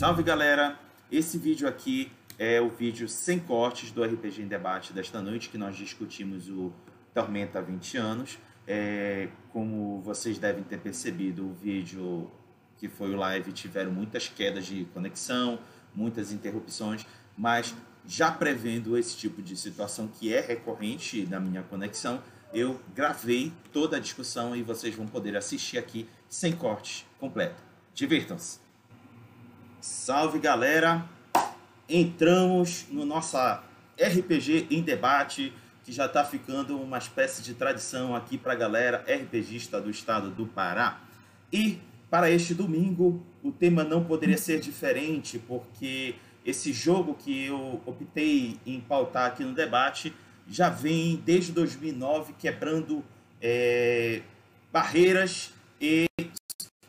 Salve galera! Esse vídeo aqui é o vídeo sem cortes do RPG em debate desta noite, que nós discutimos o Tormenta há 20 anos. É, como vocês devem ter percebido, o vídeo que foi o live tiveram muitas quedas de conexão, muitas interrupções, mas já prevendo esse tipo de situação que é recorrente na minha conexão, eu gravei toda a discussão e vocês vão poder assistir aqui sem cortes completo. Divirtam-se! Salve galera! Entramos no nossa RPG em debate, que já está ficando uma espécie de tradição aqui para a galera RPGista do estado do Pará. E para este domingo, o tema não poderia ser diferente, porque esse jogo que eu optei em pautar aqui no debate já vem desde 2009 quebrando é, barreiras e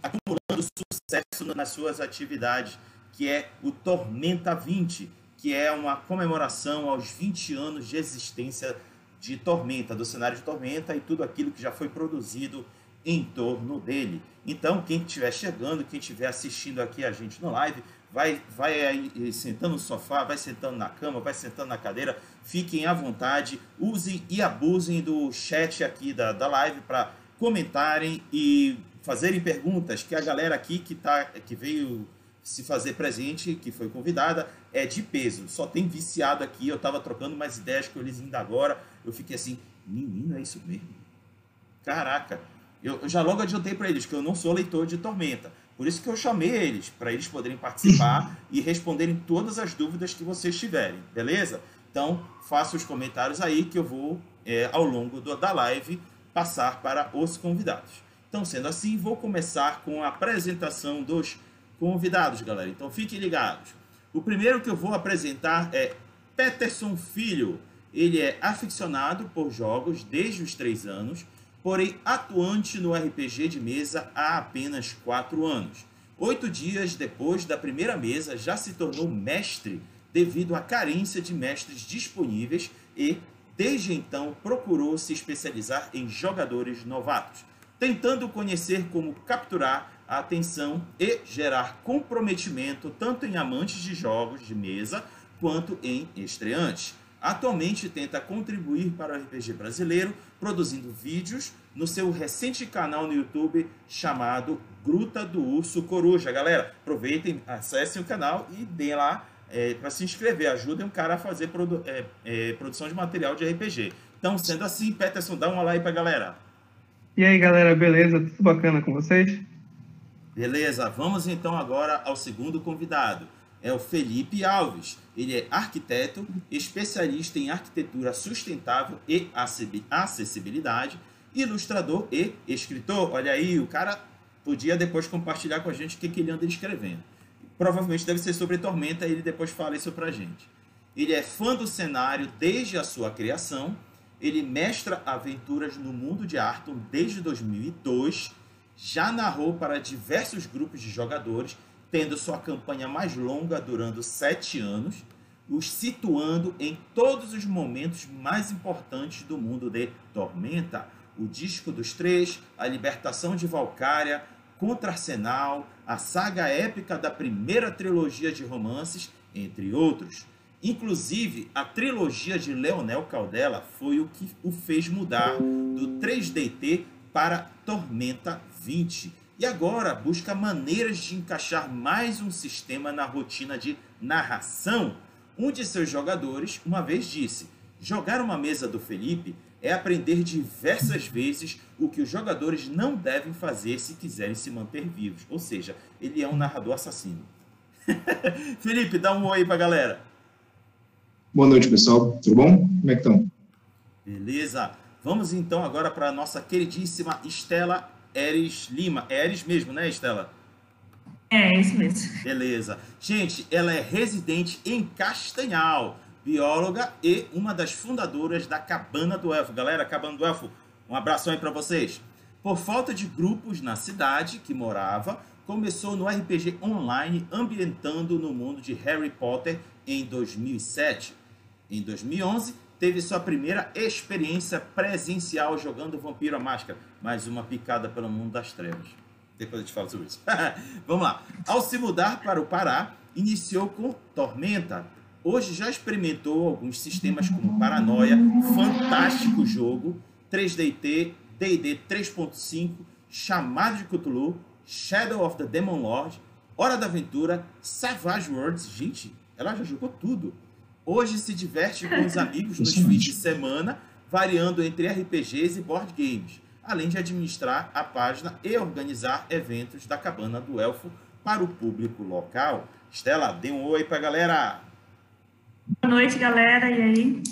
acumulando sucesso nas suas atividades, que é o Tormenta 20, que é uma comemoração aos 20 anos de existência de Tormenta, do cenário de Tormenta e tudo aquilo que já foi produzido em torno dele. Então, quem estiver chegando, quem estiver assistindo aqui a gente no live, vai, vai aí sentando no sofá, vai sentando na cama, vai sentando na cadeira, fiquem à vontade, usem e abusem do chat aqui da, da live para comentarem e fazerem perguntas que a galera aqui que, tá, que veio se fazer presente, que foi convidada, é de peso. Só tem viciado aqui. Eu estava trocando umas ideias com eles ainda agora. Eu fiquei assim, menino, é isso mesmo? Caraca, eu, eu já logo adiantei para eles que eu não sou leitor de Tormenta. Por isso que eu chamei eles, para eles poderem participar e responderem todas as dúvidas que vocês tiverem, beleza? Então, faça os comentários aí que eu vou, é, ao longo do, da live, passar para os convidados. Então, sendo assim, vou começar com a apresentação dos convidados, galera. Então, fiquem ligados. O primeiro que eu vou apresentar é Peterson Filho. Ele é aficionado por jogos desde os três anos, porém atuante no RPG de mesa há apenas quatro anos. Oito dias depois da primeira mesa, já se tornou mestre devido à carência de mestres disponíveis e, desde então, procurou se especializar em jogadores novatos tentando conhecer como capturar a atenção e gerar comprometimento tanto em amantes de jogos de mesa quanto em estreantes. Atualmente tenta contribuir para o RPG brasileiro, produzindo vídeos no seu recente canal no YouTube chamado Gruta do Urso Coruja. Galera, aproveitem, acessem o canal e deem lá é, para se inscrever. Ajudem o cara a fazer produ é, é, produção de material de RPG. Então, sendo assim, Peterson, dá uma like para a galera. E aí, galera, beleza? Tudo bacana com vocês? Beleza, vamos então agora ao segundo convidado. É o Felipe Alves. Ele é arquiteto, especialista em arquitetura sustentável e acessibilidade, ilustrador e escritor. Olha aí, o cara podia depois compartilhar com a gente o que, que ele anda escrevendo. Provavelmente deve ser sobre Tormenta, ele depois fala isso pra gente. Ele é fã do cenário desde a sua criação ele mestra aventuras no mundo de Arton desde 2002, já narrou para diversos grupos de jogadores, tendo sua campanha mais longa durando sete anos, os situando em todos os momentos mais importantes do mundo de Tormenta, o Disco dos Três, a Libertação de Valcária, Contra Arsenal, a saga épica da primeira trilogia de romances, entre outros. Inclusive, a trilogia de Leonel Caldela foi o que o fez mudar do 3DT para Tormenta 20. E agora busca maneiras de encaixar mais um sistema na rotina de narração. Um de seus jogadores uma vez disse: jogar uma mesa do Felipe é aprender diversas vezes o que os jogadores não devem fazer se quiserem se manter vivos. Ou seja, ele é um narrador assassino. Felipe, dá um oi pra galera. Boa noite, pessoal. Tudo bom? Como é que estão? Beleza. Vamos então agora para a nossa queridíssima Estela Eres Lima. É Eres mesmo, né, Estela? É, é isso mesmo. Beleza. Gente, ela é residente em Castanhal, bióloga e uma das fundadoras da Cabana do Elfo. Galera, Cabana do Elfo, um abraço aí para vocês. Por falta de grupos na cidade que morava, começou no RPG online ambientando no mundo de Harry Potter em 2007. Em 2011, teve sua primeira experiência presencial jogando Vampiro à Máscara, mais uma picada pelo mundo das trevas. Depois eu te falo sobre isso. Vamos lá. Ao se mudar para o Pará, iniciou com Tormenta. Hoje já experimentou alguns sistemas como Paranoia, fantástico jogo, 3DT, D&D 3.5, Chamado de Cthulhu, Shadow of the Demon Lord, Hora da Aventura, Savage Worlds. Gente, ela já jogou tudo. Hoje se diverte com os amigos nos fins de semana, variando entre RPGs e board games, além de administrar a página e organizar eventos da Cabana do Elfo para o público local. Estela, dê um oi para a galera! Boa noite, galera. E aí?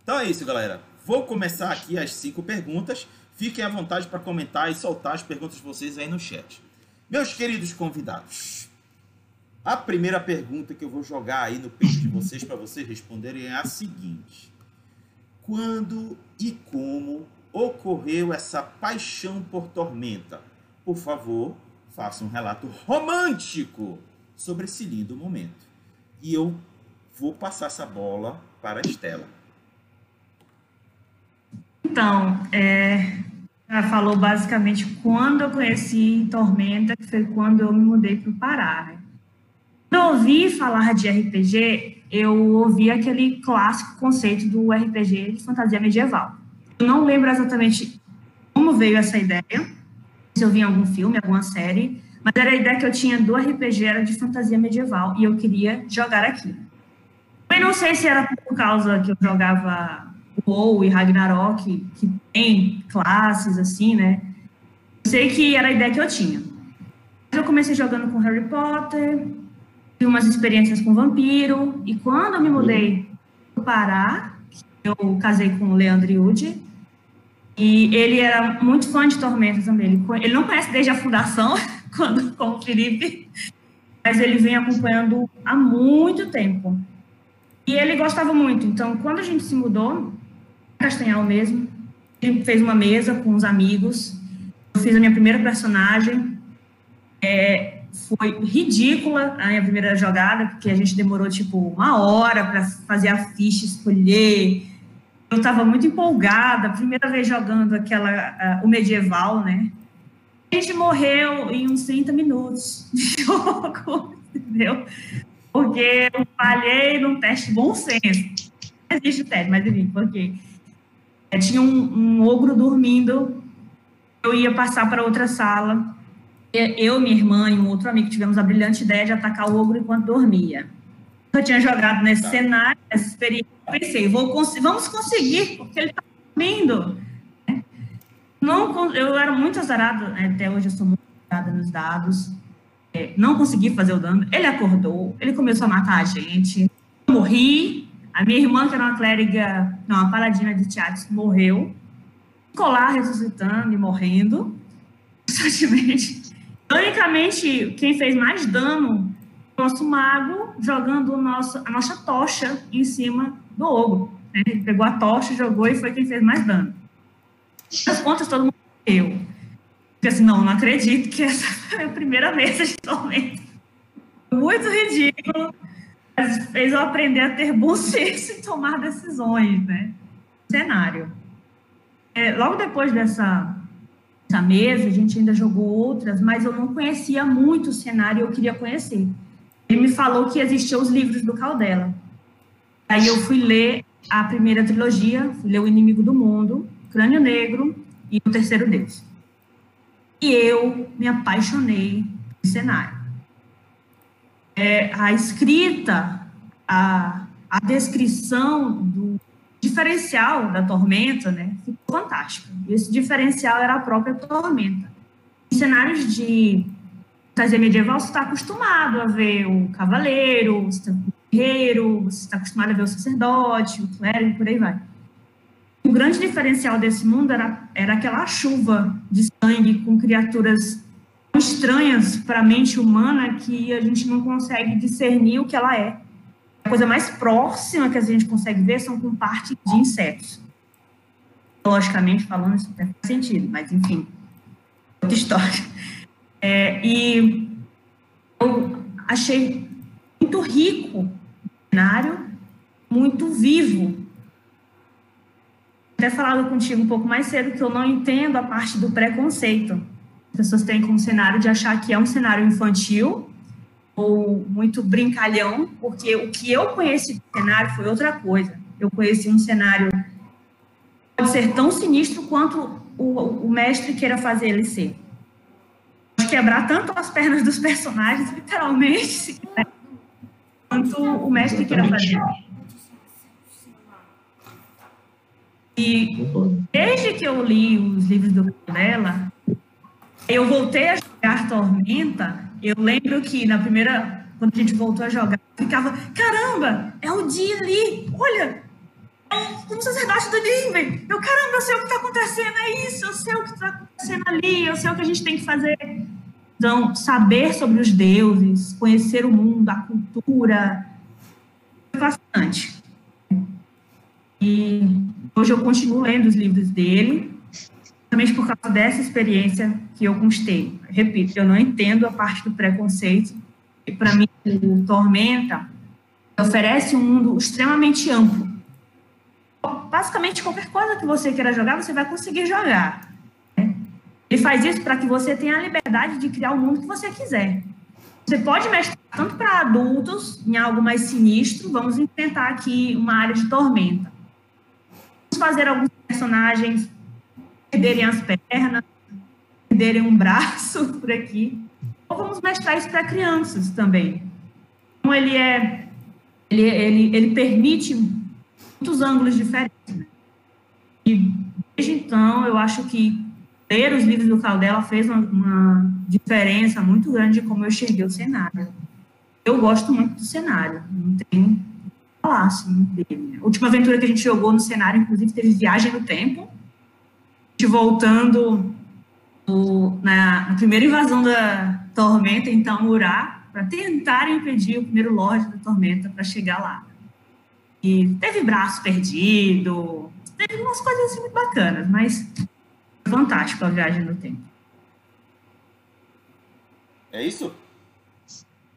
Então é isso, galera. Vou começar aqui as cinco perguntas. Fiquem à vontade para comentar e soltar as perguntas de vocês aí no chat. Meus queridos convidados, a primeira pergunta que eu vou jogar aí no peito de vocês para vocês responderem é a seguinte: Quando e como ocorreu essa paixão por Tormenta? Por favor, faça um relato romântico sobre esse lindo momento. E eu vou passar essa bola para a Estela. Então, é, ela falou basicamente quando eu conheci Tormenta, que foi quando eu me mudei para o Pará. Né? Quando eu ouvi falar de RPG, eu ouvi aquele clássico conceito do RPG de fantasia medieval. Eu não lembro exatamente como veio essa ideia, se eu vi em algum filme, alguma série, mas era a ideia que eu tinha do RPG, era de fantasia medieval, e eu queria jogar aquilo. Eu não sei se era por causa que eu jogava WoW e Ragnarok, que tem classes assim, né? Eu sei que era a ideia que eu tinha. Eu comecei jogando com Harry Potter, tive umas experiências com vampiro, e quando eu me mudei para o Pará, eu casei com o Leandro Yude, e ele era muito fã de Tormenta também. Ele, não conhece desde a fundação, quando, como o Felipe, mas ele vem acompanhando há muito tempo. E ele gostava muito. Então, quando a gente se mudou, Castanhal mesmo, ele fez uma mesa com os amigos. Eu fiz a minha primeira personagem. É, foi ridícula a minha primeira jogada, porque a gente demorou tipo uma hora para fazer a ficha, escolher. Eu estava muito empolgada, primeira vez jogando aquela uh, o medieval, né? A gente morreu em uns 30 minutos de jogo, entendeu? porque eu falhei num teste bom senso. Existe teste, mas enfim, porque é, tinha um, um, ogro dormindo, eu ia passar para outra sala, eu, minha irmã e um outro amigo tivemos a brilhante ideia de atacar o ogro enquanto dormia. Eu tinha jogado nesse tá. cenário, nessa experiência, pensei, vou cons vamos conseguir, porque ele está dormindo. Não, eu era muito azarada, né, até hoje eu sou muito azarada nos dados, é, não consegui fazer o dano, ele acordou, ele começou a matar a gente, eu morri, a minha irmã, que era uma clériga, não, uma paladina de teatro, morreu, lá ressuscitando e morrendo, constantemente. Unicamente, quem fez mais dano nosso mago jogando o nosso, a nossa tocha em cima do ogro. Né? Ele pegou a tocha, jogou e foi quem fez mais dano. Nas contas, todo mundo morreu. Porque assim, não, não acredito que essa foi a primeira vez de tormento. Muito ridículo, mas fez eu aprender a ter bom senso e tomar decisões, né? Cenário. É, logo depois dessa, dessa mesa, a gente ainda jogou outras, mas eu não conhecia muito o cenário e eu queria conhecer. Ele me falou que existiam os livros do Caldela. Aí eu fui ler a primeira trilogia, fui ler O Inimigo do Mundo, Crânio Negro e O Terceiro Deus. E eu me apaixonei no cenário. É, a escrita, a, a descrição do diferencial da tormenta, né, ficou fantástica. E esse diferencial era a própria tormenta. Em cenários de fantasia medieval, você está acostumado a ver o cavaleiro, o guerreiro, você está acostumado a ver o sacerdote, o clérigo, por aí vai o grande diferencial desse mundo era, era aquela chuva de sangue com criaturas estranhas para a mente humana que a gente não consegue discernir o que ela é. A coisa mais próxima que a gente consegue ver são com parte de insetos. Logicamente falando, isso até faz sentido, mas enfim, outra história. É, e eu achei muito rico o cenário, muito vivo, até falado contigo um pouco mais cedo que eu não entendo a parte do preconceito. As pessoas têm como cenário de achar que é um cenário infantil, ou muito brincalhão, porque o que eu conheci do cenário foi outra coisa. Eu conheci um cenário pode ser tão sinistro quanto o, o mestre queira fazer ele ser. Quebrar tanto as pernas dos personagens, literalmente, né? quanto o mestre queira fazer. E desde que eu li os livros do dela, eu voltei a jogar Tormenta. Eu lembro que na primeira, quando a gente voltou a jogar, ficava: caramba, é o dia ali, olha, é um, sacerdote do Nimbe. Eu, caramba, eu sei o que está acontecendo, é isso, eu sei o que está acontecendo ali, eu sei o que a gente tem que fazer. Então, saber sobre os deuses, conhecer o mundo, a cultura, é fascinante. E hoje eu continuo lendo os livros dele, também por causa dessa experiência que eu constei. Repito, eu não entendo a parte do preconceito. E para mim, o Tormenta oferece um mundo extremamente amplo. Basicamente, qualquer coisa que você queira jogar, você vai conseguir jogar. Né? Ele faz isso para que você tenha a liberdade de criar o mundo que você quiser. Você pode mestrar tanto para adultos, em algo mais sinistro, vamos inventar aqui uma área de tormenta fazer alguns personagens perderem as pernas, perderem um braço por aqui. Ou vamos mestrar isso para crianças também. Então, ele é. Ele, ele, ele permite muitos ângulos diferentes. Né? E desde então, eu acho que ler os livros do Caldela fez uma, uma diferença muito grande de como eu enxerguei o cenário. Eu gosto muito do cenário, não tem falar, assim, dele. A última aventura que a gente jogou no cenário, inclusive, teve viagem no tempo. Voltando no, na, na primeira invasão da Tormenta, então, Urá, para tentar impedir o primeiro Lorde da Tormenta para chegar lá. E teve braço perdido, teve umas coisas assim muito bacanas, mas fantástico a viagem no tempo. É isso?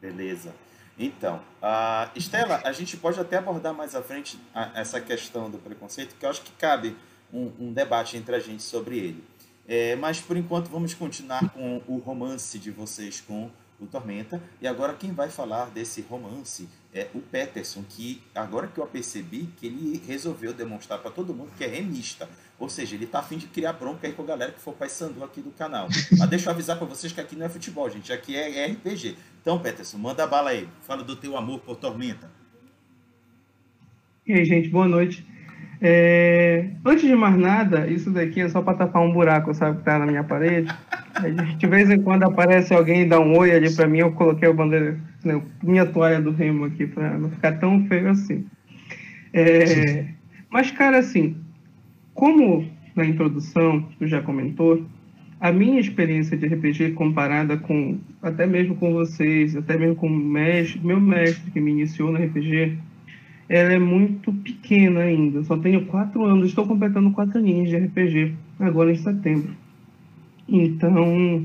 Beleza. Então, uh, Estela, a gente pode até abordar mais à frente a, essa questão do preconceito, que eu acho que cabe um, um debate entre a gente sobre ele. É, mas, por enquanto, vamos continuar com o romance de vocês com o Tormenta. E agora quem vai falar desse romance é o Peterson, que agora que eu percebi que ele resolveu demonstrar para todo mundo que é remista. Ou seja, ele tá afim de criar bronca aí com a galera que for Sandu aqui do canal. Mas deixa eu avisar para vocês que aqui não é futebol, gente. Aqui é RPG. Então, Peterson, manda bala aí. Fala do teu amor por Tormenta. E aí, gente, boa noite. É... Antes de mais nada, isso daqui é só para tapar um buraco, sabe, que tá na minha parede. De vez em quando aparece alguém e dá um oi ali para mim, eu coloquei a bandeira, né, minha toalha do Remo aqui, para não ficar tão feio assim. É... Mas, cara, assim, como na introdução tu já comentou, a minha experiência de RPG comparada com até mesmo com vocês, até mesmo com o mestre, meu mestre que me iniciou no RPG, ela é muito pequena ainda. Só tenho quatro anos, estou completando quatro aninhos de RPG agora em setembro. Então,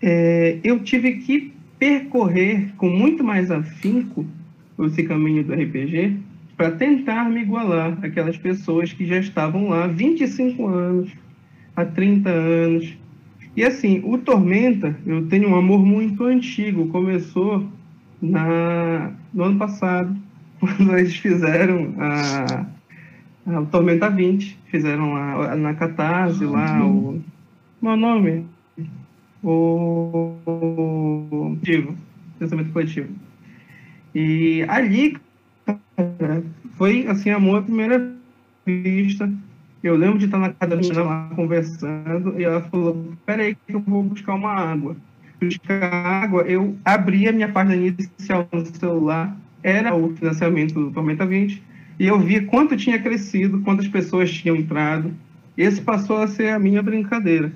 é, eu tive que percorrer com muito mais afinco esse caminho do RPG para tentar me igualar aquelas pessoas que já estavam lá há 25 anos, há 30 anos. E assim, o Tormenta, eu tenho um amor muito antigo, começou na, no ano passado, quando eles fizeram a, a, o Tormenta 20, fizeram lá na Catarse, lá o. Meu nome? O. o pensamento coletivo. E ali, foi assim, amor à primeira vista. Eu lembro de estar na casa da menina lá conversando e ela falou: Peraí, que eu vou buscar uma água. Buscar água, eu abri a minha página inicial no celular, era o financiamento do Tormenta 20, e eu vi quanto tinha crescido, quantas pessoas tinham entrado. Esse passou a ser a minha brincadeira.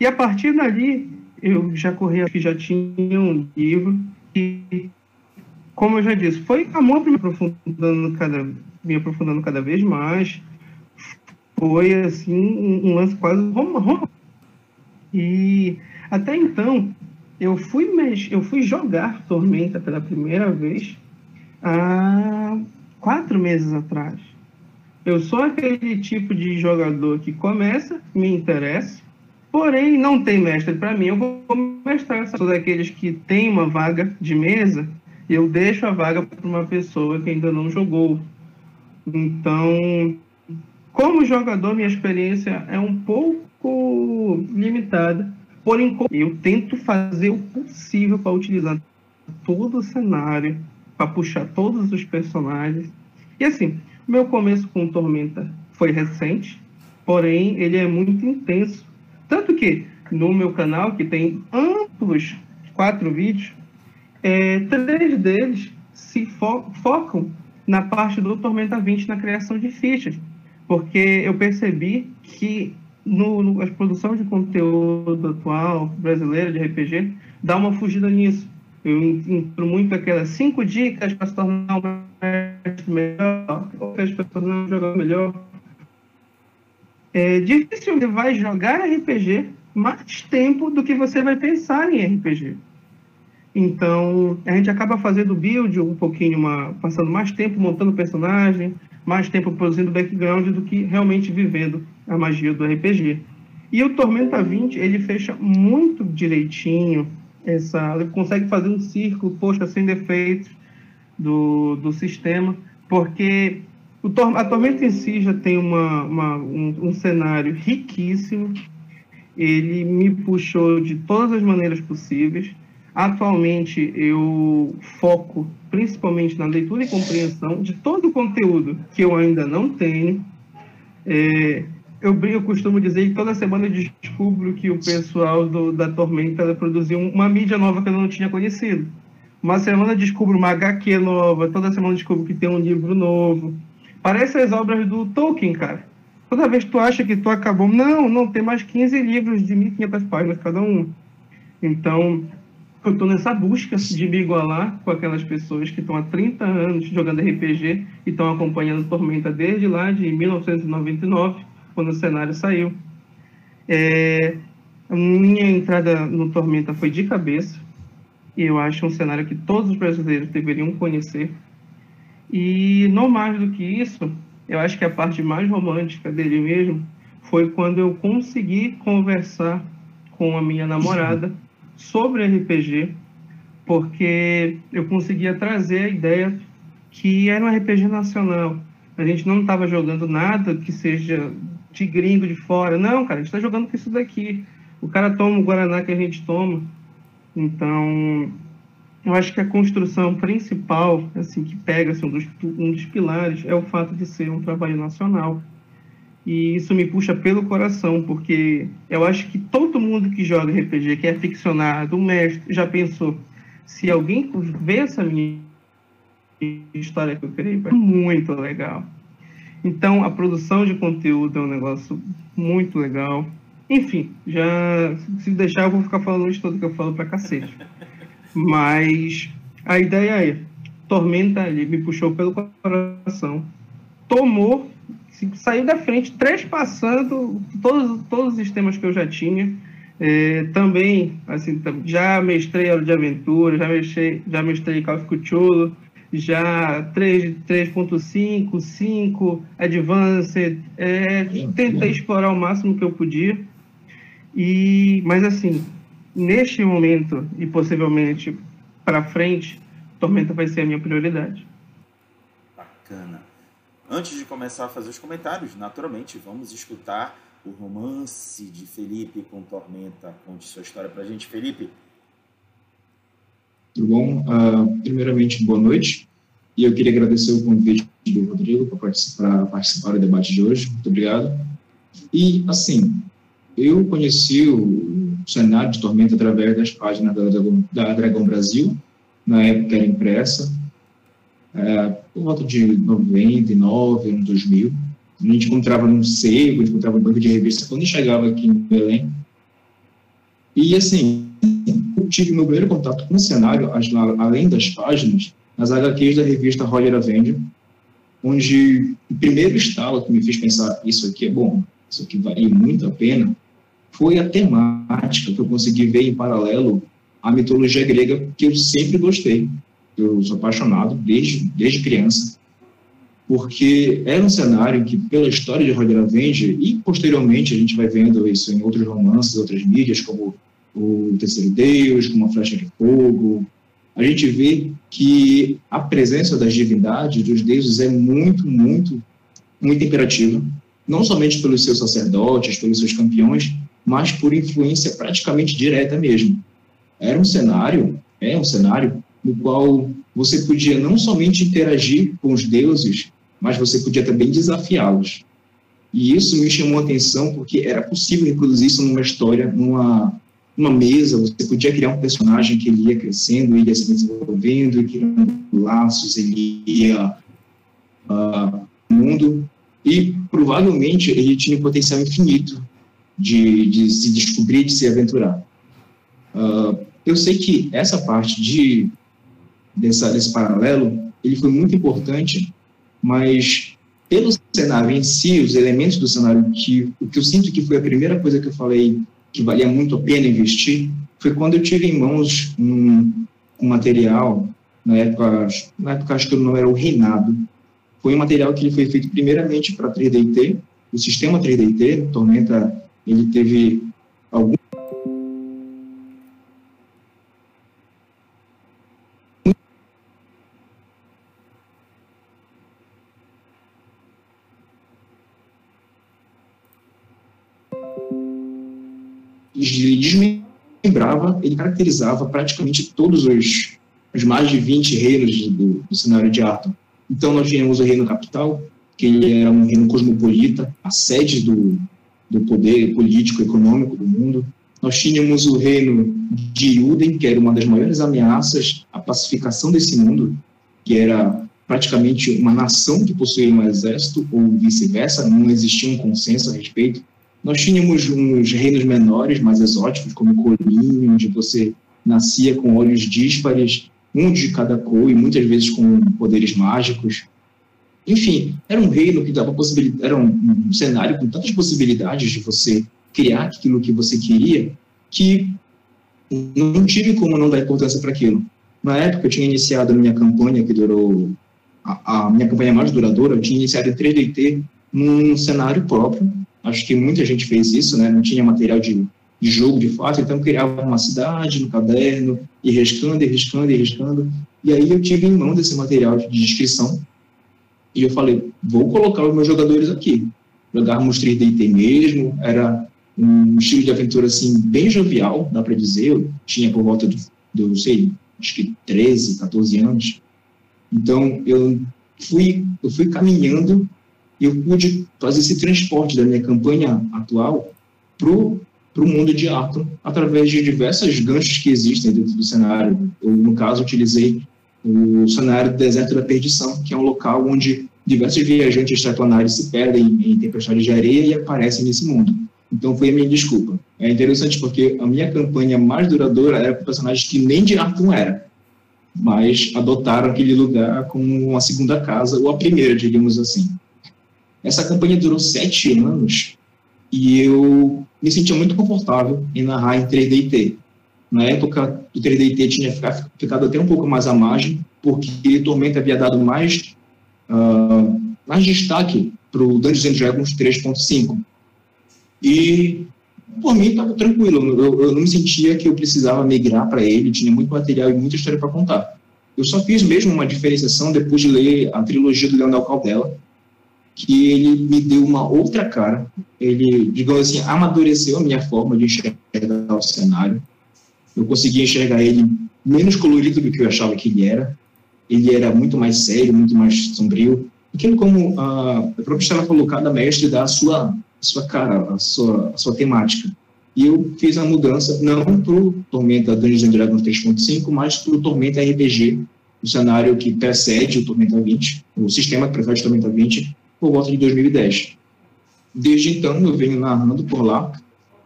E a partir dali, eu já corri, que já tinha um livro, e como eu já disse, foi amor me aprofundando cada, me aprofundando cada vez mais. Foi assim um, um lance quase romântico. E até então eu fui eu fui jogar Tormenta pela primeira vez há quatro meses atrás. Eu sou aquele tipo de jogador que começa, me interessa, Porém, não tem mestre para mim, eu vou mestrar. Sou daqueles que tem uma vaga de mesa, eu deixo a vaga para uma pessoa que ainda não jogou. Então, como jogador, minha experiência é um pouco limitada. Porém, eu tento fazer o possível para utilizar todo o cenário, para puxar todos os personagens. E assim, meu começo com Tormenta foi recente, porém ele é muito intenso. Tanto que no meu canal, que tem amplos quatro vídeos, é, três deles se fo focam na parte do Tormenta 20 na criação de fichas. Porque eu percebi que no, no, a produção de conteúdo atual brasileiro de RPG dá uma fugida nisso. Eu entro muito aquelas cinco dicas para se tornar um mestre melhor, outras para se tornar um jogador melhor. É difícil você vai jogar RPG mais tempo do que você vai pensar em RPG. Então, a gente acaba fazendo build um pouquinho, uma, passando mais tempo montando personagem, mais tempo produzindo background do que realmente vivendo a magia do RPG. E o Tormenta 20, ele fecha muito direitinho essa, ele consegue fazer um círculo, poxa, sem defeitos do, do sistema, porque o, a Tormenta em si já tem uma, uma um, um cenário riquíssimo, ele me puxou de todas as maneiras possíveis. Atualmente eu foco principalmente na leitura e compreensão de todo o conteúdo que eu ainda não tenho. É, eu, eu costumo dizer que toda semana eu descubro que o pessoal do, da Tormenta produziu uma mídia nova que eu não tinha conhecido. Uma semana eu descubro uma HQ nova, toda semana eu descubro que tem um livro novo. Parece as obras do Tolkien, cara. Toda vez que tu acha que tu acabou, não, não, tem mais 15 livros de 1.500 páginas cada um. Então, eu estou nessa busca de me igualar com aquelas pessoas que estão há 30 anos jogando RPG e estão acompanhando Tormenta desde lá de 1999 quando o cenário saiu. É, minha entrada no Tormenta foi de cabeça, e eu acho um cenário que todos os brasileiros deveriam conhecer. E não mais do que isso, eu acho que a parte mais romântica dele mesmo foi quando eu consegui conversar com a minha namorada sobre RPG, porque eu conseguia trazer a ideia que era um RPG nacional. A gente não estava jogando nada que seja de gringo de fora. Não, cara, a gente tá jogando com isso daqui. O cara toma o Guaraná que a gente toma. Então, eu acho que a construção principal, assim, que pega assim, um, dos, um dos pilares é o fato de ser um trabalho nacional. E isso me puxa pelo coração, porque eu acho que todo mundo que joga RPG, que é ficcionado, o mestre, já pensou, se alguém vê essa minha história que eu criei, é muito legal. Então, a produção de conteúdo é um negócio muito legal. Enfim, já se deixar, eu vou ficar falando isso tudo que eu falo pra cacete. Mas a ideia é: Tormenta ali me puxou pelo coração, tomou, saiu da frente, trespassando todos, todos os sistemas que eu já tinha. É, também, assim, já mestrei Hora de Aventura, já mestrei, já mestrei Call of Cthulhu, já 3.5, 5, Advanced, é, tentei explorar o máximo que eu podia. E, mas assim, neste momento e possivelmente para frente, Tormenta vai ser a minha prioridade. Bacana. Antes de começar a fazer os comentários, naturalmente vamos escutar o romance de Felipe com Tormenta. Conte sua história para a gente, Felipe. Tudo bom? Uh, primeiramente, boa noite. E eu queria agradecer o convite do Rodrigo para participar, participar do debate de hoje. Muito obrigado. E, assim, eu conheci o cenário de Tormenta através das páginas da Dragão, da Brasil, na época era impressa, é, por volta de 99, ano 2000. A gente encontrava num gente encontrava no banco de revista, quando chegava aqui em Belém. E, assim, tive meu primeiro contato com o cenário, além das páginas, nas HQs da revista Roger Avenger, onde o primeiro estalo que me fez pensar isso aqui é bom, isso aqui vale muito a pena, foi a temática que eu consegui ver em paralelo à mitologia grega, que eu sempre gostei. Eu sou apaixonado desde, desde criança. porque era um cenário que, pela história de Roger Avenger, e posteriormente a gente vai vendo isso em outros romances, outras mídias, como o Terceiro Deus, como a Flecha de Fogo, a gente vê que a presença das divindades, dos deuses, é muito, muito, muito imperativa, não somente pelos seus sacerdotes, pelos seus campeões, mas por influência praticamente direta mesmo. Era um cenário, é um cenário no qual você podia não somente interagir com os deuses, mas você podia também desafiá-los. E isso me chamou a atenção porque era possível reproduzir isso numa história, numa, numa mesa, você podia criar um personagem que ele ia crescendo, ele ia se desenvolvendo, criando laços, ele ia uh, mundo, e provavelmente ele tinha um potencial infinito de, de se descobrir, de se aventurar. Uh, eu sei que essa parte de dessa, desse paralelo, ele foi muito importante mas pelo cenário em si, os elementos do cenário, que, o que eu sinto que foi a primeira coisa que eu falei que valia muito a pena investir, foi quando eu tive em mãos um, um material, na época, na época acho que o nome era o Reinado, foi um material que ele foi feito primeiramente para 3DT, o sistema 3DT, Tormenta, ele teve algum ele desmembrava, ele caracterizava praticamente todos os, os mais de 20 reinos do, do cenário de Arthur. Então, nós tínhamos o reino capital, que ele era um reino cosmopolita, a sede do, do poder político e econômico do mundo. Nós tínhamos o reino de Yuden, que era uma das maiores ameaças à pacificação desse mundo, que era praticamente uma nação que possuía um exército, ou vice-versa, não existia um consenso a respeito. Nós tínhamos uns reinos menores, mais exóticos, como Corinho, onde você nascia com olhos díspares, um de cada cor e muitas vezes com poderes mágicos. Enfim, era um reino que dava possibilidade, era um, um cenário com tantas possibilidades de você criar aquilo que você queria, que não tive como não dar importância para aquilo. Na época, eu tinha iniciado a minha campanha, que durou a, a minha campanha mais duradoura, eu tinha iniciado em 3DT num cenário próprio, Acho que muita gente fez isso, né? Não tinha material de, de jogo de fato, então criava uma cidade no caderno, e riscando, e riscando, e riscando. E aí eu tive em mão desse material de descrição e eu falei, vou colocar os meus jogadores aqui. Jogávamos 3DT mesmo, era um estilo de aventura assim bem jovial, dá para dizer. Eu tinha por volta do, do, sei, acho que 13, 14 anos. Então eu fui, eu fui caminhando eu pude fazer esse transporte da minha campanha atual para o mundo de Arkham através de diversos ganchos que existem dentro do cenário. Eu, no caso, utilizei o cenário do Deserto da Perdição, que é um local onde diversos viajantes extraplanares se perdem em tempestades de areia e aparecem nesse mundo. Então foi a minha desculpa. É interessante porque a minha campanha mais duradoura era com personagens que nem de Arkham era, mas adotaram aquele lugar como uma segunda casa, ou a primeira, digamos assim. Essa campanha durou sete anos e eu me sentia muito confortável em narrar em 3D Na época, o 3D tinha ficado até um pouco mais à margem, porque Tormenta havia dado mais, uh, mais destaque para o Dungeons Dragons 3.5. E, por mim, estava tranquilo. Eu, eu, não me sentia que eu precisava migrar para ele, tinha muito material e muita história para contar. Eu só fiz mesmo uma diferenciação depois de ler a trilogia do Leonel Caldela, que ele me deu uma outra cara. Ele, digamos assim, amadureceu a minha forma de enxergar o cenário. Eu consegui enxergar ele menos colorido do que eu achava que ele era. Ele era muito mais sério, muito mais sombrio. Aquilo como a, própria Estela falou, cada mestre dá a sua, a sua cara, a sua, a sua temática. E eu fiz a mudança, não para o Tormenta Dungeons Dragons 3.5, mas para o Tormenta RPG, o cenário que precede o Tormenta 20, o sistema que precede o Tormenta 20, por volta de 2010. Desde então, eu venho narrando por lá,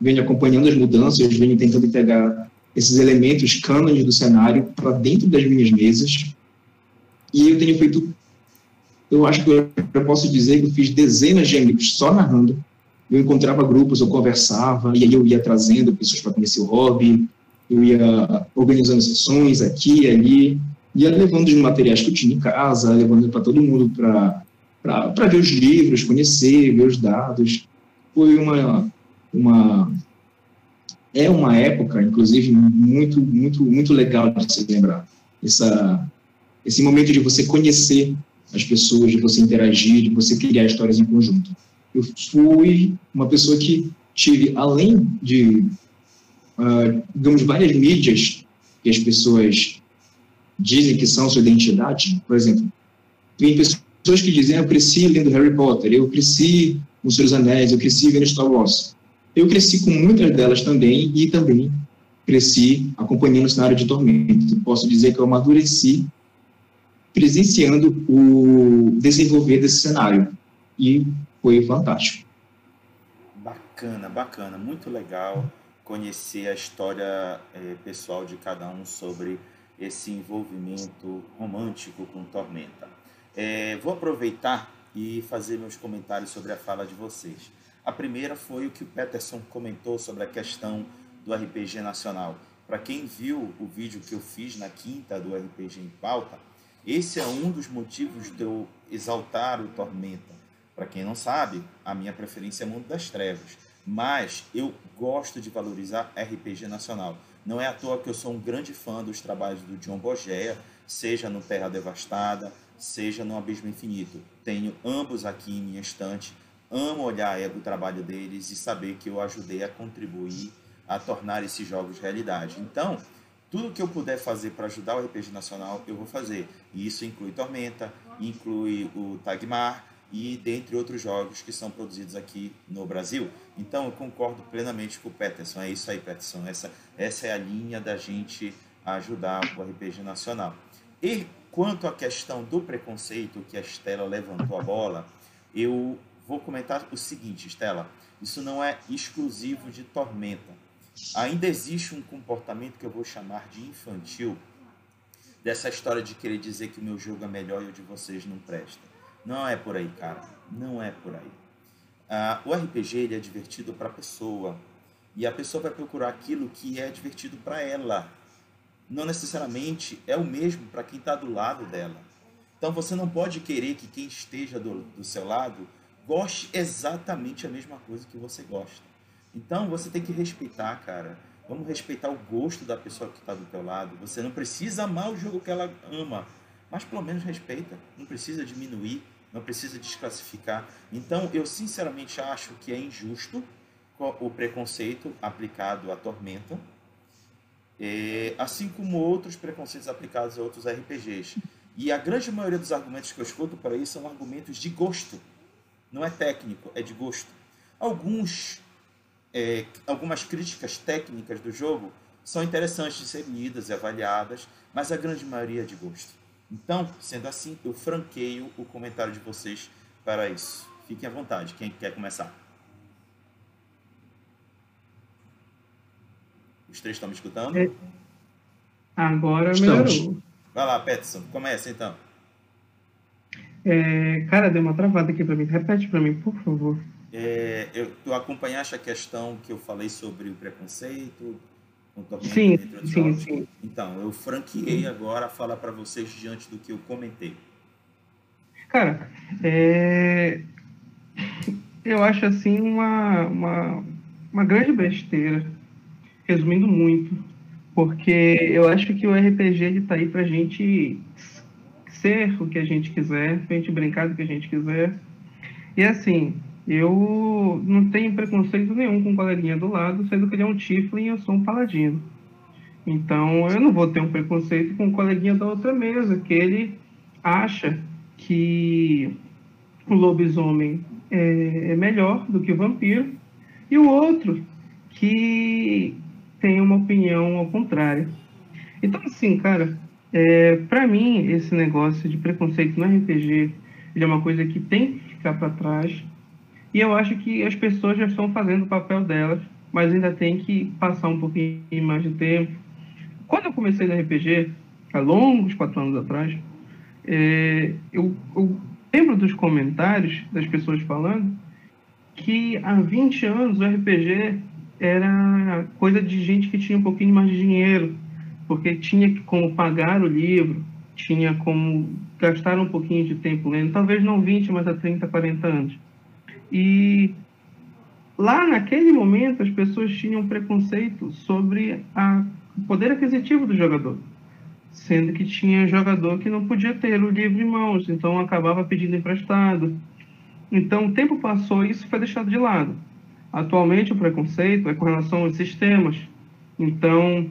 venho acompanhando as mudanças, venho tentando pegar esses elementos cânones do cenário para dentro das minhas mesas. E eu tenho feito, eu acho que eu posso dizer que eu fiz dezenas de amigos só narrando. Eu encontrava grupos, eu conversava, e aí eu ia trazendo pessoas para conhecer o hobby, eu ia organizando sessões aqui e ali, ia levando os materiais que eu tinha em casa, levando para todo mundo para para ver os livros, conhecer, ver os dados. Foi uma, uma é uma época, inclusive, muito, muito, muito legal de se lembrar. Essa, esse momento de você conhecer as pessoas, de você interagir, de você criar histórias em conjunto. Eu fui uma pessoa que tive, além de, uh, digamos, várias mídias que as pessoas dizem que são sua identidade, por exemplo, tem pessoas que dizem, eu cresci lendo Harry Potter, eu cresci com Senhor dos Anéis, eu cresci vendo Star Wars. Eu cresci com muitas delas também e também cresci acompanhando o cenário de Tormento. Posso dizer que eu amadureci presenciando o desenvolver desse cenário e foi fantástico. Bacana, bacana, muito legal conhecer a história é, pessoal de cada um sobre esse envolvimento romântico com Tormenta. É, vou aproveitar e fazer meus comentários sobre a fala de vocês. A primeira foi o que o Peterson comentou sobre a questão do RPG nacional. Para quem viu o vídeo que eu fiz na quinta do RPG em pauta, esse é um dos motivos de eu exaltar o Tormenta. Para quem não sabe, a minha preferência é Mundo das Trevas, mas eu gosto de valorizar RPG nacional. Não é à toa que eu sou um grande fã dos trabalhos do John Bogea, seja no Terra Devastada, seja no Abismo Infinito. Tenho ambos aqui em minha estante amo olhar o trabalho deles e saber que eu ajudei a contribuir a tornar esses jogos realidade. Então, tudo que eu puder fazer para ajudar o RPG Nacional, eu vou fazer. E isso inclui Tormenta, inclui o Tagmar e dentre outros jogos que são produzidos aqui no Brasil. Então, eu concordo plenamente com o Peterson. É isso aí, Peterson. Essa, essa é a linha da gente ajudar o RPG Nacional. E quanto à questão do preconceito que a Estela levantou a bola, eu vou comentar o seguinte, Estela. Isso não é exclusivo de Tormenta. Ainda existe um comportamento que eu vou chamar de infantil, dessa história de querer dizer que o meu jogo é melhor e o de vocês não presta. Não é por aí, cara. Não é por aí. Ah, o RPG ele é divertido para a pessoa. E a pessoa vai procurar aquilo que é divertido para ela. Não necessariamente é o mesmo para quem está do lado dela. Então você não pode querer que quem esteja do, do seu lado goste exatamente a mesma coisa que você gosta. Então você tem que respeitar, cara. Vamos respeitar o gosto da pessoa que está do teu lado. Você não precisa amar o jogo que ela ama, mas pelo menos respeita. Não precisa diminuir, não precisa desclassificar. Então eu sinceramente acho que é injusto o preconceito aplicado à Tormenta, é, assim como outros preconceitos aplicados a outros RPGs. E a grande maioria dos argumentos que eu escuto para isso são argumentos de gosto não é técnico, é de gosto. Alguns, é, algumas críticas técnicas do jogo são interessantes de ser lidas e avaliadas, mas a grande maioria é de gosto. Então, sendo assim, eu franqueio o comentário de vocês para isso. Fiquem à vontade, quem quer começar. Os três estão me escutando? É. Agora melhorou. Vai lá, Peterson, começa então. É, cara, deu uma travada aqui para mim. Repete para mim, por favor. É, eu, tu acompanhaste a questão que eu falei sobre o preconceito? Sim, sim, sim. Então, eu franqueei agora a falar para vocês diante do que eu comentei. Cara, é... eu acho assim uma, uma, uma grande besteira, resumindo muito, porque eu acho que o RPG está aí para gente ser o que a gente quiser, a gente brincar do que a gente quiser. E assim, eu não tenho preconceito nenhum com o coleguinha do lado, sendo que ele é um Tiflin e eu sou um paladino. Então, eu não vou ter um preconceito com o coleguinha da outra mesa, que ele acha que o lobisomem é, é melhor do que o vampiro, e o outro que tem uma opinião ao contrário. Então, assim, cara, é, para mim, esse negócio de preconceito no RPG é uma coisa que tem que ficar para trás. E eu acho que as pessoas já estão fazendo o papel delas, mas ainda tem que passar um pouquinho mais de tempo. Quando eu comecei no RPG, há longos quatro anos atrás, é, eu, eu lembro dos comentários das pessoas falando que há 20 anos o RPG era coisa de gente que tinha um pouquinho mais de dinheiro, porque tinha como pagar o livro, tinha como gastar um pouquinho de tempo lendo, talvez não 20, mas há 30, 40 anos. E lá naquele momento as pessoas tinham preconceito sobre a, o poder aquisitivo do jogador, sendo que tinha jogador que não podia ter o livro em mãos, então acabava pedindo emprestado. Então o tempo passou e isso foi deixado de lado. Atualmente o preconceito é com relação aos sistemas. Então,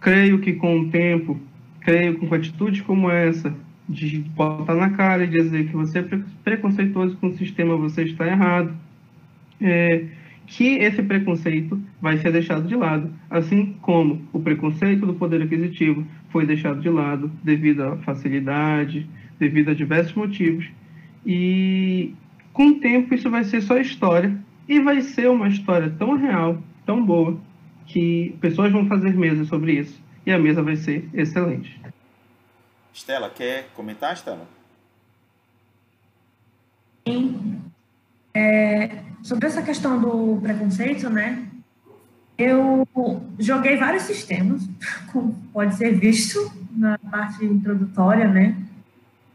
creio que com o tempo, creio com atitudes como essa, de botar na cara e dizer que você é preconceituoso com o sistema, você está errado, é, que esse preconceito vai ser deixado de lado, assim como o preconceito do poder aquisitivo foi deixado de lado devido à facilidade, devido a diversos motivos, e com o tempo isso vai ser só história e vai ser uma história tão real, tão boa, que pessoas vão fazer mesa sobre isso e a mesa vai ser excelente. Estela, quer comentar, Estela? Sim. É, sobre essa questão do preconceito, né? Eu joguei vários sistemas, como pode ser visto na parte introdutória, né?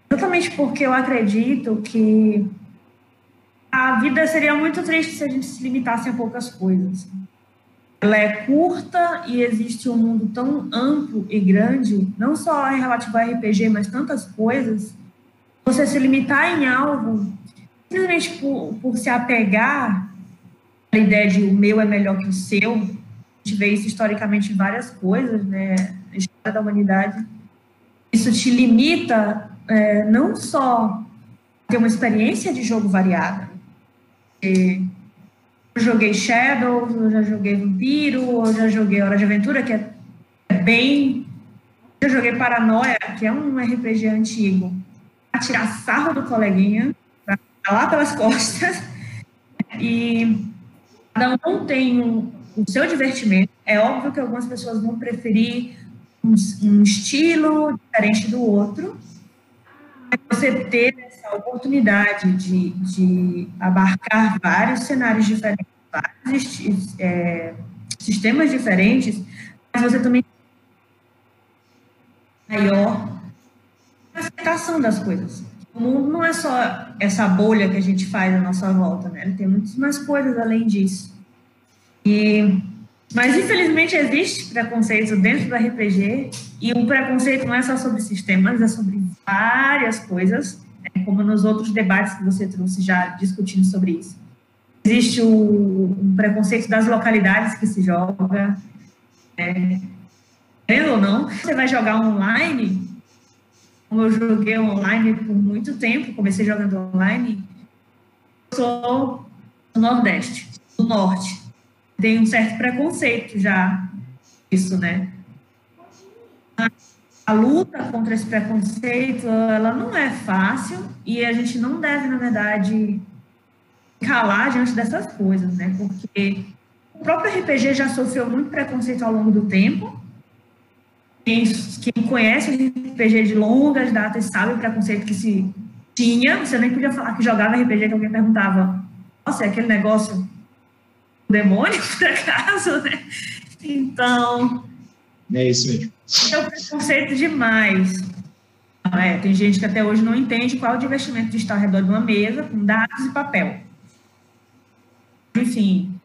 Exatamente porque eu acredito que a vida seria muito triste se a gente se limitasse a poucas coisas. Ela é curta e existe um mundo tão amplo e grande, não só em relativo ao RPG, mas tantas coisas. Você se limitar em algo, simplesmente por, por se apegar à ideia de o meu é melhor que o seu, a gente vê isso historicamente em várias coisas, né, na história da humanidade. Isso te limita é, não só a ter uma experiência de jogo variada, eu joguei Shadows, eu já joguei Vampiro, eu já joguei Hora de Aventura, que é, é bem. Eu joguei Paranoia, que é um RPG antigo, para tirar sarro do coleguinha, para lá pelas costas. E cada um tem um, o seu divertimento. É óbvio que algumas pessoas vão preferir um, um estilo diferente do outro. Você ter oportunidade de, de abarcar vários cenários diferentes, vários é, sistemas diferentes, mas você também maior aceitação das coisas. O mundo não é só essa bolha que a gente faz à nossa volta, né? Ele tem muitas mais coisas além disso. E, mas, infelizmente, existe preconceito dentro do RPG, e o preconceito não é só sobre sistemas, é sobre várias coisas como nos outros debates que você trouxe já discutindo sobre isso. Existe o, o preconceito das localidades que se joga. É, ou não, você vai jogar online, como eu joguei online por muito tempo, comecei jogando online, eu sou do Nordeste, do Norte. Tem um certo preconceito já, isso, né? A luta contra esse preconceito, ela não é fácil e a gente não deve, na verdade, calar diante dessas coisas, né? Porque o próprio RPG já sofreu muito preconceito ao longo do tempo. Quem, quem conhece o RPG de longas datas sabe o preconceito que se tinha. Você nem podia falar que jogava RPG, que alguém perguntava, nossa, é aquele negócio demônio, por acaso, né? Então... É isso mesmo é o preconceito demais. É, tem gente que até hoje não entende qual o divertimento de estar ao redor de uma mesa com dados e papel. Enfim,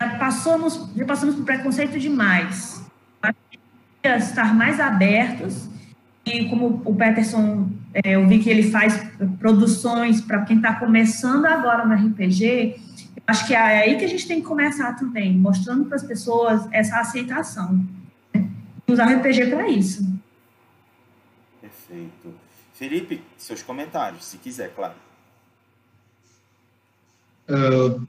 já passamos, já passamos por preconceito demais. Estar mais abertos e como o Peterson, é, eu vi que ele faz produções para quem está começando agora no RPG, acho que é aí que a gente tem que começar também, mostrando para as pessoas essa aceitação usar o RPG para isso. Perfeito. Felipe, seus comentários, se quiser, claro. Uh,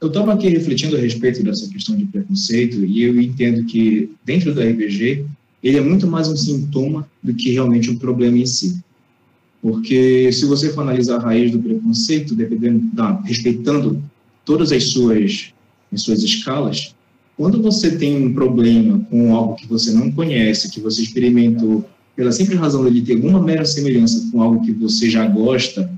eu estava aqui refletindo a respeito dessa questão de preconceito e eu entendo que dentro do RPG ele é muito mais um sintoma do que realmente um problema em si. Porque se você for analisar a raiz do preconceito, dependendo da, respeitando todas as suas, as suas escalas, quando você tem um problema com algo que você não conhece, que você experimentou, pela simples razão de ter alguma mera semelhança com algo que você já gosta,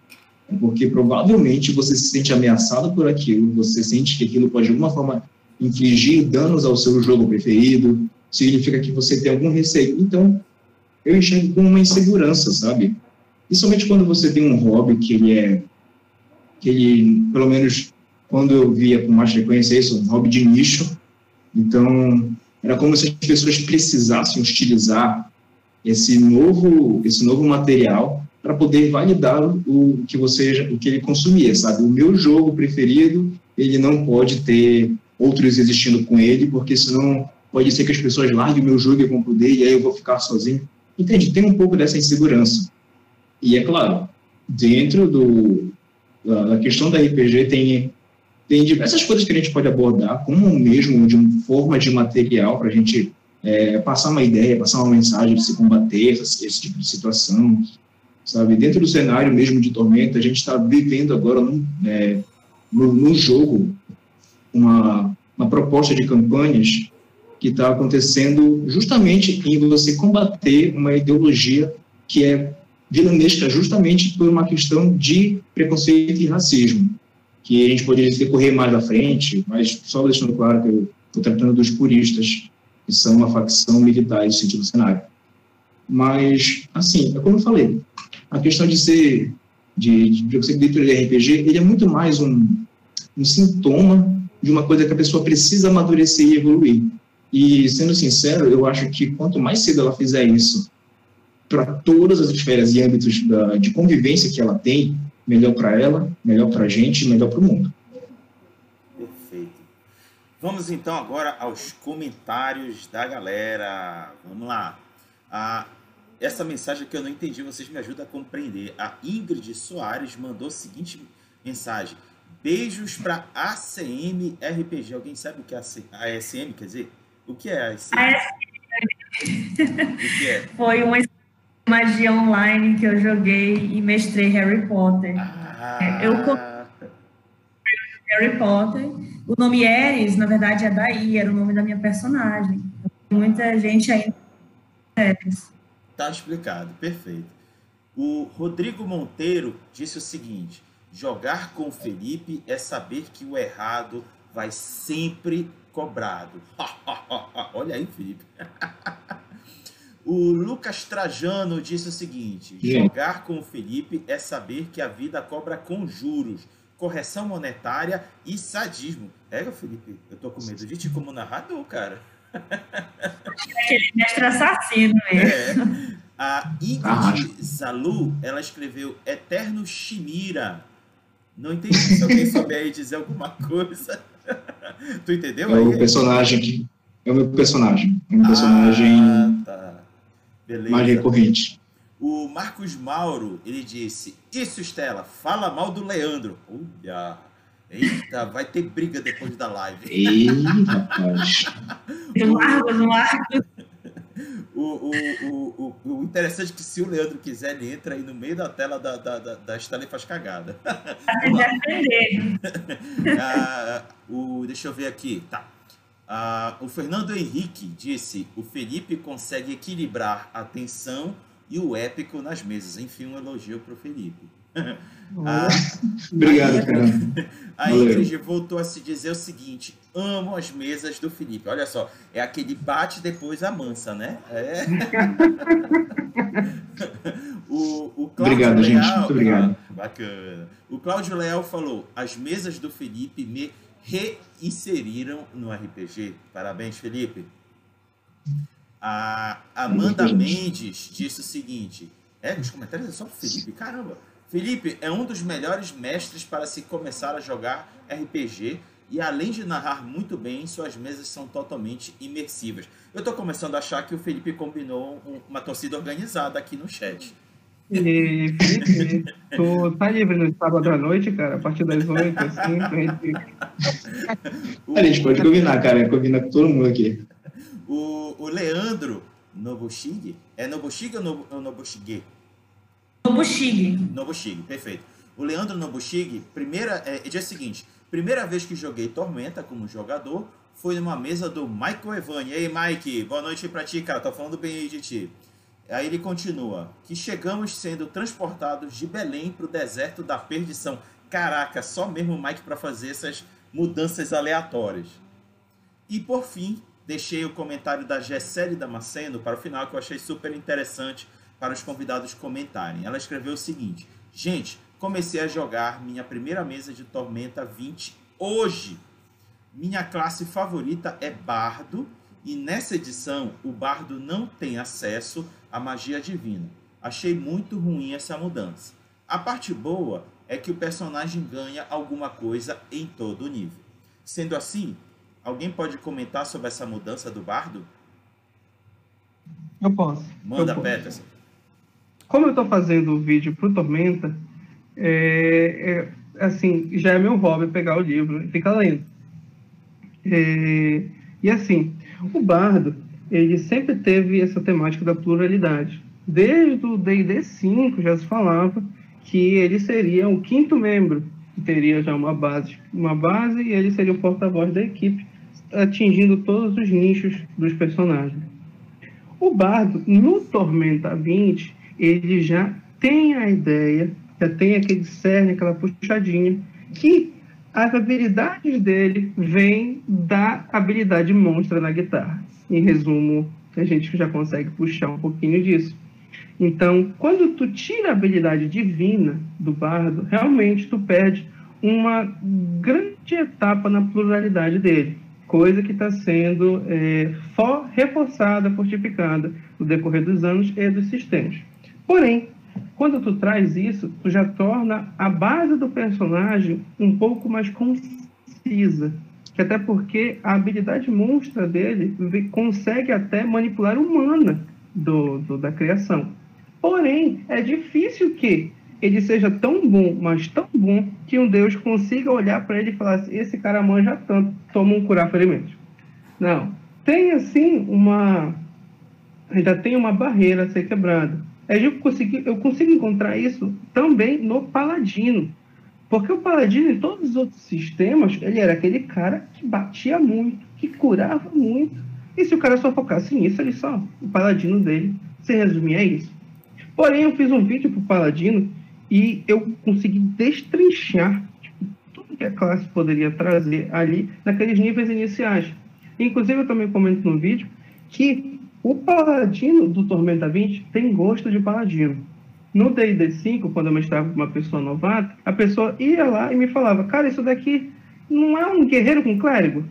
é porque provavelmente você se sente ameaçado por aquilo, você sente que aquilo pode de alguma forma infligir danos ao seu jogo preferido, significa que você tem algum receio. Então, eu enxergo como uma insegurança, sabe? Principalmente quando você tem um hobby que ele é, que ele, pelo menos quando eu via com mais frequência isso, um hobby de nicho, então era como se as pessoas precisassem utilizar esse novo, esse novo material para poder validar o que você, o que ele consumia, sabe? O meu jogo preferido, ele não pode ter outros existindo com ele, porque senão pode ser que as pessoas larguem o meu jogo e vão poder, e aí eu vou ficar sozinho. Entende? Tem um pouco dessa insegurança. E é claro, dentro do, da questão da RPG tem, tem diversas coisas que a gente pode abordar, como mesmo de uma forma de material para a gente é, passar uma ideia, passar uma mensagem de se combater esse, esse tipo de situação, sabe? Dentro do cenário mesmo de Tormenta, a gente está vivendo agora num, é, no, no jogo uma, uma proposta de campanhas que está acontecendo justamente em você combater uma ideologia que é vilanesca justamente por uma questão de preconceito e racismo, que a gente poderia decorrer mais à frente, mas só deixando claro que eu estou tratando dos puristas, que são uma facção militar em sentido cenário. Mas, assim, é como eu falei, a questão de ser, de, de preconceito dentro de RPG, ele é muito mais um, um sintoma de uma coisa que a pessoa precisa amadurecer e evoluir. E, sendo sincero, eu acho que quanto mais cedo ela fizer isso, para todas as esferas e âmbitos da, de convivência que ela tem, melhor para ela, melhor para a gente, melhor para o mundo. Perfeito. Vamos então agora aos comentários da galera. Vamos lá. Ah, essa mensagem que eu não entendi, vocês me ajudam a compreender. A Ingrid Soares mandou a seguinte mensagem: Beijos para ACM RPG. Alguém sabe o que é a ASM quer dizer? O que é a ASM? o que é? Foi uma magia online que eu joguei e mestrei Harry Potter. Ah. Eu Harry Potter. O nome Ares, na verdade, é daí, era o nome da minha personagem. Muita gente ainda. Tá explicado, perfeito. O Rodrigo Monteiro disse o seguinte: Jogar com o Felipe é saber que o errado vai sempre cobrado. Olha aí, Felipe. o Lucas Trajano disse o seguinte: jogar com o Felipe é saber que a vida cobra com juros, correção monetária e sadismo. É, Felipe, eu tô com medo de ti como narrador, cara. Aquele mestre assassino mesmo. É. A Ingrid Zalu, ela escreveu Eterno Chimira. Não entendi. Se alguém souber aí dizer alguma coisa. tu entendeu? É o personagem que. É o meu personagem. É um personagem. Ah, tá. Beleza. Mais recorrente. O Marcos Mauro, ele disse: Isso, Estela, fala mal do Leandro. Olha. Eita, vai ter briga depois da live. Ei, rapaz. Marcos, Marcos. O, o, o, o, interessante é que se o Leandro quiser, ele entra aí no meio da tela da, da, da, da Estela e faz cagada. ah, o, deixa eu ver aqui. Tá. Ah, o Fernando Henrique disse: o Felipe consegue equilibrar a tensão e o épico nas mesas. Enfim, um elogio para o Felipe. ah, Obrigado, cara. A Ingrid voltou a se dizer o seguinte: amo as mesas do Felipe. Olha só, é aquele bate depois mansa, né? É. o, o obrigado, Leal, gente. Muito obrigado. Ah, bacana. O Cláudio Leal falou: as mesas do Felipe me reinseriram no RPG. Parabéns, Felipe. A Amanda Mendes disse o seguinte: é, nos comentários é só o Felipe, caramba. Felipe é um dos melhores mestres para se começar a jogar RPG e além de narrar muito bem, suas mesas são totalmente imersivas. Eu estou começando a achar que o Felipe combinou uma torcida organizada aqui no chat. E, Felipe, tu tá livre no sábado à noite, cara, a partir das 8, assim, pra gente... a gente pode combinar, cara, combinar com todo mundo aqui. O, o Leandro Nobushige, é Nobushige ou Nobushige? Nobushige. Nobushige, perfeito. O Leandro Nobushige, primeira, é, é dia seguinte, primeira vez que joguei Tormenta como jogador foi numa mesa do Michael Evani. Ei, Mike, boa noite pra ti, cara, tô falando bem aí de ti. Aí ele continua, que chegamos sendo transportados de Belém pro deserto da perdição. Caraca, só mesmo o Mike para fazer essas mudanças aleatórias. E por fim, deixei o comentário da Gessele Damasceno para o final, que eu achei super interessante para os convidados comentarem. Ela escreveu o seguinte: Gente, comecei a jogar minha primeira mesa de Tormenta 20 hoje. Minha classe favorita é Bardo, e nessa edição o Bardo não tem acesso à magia divina. Achei muito ruim essa mudança. A parte boa é que o personagem ganha alguma coisa em todo o nível. Sendo assim, alguém pode comentar sobre essa mudança do bardo? Eu posso. Manda, eu Peterson. Como eu estou fazendo o vídeo pro Tormenta, é, é, assim, já é meu hobby pegar o livro e ficar lendo. É, e assim, o bardo, ele sempre teve essa temática da pluralidade. Desde o D&D 5 já se falava que ele seria o quinto membro, que teria já uma base, uma base e ele seria o porta-voz da equipe, atingindo todos os nichos dos personagens. O Bardo, no Tormenta 20, ele já tem a ideia, já tem aquele cerne, aquela puxadinha, que as habilidades dele vêm da habilidade monstra na guitarra. Em resumo, a gente já consegue puxar um pouquinho disso. Então, quando tu tira a habilidade divina do bardo, realmente tu perde uma grande etapa na pluralidade dele, coisa que está sendo é, for, reforçada, fortificada no decorrer dos anos e dos sistemas. Porém, quando tu traz isso, tu já torna a base do personagem um pouco mais concisa, até porque a habilidade monstra dele consegue até manipular humana do, do da criação. Porém, é difícil que ele seja tão bom, mas tão bom, que um Deus consiga olhar para ele e falar assim, esse cara manja tanto, toma um curar ferimentos. Não. Tem, assim, uma... Ainda tem uma barreira a ser quebrada. Eu consigo, eu consigo encontrar isso também no Paladino. Porque o Paladino, em todos os outros sistemas, ele era aquele cara que batia muito, que curava muito. E se o cara só focasse nisso, ele só... O Paladino dele se resumia a isso. Porém, eu fiz um vídeo para o Paladino e eu consegui destrinchar tipo, tudo que a classe poderia trazer ali naqueles níveis iniciais. Inclusive, eu também comento no vídeo que o Paladino do Tormenta 20 tem gosto de Paladino. No D&D 5, quando eu mestrava com uma pessoa novata, a pessoa ia lá e me falava, cara, isso daqui não é um guerreiro com clérigo?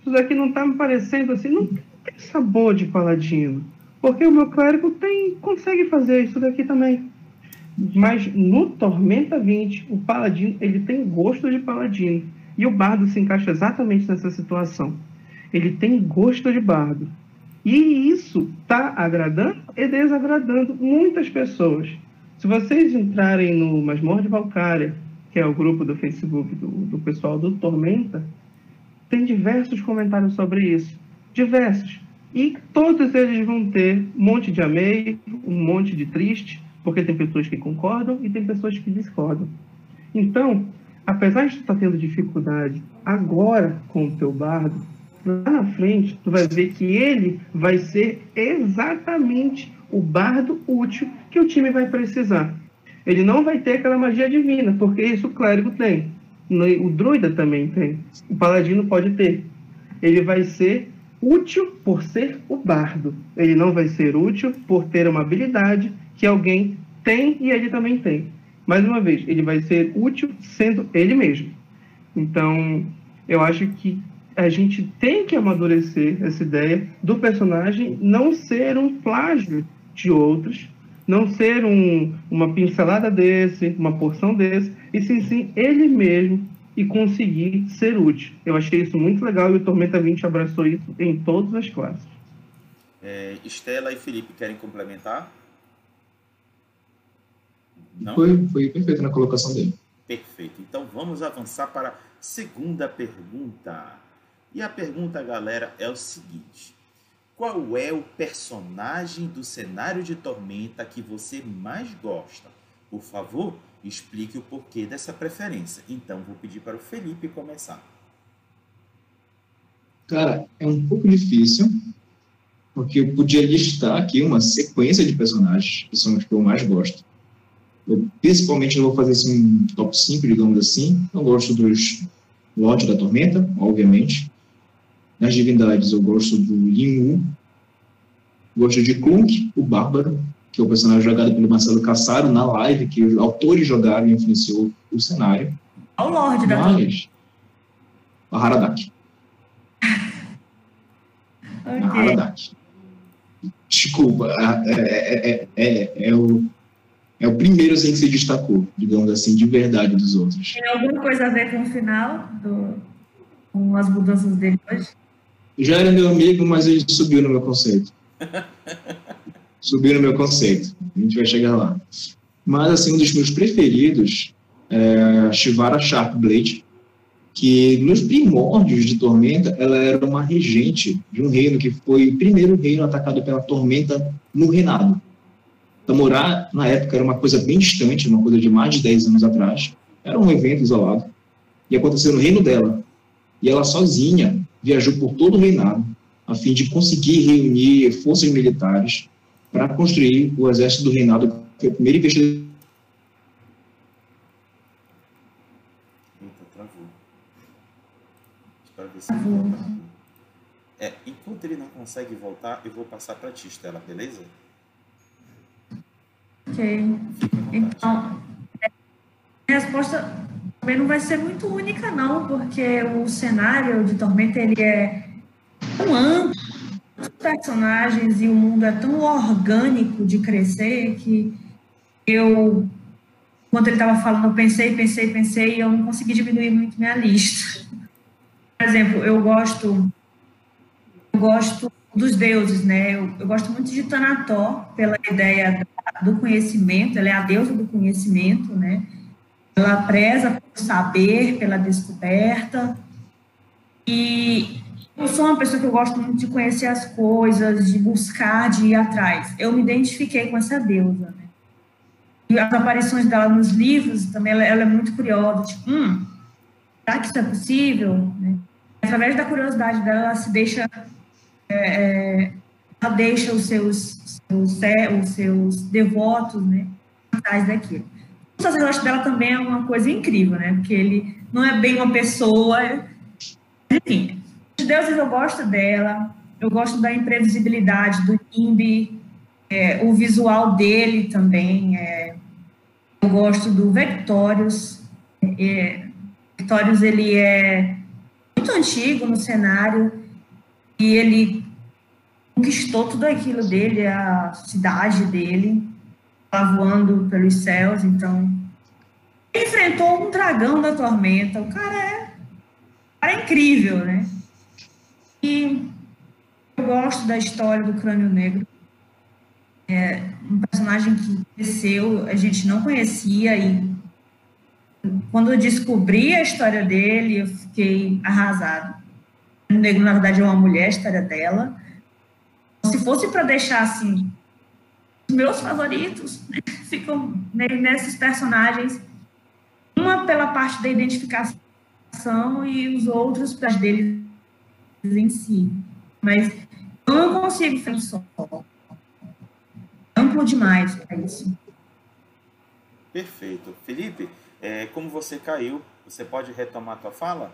Isso daqui não está me parecendo assim, não tem sabor de Paladino. Porque o meu clérigo tem, consegue fazer isso daqui também. Mas no Tormenta 20, o paladino ele tem gosto de paladino. E o bardo se encaixa exatamente nessa situação. Ele tem gosto de bardo. E isso está agradando e desagradando muitas pessoas. Se vocês entrarem no Masmorra de Valkyria, que é o grupo do Facebook do, do pessoal do Tormenta, tem diversos comentários sobre isso. Diversos. E todos eles vão ter um monte de amei, um monte de triste, porque tem pessoas que concordam e tem pessoas que discordam. Então, apesar de estar tá tendo dificuldade agora com o teu bardo, lá na frente tu vai ver que ele vai ser exatamente o bardo útil que o time vai precisar. Ele não vai ter aquela magia divina, porque isso o clérigo tem. O druida também tem. O paladino pode ter. Ele vai ser útil por ser o bardo. Ele não vai ser útil por ter uma habilidade que alguém tem e ele também tem. Mais uma vez, ele vai ser útil sendo ele mesmo. Então, eu acho que a gente tem que amadurecer essa ideia do personagem não ser um plágio de outros, não ser um, uma pincelada desse, uma porção desse, e sim, sim, ele mesmo e conseguir ser útil. Eu achei isso muito legal e o Tormenta 20 abraçou isso em todas as classes. É, Estela e Felipe querem complementar? Não? Foi, foi perfeito na colocação dele. Perfeito. Então vamos avançar para a segunda pergunta. E a pergunta, galera, é o seguinte: Qual é o personagem do cenário de Tormenta que você mais gosta? Por favor, explique o porquê dessa preferência. Então, vou pedir para o Felipe começar. Cara, é um pouco difícil, porque eu podia listar aqui uma sequência de personagens, que são os que eu mais gosto. Eu, principalmente, eu vou fazer assim, um top 5, digamos assim. Eu gosto dos Lorde da Tormenta, obviamente. Nas divindades, eu gosto do Yin gosto de Klunk, o Bárbaro, que é o personagem jogado pelo Marcelo Cassaro na live, que os autores jogaram e influenciou o cenário. Ao Lorde da Mas, a Haradak. okay. A Haradak. Desculpa, é, é, é, é, o, é o primeiro assim, que se destacou, digamos assim, de verdade dos outros. Tem alguma coisa a ver com o final, do, com as mudanças dele hoje? Já era meu amigo, mas ele subiu no meu conceito. subiu no meu conceito. A gente vai chegar lá. Mas, assim, um dos meus preferidos é Shivara Sharpblade, que nos primórdios de Tormenta, ela era uma regente de um reino que foi o primeiro reino atacado pela Tormenta no reinado. Tamorar, na época, era uma coisa bem distante, uma coisa de mais de 10 anos atrás. Era um evento isolado. E aconteceu no reino dela. E ela sozinha viajou por todo o reinado, a fim de conseguir reunir forças militares para construir o exército do reinado, que foi a primeira investida. Eita, travou. Espera ver se ele volta aqui. É, enquanto ele não consegue voltar, eu vou passar para ti, Stella, beleza? Ok. Então, a resposta também não vai ser muito única, não, porque o cenário de Tormenta ele é tão amplo, os personagens e o mundo é tão orgânico de crescer que eu, quando ele estava falando, pensei, pensei, pensei e eu não consegui diminuir muito minha lista. Por exemplo, eu gosto, eu gosto dos deuses, né? Eu, eu gosto muito de Tanató pela ideia do conhecimento, ela é a deusa do conhecimento, né? Ela preza pelo saber, pela descoberta. E eu sou uma pessoa que eu gosto muito de conhecer as coisas, de buscar, de ir atrás. Eu me identifiquei com essa deusa. Né? E as aparições dela nos livros também, ela, ela, é muito curiosa. Tipo, hum, será que isso é possível? Né? Através da curiosidade dela, ela se deixa... É, é, ela deixa os seus, os, os seus devotos né, atrás daquilo. O sacerdote dela também é uma coisa incrível, né? Porque ele não é bem uma pessoa. Enfim, os deuses eu gosto dela, eu gosto da imprevisibilidade do Nimbi, é, o visual dele também. É, eu gosto do Vectorius. É, Vectorius ele é muito antigo no cenário e ele conquistou tudo aquilo dele, a cidade dele voando pelos céus, então enfrentou um dragão da tormenta. O cara é, o cara é incrível, né? E eu gosto da história do Crânio Negro. É um personagem que cresceu, a gente não conhecia e quando eu descobri a história dele, eu fiquei arrasado. O Negro, na verdade, é uma mulher, a história dela. Se fosse para deixar assim meus favoritos né, ficam nesses personagens, uma pela parte da identificação e os outros para deles em si. Mas eu não consigo fazer só. Amplo demais para isso. Perfeito. Felipe, é, como você caiu, você pode retomar a tua fala?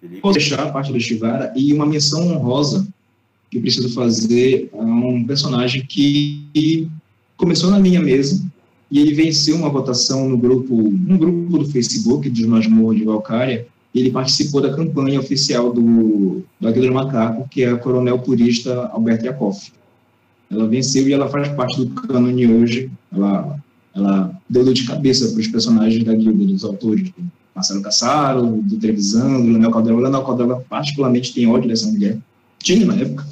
Felipe? Vou deixar a parte do Chivara e uma menção honrosa eu preciso fazer um personagem que começou na minha mesa e ele venceu uma votação no grupo, no grupo do Facebook dos Masmorra de Valcária. Ele participou da campanha oficial do, do Aguilera Macaco, que é a coronel purista Alberto Yakoff. Ela venceu e ela faz parte do cânone hoje. Ela, ela deu dor de cabeça para os personagens da guilda, dos autores. Marcelo Cassaro, do Trevisan, do Leonel Caldeira. O Leonel Caldeira particularmente tem ódio dessa mulher tinha na época.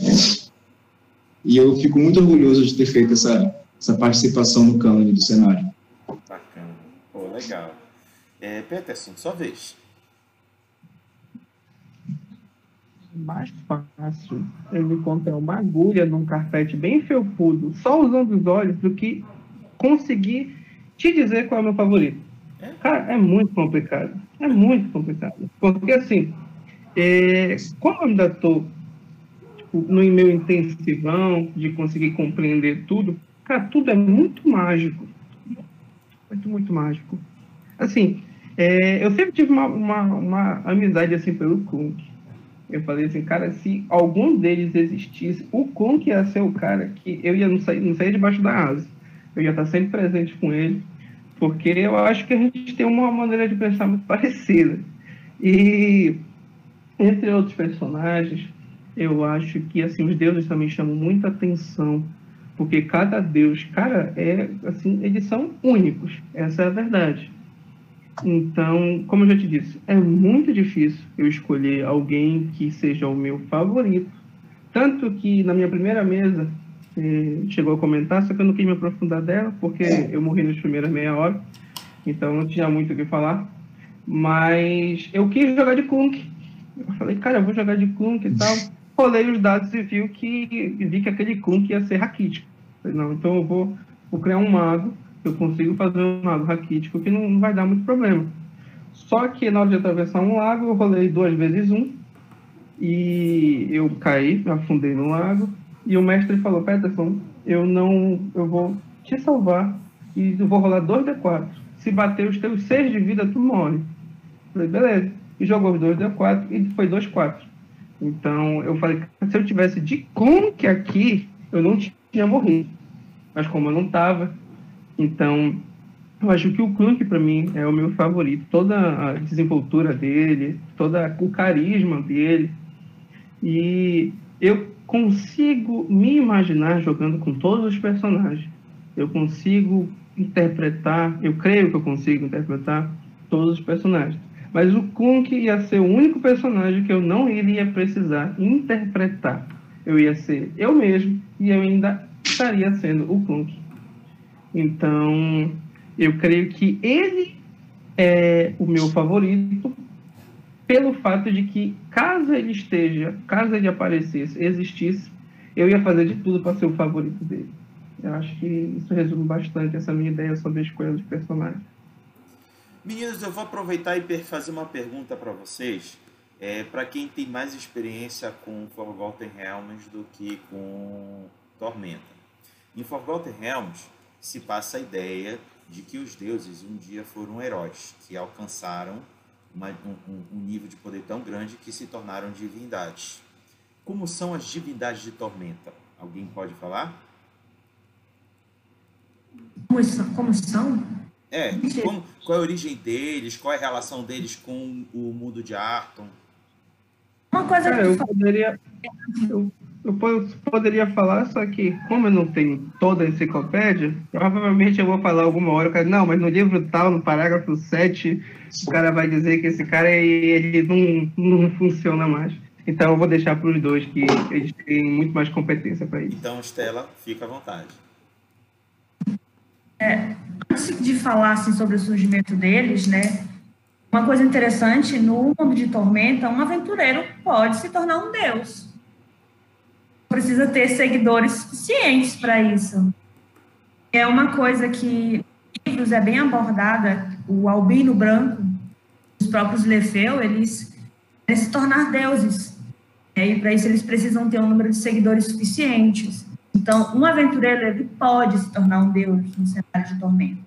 E eu fico muito orgulhoso de ter feito essa, essa participação no cânone do cenário. Bacana. Pô, legal. É, Peterson, sua vez. Mais fácil ele encontrar uma agulha num carpete bem felpudo, só usando os olhos, do que conseguir te dizer qual é o meu favorito. É? Cara, é muito complicado. É muito complicado. Porque, assim, é, como eu ainda estou no meu intensivão de conseguir compreender tudo, cara, tudo é muito mágico. Muito, muito mágico. Assim, É, eu sempre tive uma, uma, uma, amizade assim pelo Kunk. Eu falei assim, cara, se algum deles existisse, o Kunk ia ser o cara que eu ia não sair, não sair debaixo da asa. Eu ia estar sempre presente com ele, porque eu acho que a gente tem uma maneira de pensar muito parecida. E entre outros personagens, eu acho que assim os deuses também chamam muita atenção, porque cada deus, cara, é assim, eles são únicos. Essa é a verdade. Então, como eu já te disse, é muito difícil eu escolher alguém que seja o meu favorito. Tanto que na minha primeira mesa eh, chegou a comentar, só que eu não quis me aprofundar dela, porque eu morri nas primeiras meia hora, então não tinha muito o que falar. Mas eu quis jogar de Kunk. Eu falei, cara, eu vou jogar de Kunk e tal. Rolei os dados e viu que, vi que aquele Kunk ia ser raquítico. Não, então eu vou, vou criar um mago eu consigo fazer um lago raquítico que não, não vai dar muito problema. Só que na hora de atravessar um lago, eu rolei duas vezes um e eu caí, afundei no lago e o mestre falou, Peterson, eu não, eu vou te salvar e eu vou rolar dois D4. Se bater os teus seis de vida, tu morre. falei, beleza. E jogou os dois D4 e foi dois quatro. Então eu falei, se eu tivesse de conque aqui, eu não tinha morrido. Mas como eu não tava, então, eu acho que o Clunk, para mim, é o meu favorito. Toda a desenvoltura dele, todo o carisma dele. E eu consigo me imaginar jogando com todos os personagens. Eu consigo interpretar, eu creio que eu consigo interpretar todos os personagens. Mas o Kunk ia ser o único personagem que eu não iria precisar interpretar. Eu ia ser eu mesmo e eu ainda estaria sendo o Kunk. Então, eu creio que ele é o meu favorito pelo fato de que, caso ele esteja, caso ele aparecesse, existisse, eu ia fazer de tudo para ser o favorito dele. Eu acho que isso resume bastante essa minha ideia sobre a escolha dos personagens. Meninos, eu vou aproveitar e fazer uma pergunta para vocês. É, para quem tem mais experiência com Forgotten Realms do que com Tormenta. Em Forgotten Realms, se passa a ideia de que os deuses um dia foram heróis, que alcançaram uma, um, um nível de poder tão grande que se tornaram divindades. Como são as divindades de Tormenta? Alguém pode falar? Como? Como são? É, como, qual é a origem deles? Qual é a relação deles com o mundo de Arton? Uma coisa que eu poderia, eu eu poderia falar, só que como eu não tenho toda a enciclopédia, provavelmente eu vou falar alguma hora, cara, não, mas no livro tal, no parágrafo 7, o cara vai dizer que esse cara ele não, não funciona mais. Então eu vou deixar para os dois que eles têm muito mais competência para isso. Então, Estela, fica à vontade. É, antes de falar assim, sobre o surgimento deles, né? Uma coisa interessante, no mundo de Tormenta, um aventureiro pode se tornar um deus precisa ter seguidores suficientes para isso. É uma coisa que livros é bem abordada, o albino branco, os próprios Lefeu, eles querem se tornar deuses. E para isso, eles precisam ter um número de seguidores suficientes. Então, um aventureiro ele pode se tornar um deus no cenário de tormento.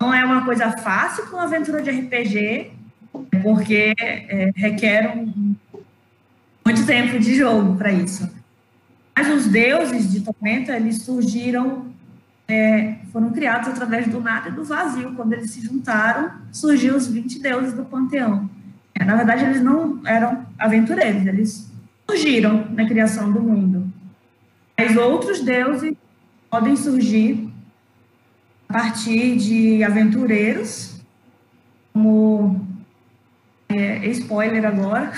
Não é uma coisa fácil com uma aventura de RPG, porque é, requer um, muito tempo de jogo para isso. Mas os deuses de Tormenta, eles surgiram, é, foram criados através do nada e do vazio. Quando eles se juntaram, surgiu os 20 deuses do panteão. É, na verdade, eles não eram aventureiros, eles surgiram na criação do mundo. Mas outros deuses podem surgir a partir de aventureiros, como é, spoiler agora.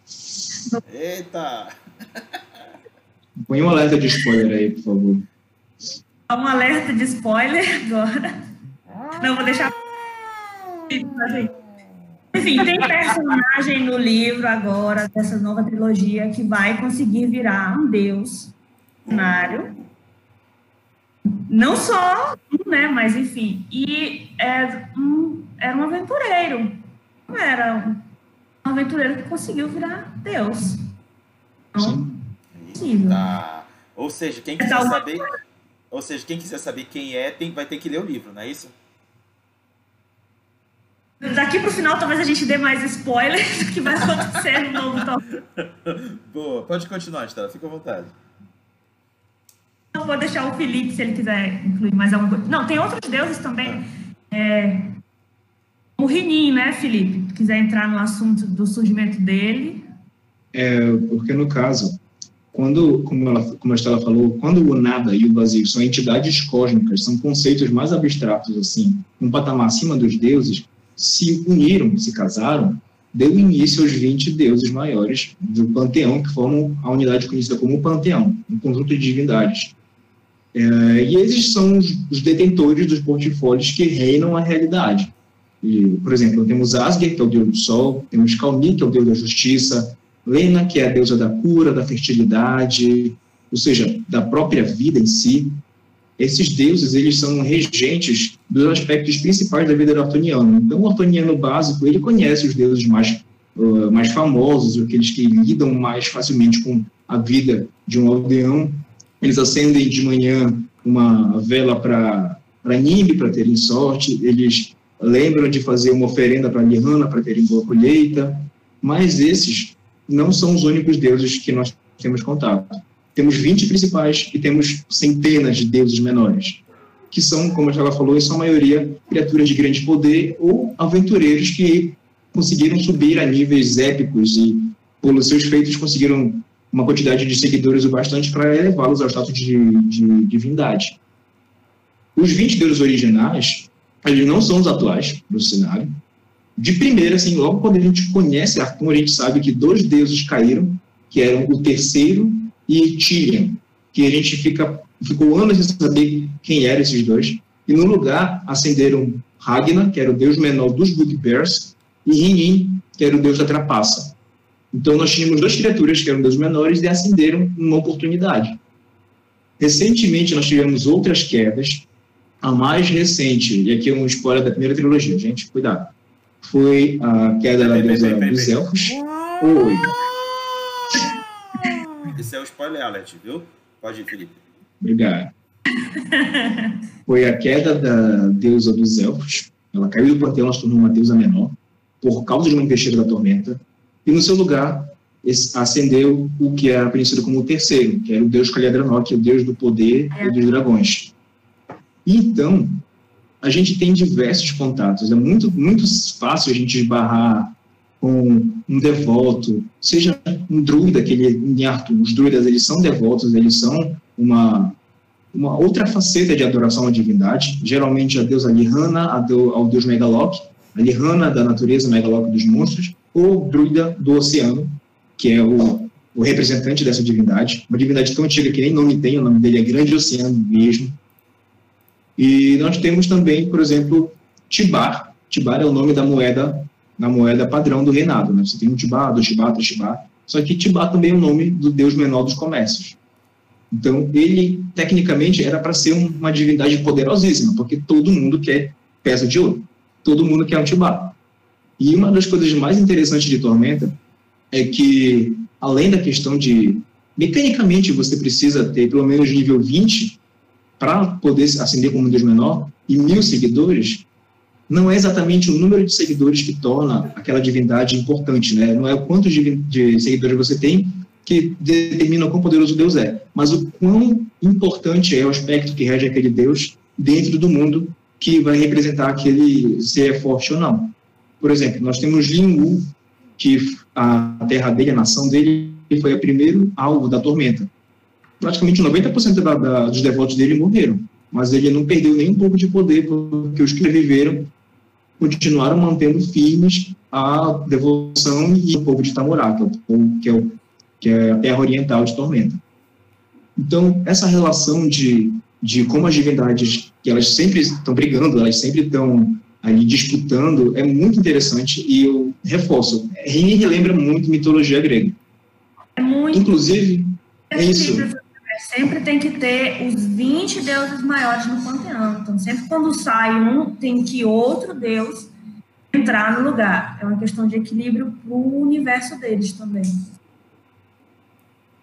Eita! Põe um alerta de spoiler aí, por favor. Um alerta de spoiler agora. Não, vou deixar. Enfim, tem personagem no livro agora, dessa nova trilogia, que vai conseguir virar um deus cenário. Não só né? Mas enfim. E é um, era um aventureiro. Não era um, aventureiro que conseguiu virar deus. Então, Sim. Tá. Ou seja, quem quiser uma... saber. Ou seja, quem quiser saber quem é, tem, vai ter que ler o livro, não é isso? Daqui para o final, talvez a gente dê mais spoilers do que vai acontecer no novo torneio. Boa, pode continuar, Estela, fica à vontade. Eu vou deixar o Felipe, se ele quiser incluir mais alguma coisa. Não, tem outros deuses também. É, o Rinim, né, Felipe? Quiser entrar no assunto do surgimento dele. É, porque no caso, quando, como, ela, como a Estela falou, quando o nada e o vazio são entidades cósmicas, são conceitos mais abstratos, assim, um patamar acima dos deuses, se uniram, se casaram, deu início aos 20 deuses maiores do panteão, que formam a unidade conhecida como panteão, um conjunto de divindades. É, e esses são os, os, detentores dos portfólios que reinam a realidade. E, por exemplo, temos Asger, que é o deus do sol, temos Calmi, que é o deus da justiça, Lena, que é a deusa da cura, da fertilidade, ou seja, da própria vida em si. Esses deuses, eles são regentes dos aspectos principais da vida do artoniano. Então, o artoniano básico, ele conhece os deuses mais, uh, mais famosos, aqueles que lidam mais facilmente com a vida de um aldeão. Eles acendem de manhã uma vela para Nimbe, para terem sorte. Eles lembram de fazer uma oferenda para Lihana, para terem boa colheita. Mas esses não são os únicos deuses que nós temos contato. Temos 20 principais e temos centenas de deuses menores, que são, como ela falou, em sua maioria criaturas de grande poder ou aventureiros que conseguiram subir a níveis épicos e, pelos seus feitos, conseguiram uma quantidade de seguidores o bastante para elevá-los ao status de, de divindade. Os 20 deuses originais, eles não são os atuais do cenário, de primeira, assim, logo quando a gente conhece Arthur, a gente sabe que dois deuses caíram, que eram o terceiro e Tyrion, que a gente fica, ficou anos sem saber quem eram esses dois, e no lugar ascenderam Ragnar, que era o deus menor dos Bugbears, e Rinin, que era o deus da trapaça. Então nós tínhamos duas criaturas que eram deuses menores e ascenderam numa oportunidade. Recentemente nós tivemos outras quedas, a mais recente, e aqui é um spoiler da primeira trilogia, gente, cuidado foi a queda da deusa dos elfos. Oi. Esse é o spoiler alert, viu? Pode ir, Felipe. Obrigado. Foi a queda da deusa dos elfos. Ela caiu do panteão, ela se tornou uma deusa menor, por causa de uma investida da tormenta. E no seu lugar, ascendeu o que é conhecido como o terceiro, que era o deus Calhadranó, que é o deus do poder e dos dragões. E então, a gente tem diversos contatos. É muito, muito fácil a gente esbarrar com um devoto, seja um druida, que ele, em Arthur, os druidas eles são devotos, eles são uma, uma outra faceta de adoração à divindade, geralmente a deusa Lihana, a ao deus Megalok, a Lihana da natureza, Megalok dos monstros, ou druida do oceano, que é o, o representante dessa divindade, uma divindade tão antiga que nem nome tem, o nome dele é Grande Oceano mesmo, e nós temos também, por exemplo, Tibar. Tibar é o nome da moeda, na moeda padrão do reinado. Né? Você tem um Tibar, dois Tibar, três Tibar. Só que Tibar também é o nome do deus menor dos comércios. Então, ele, tecnicamente, era para ser uma divindade poderosíssima, porque todo mundo quer peça de ouro. Todo mundo quer um Tibar. E uma das coisas mais interessantes de Tormenta é que, além da questão de, mecanicamente, você precisa ter pelo menos nível 20 para poder ascender como Deus menor e mil seguidores, não é exatamente o número de seguidores que torna aquela divindade importante, né? Não é o quanto de, de seguidores você tem que determina o quão poderoso Deus é, mas o quão importante é o aspecto que rege aquele Deus dentro do mundo que vai representar aquele se é forte ou não. Por exemplo, nós temos Lin Wu, que a terra dele, a nação dele, foi o primeiro alvo da tormenta praticamente 90% da, da, dos devotos dele morreram. Mas ele não perdeu nem um pouco de poder, porque os que viveram continuaram mantendo firmes a devoção e o povo de Tamorá, que é, o, que, é o, que é a terra oriental de Tormenta. Então, essa relação de, de como as divindades, que elas sempre estão brigando, elas sempre estão ali disputando, é muito interessante e eu reforço, relembra muito mitologia grega. É muito. Inclusive, é isso sempre tem que ter os 20 deuses maiores no panteão. Então, sempre quando sai um, tem que outro deus entrar no lugar. É uma questão de equilíbrio para o universo deles também.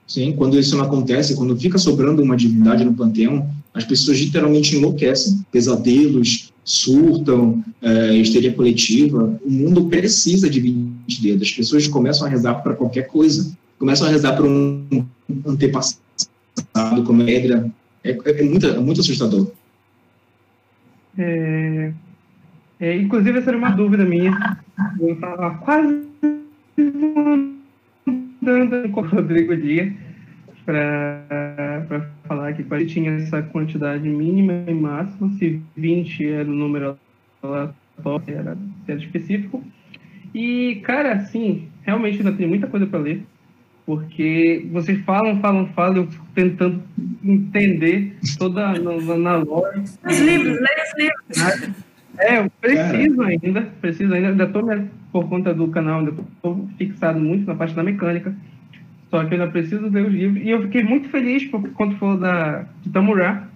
Sim, quando isso não acontece, quando fica sobrando uma divindade no panteão, as pessoas literalmente enlouquecem. Pesadelos, surtam, é, histeria coletiva. O mundo precisa de 20 dedos. As pessoas começam a rezar para qualquer coisa. Começam a rezar para um antepassado, como. É, é, é, muito, é muito assustador. É, é, inclusive, essa era uma dúvida minha. Eu estava quase dando com o Rodrigo Dias para falar que tinha essa quantidade mínima e máxima, se 20 era o número aleatório, era, era específico. E, cara, assim, realmente ainda tem muita coisa para ler, porque vocês falam, falam, falam, eu fico tentando entender toda na, na lore. Os livros, leia os livros. É, eu preciso ainda, preciso ainda, ainda estou por conta do canal, ainda estou fixado muito na parte da mecânica, só que eu ainda preciso ler os livros, e eu fiquei muito feliz por, quando for da, de Tamurá,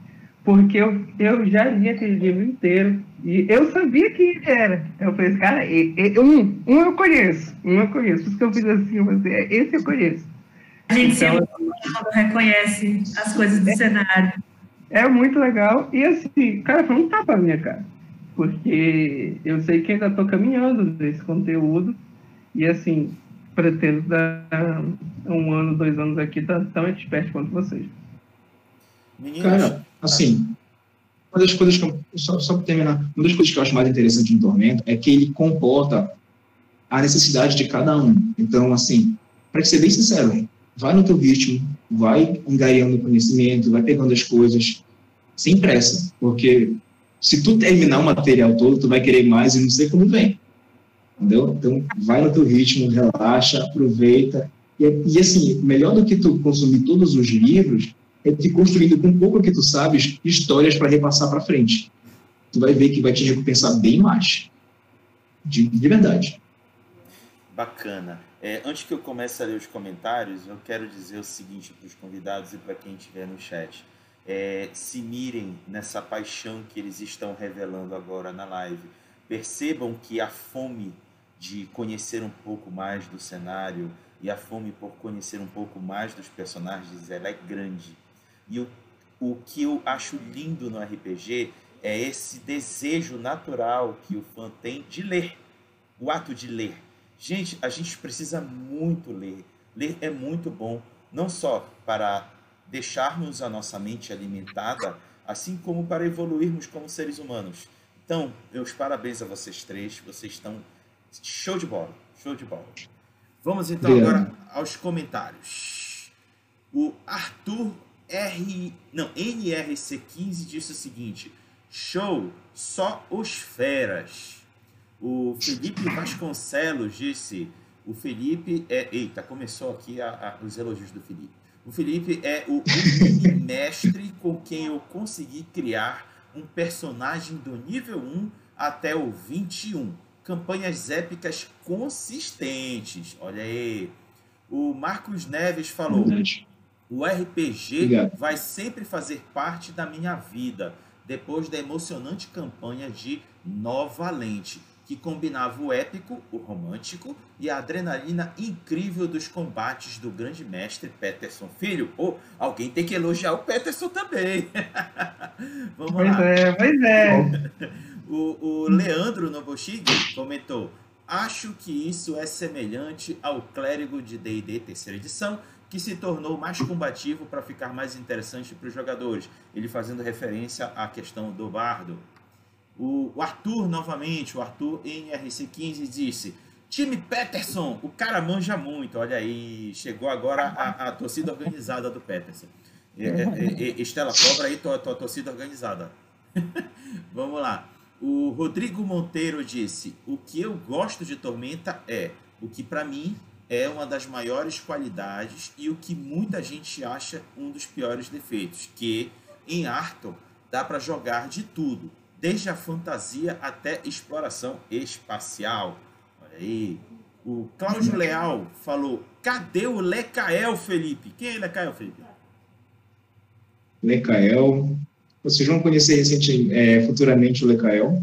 porque eu, eu já li aquele livro inteiro, e eu sabia que era. Eu falei, cara, e, e, um, um eu conheço, um eu conheço, por isso que eu fiz assim, eu falei, é, esse eu conheço. A gente então, sempre reconhece as coisas do é, cenário. É muito legal, e assim, cara, foi um tapa na minha cara porque eu sei que ainda estou caminhando nesse conteúdo e assim pretendo dar um ano, dois anos aqui tão, tão expert quanto vocês. Cara, assim, uma das coisas que eu, só, só para terminar, uma das coisas que eu acho mais interessante no Tormento é que ele comporta a necessidade de cada um. Então, assim, para ser bem sincero, vai no teu ritmo, vai engaiando conhecimento, vai pegando as coisas sem pressa, porque se tu terminar o material todo, tu vai querer mais e não sei como vem. Entendeu? Então, vai no teu ritmo, relaxa, aproveita. E, e assim, melhor do que tu consumir todos os livros, é te construindo com pouco que tu sabes histórias para repassar para frente. Tu vai ver que vai te recompensar bem mais. De, de verdade. Bacana. É, antes que eu comece a ler os comentários, eu quero dizer o seguinte para os convidados e para quem estiver no chat é, se mirem nessa paixão que eles estão revelando agora na live. Percebam que a fome de conhecer um pouco mais do cenário e a fome por conhecer um pouco mais dos personagens ela é grande. E o, o que eu acho lindo no RPG é esse desejo natural que o fã tem de ler, o ato de ler. Gente, a gente precisa muito ler. Ler é muito bom, não só para deixarmos a nossa mente alimentada, assim como para evoluirmos como seres humanos. Então, meus parabéns a vocês três, vocês estão show de bola, show de bola. Vamos então agora aos comentários. O Arthur R, não, NRC15 disse o seguinte: "Show, só os feras". O Felipe Vasconcelos disse: "O Felipe é, eita, começou aqui a, a, os elogios do Felipe. O Felipe é o único mestre com quem eu consegui criar um personagem do nível 1 até o 21. Campanhas épicas consistentes. Olha aí. O Marcos Neves falou: o RPG Obrigado. vai sempre fazer parte da minha vida, depois da emocionante campanha de Nova Lente que combinava o épico, o romântico e a adrenalina incrível dos combates do grande mestre Peterson Filho. Ou oh, alguém tem que elogiar o Peterson também. Vamos pois lá. É, pois é. o, o Leandro Nobushig comentou: Acho que isso é semelhante ao clérigo de D&D terceira edição, que se tornou mais combativo para ficar mais interessante para os jogadores. Ele fazendo referência à questão do bardo. O, Arthur, novamente, o Arthur NRC15 disse: Time Peterson, o cara manja muito. Olha aí, chegou agora a, a torcida organizada do Peterson. É, é, é, Estela Cobra aí, tua, tua torcida organizada. Vamos lá. O Rodrigo Monteiro disse: O que eu gosto de Tormenta é o que para mim é uma das maiores qualidades e o que muita gente acha um dos piores defeitos, que em Arthur dá para jogar de tudo desde a fantasia até exploração espacial. Olha aí. O Cláudio Leal falou: cadê o Lecael, Felipe? Quem é Lecael, Felipe? Lecael. Vocês vão conhecer é, futuramente o Lecael.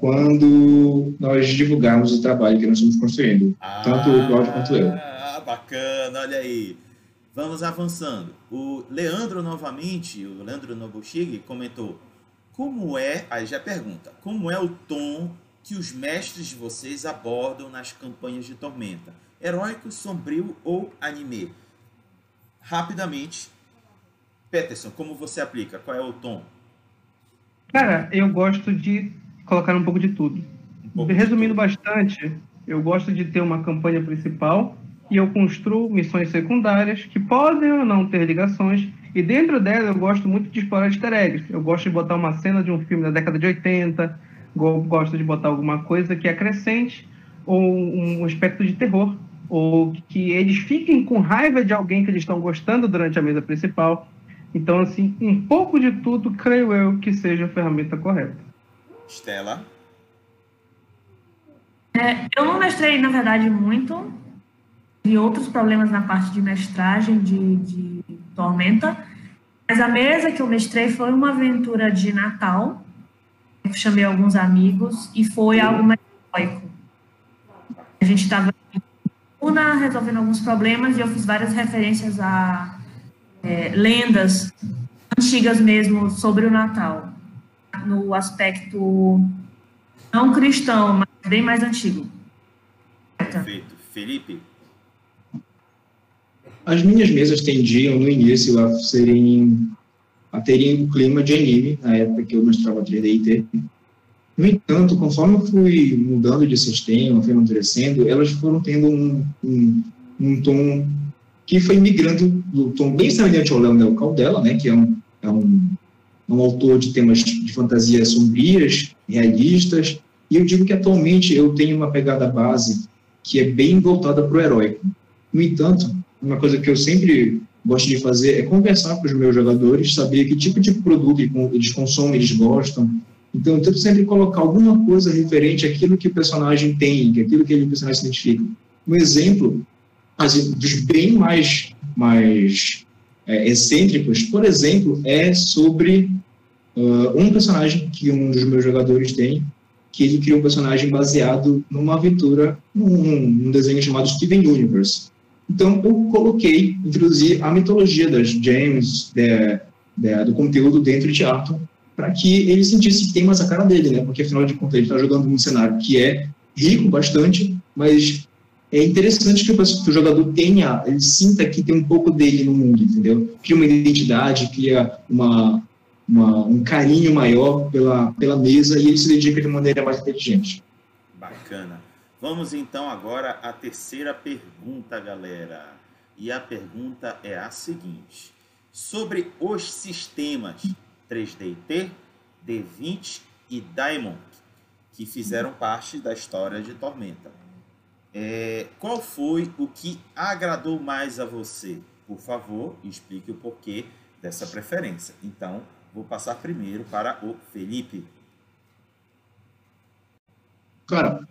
Quando nós divulgarmos o trabalho que nós estamos construindo. Ah, tanto o Cláudio quanto eu. Ah, bacana, olha aí. Vamos avançando. O Leandro, novamente, o Leandro Nobuchig, comentou: como é, aí já pergunta, como é o tom que os mestres de vocês abordam nas campanhas de Tormenta? Heróico, sombrio ou anime? Rapidamente, Peterson, como você aplica? Qual é o tom? Cara, eu gosto de colocar um pouco de tudo. Um pouco Resumindo de tudo. bastante, eu gosto de ter uma campanha principal e eu construo missões secundárias que podem ou não ter ligações. E dentro dela eu gosto muito de explorar easter eggs. Eu gosto de botar uma cena de um filme da década de 80, gosto de botar alguma coisa que acrescente ou um aspecto de terror, ou que eles fiquem com raiva de alguém que eles estão gostando durante a mesa principal. Então, assim, um pouco de tudo, creio eu que seja a ferramenta correta. Estela? É, eu não mestrei, na verdade, muito. Vi outros problemas na parte de mestragem de, de Tormenta. Mas a mesa que eu mestrei foi uma aventura de Natal. Eu chamei alguns amigos e foi algo mais heróico. A gente estava Una resolvendo alguns problemas e eu fiz várias referências a é, lendas antigas mesmo sobre o Natal, no aspecto não cristão, mas bem mais antigo. Perfeito. Felipe? As minhas mesas tendiam, no início, a serem a terem um clima de anime, na época que eu mostrava 3D e No entanto, conforme eu fui mudando de sistema, fui amadurecendo, elas foram tendo um, um, um tom que foi migrando do tom bem semelhante ao Leonel Caldela, né, que é um, é um, um autor de temas de fantasia sombrias, realistas, e eu digo que atualmente eu tenho uma pegada base que é bem voltada para o heróico. No entanto, uma coisa que eu sempre gosto de fazer é conversar com os meus jogadores, saber que tipo de produto eles consomem, eles gostam. Então, eu tento sempre colocar alguma coisa referente àquilo que o personagem tem, aquilo que ele, o personagem se identifica. Um exemplo assim, dos bem mais, mais é, excêntricos, por exemplo, é sobre uh, um personagem que um dos meus jogadores tem, que ele criou um personagem baseado numa aventura, num, num desenho chamado Steven Universe. Então, eu coloquei, introduzi a mitologia das gems, de, de, do conteúdo dentro de Arton, para que ele sentisse que tem mais a cara dele, né? Porque, afinal de contas, ele está jogando num cenário que é rico bastante, mas é interessante que o, que o, jogador tenha, ele sinta que tem um pouco dele no mundo, entendeu? Cria uma identidade, cria uma, uma, um carinho maior pela, pela mesa e ele se dedica de maneira mais inteligente. Bacana. Vamos então agora à terceira pergunta, galera. E a pergunta é a seguinte: sobre os sistemas 3DT, D20 e Diamond, que fizeram parte da história de Tormenta. É, qual foi o que agradou mais a você? Por favor, explique o porquê dessa preferência. Então, Vou passar primeiro para o Felipe. Cara,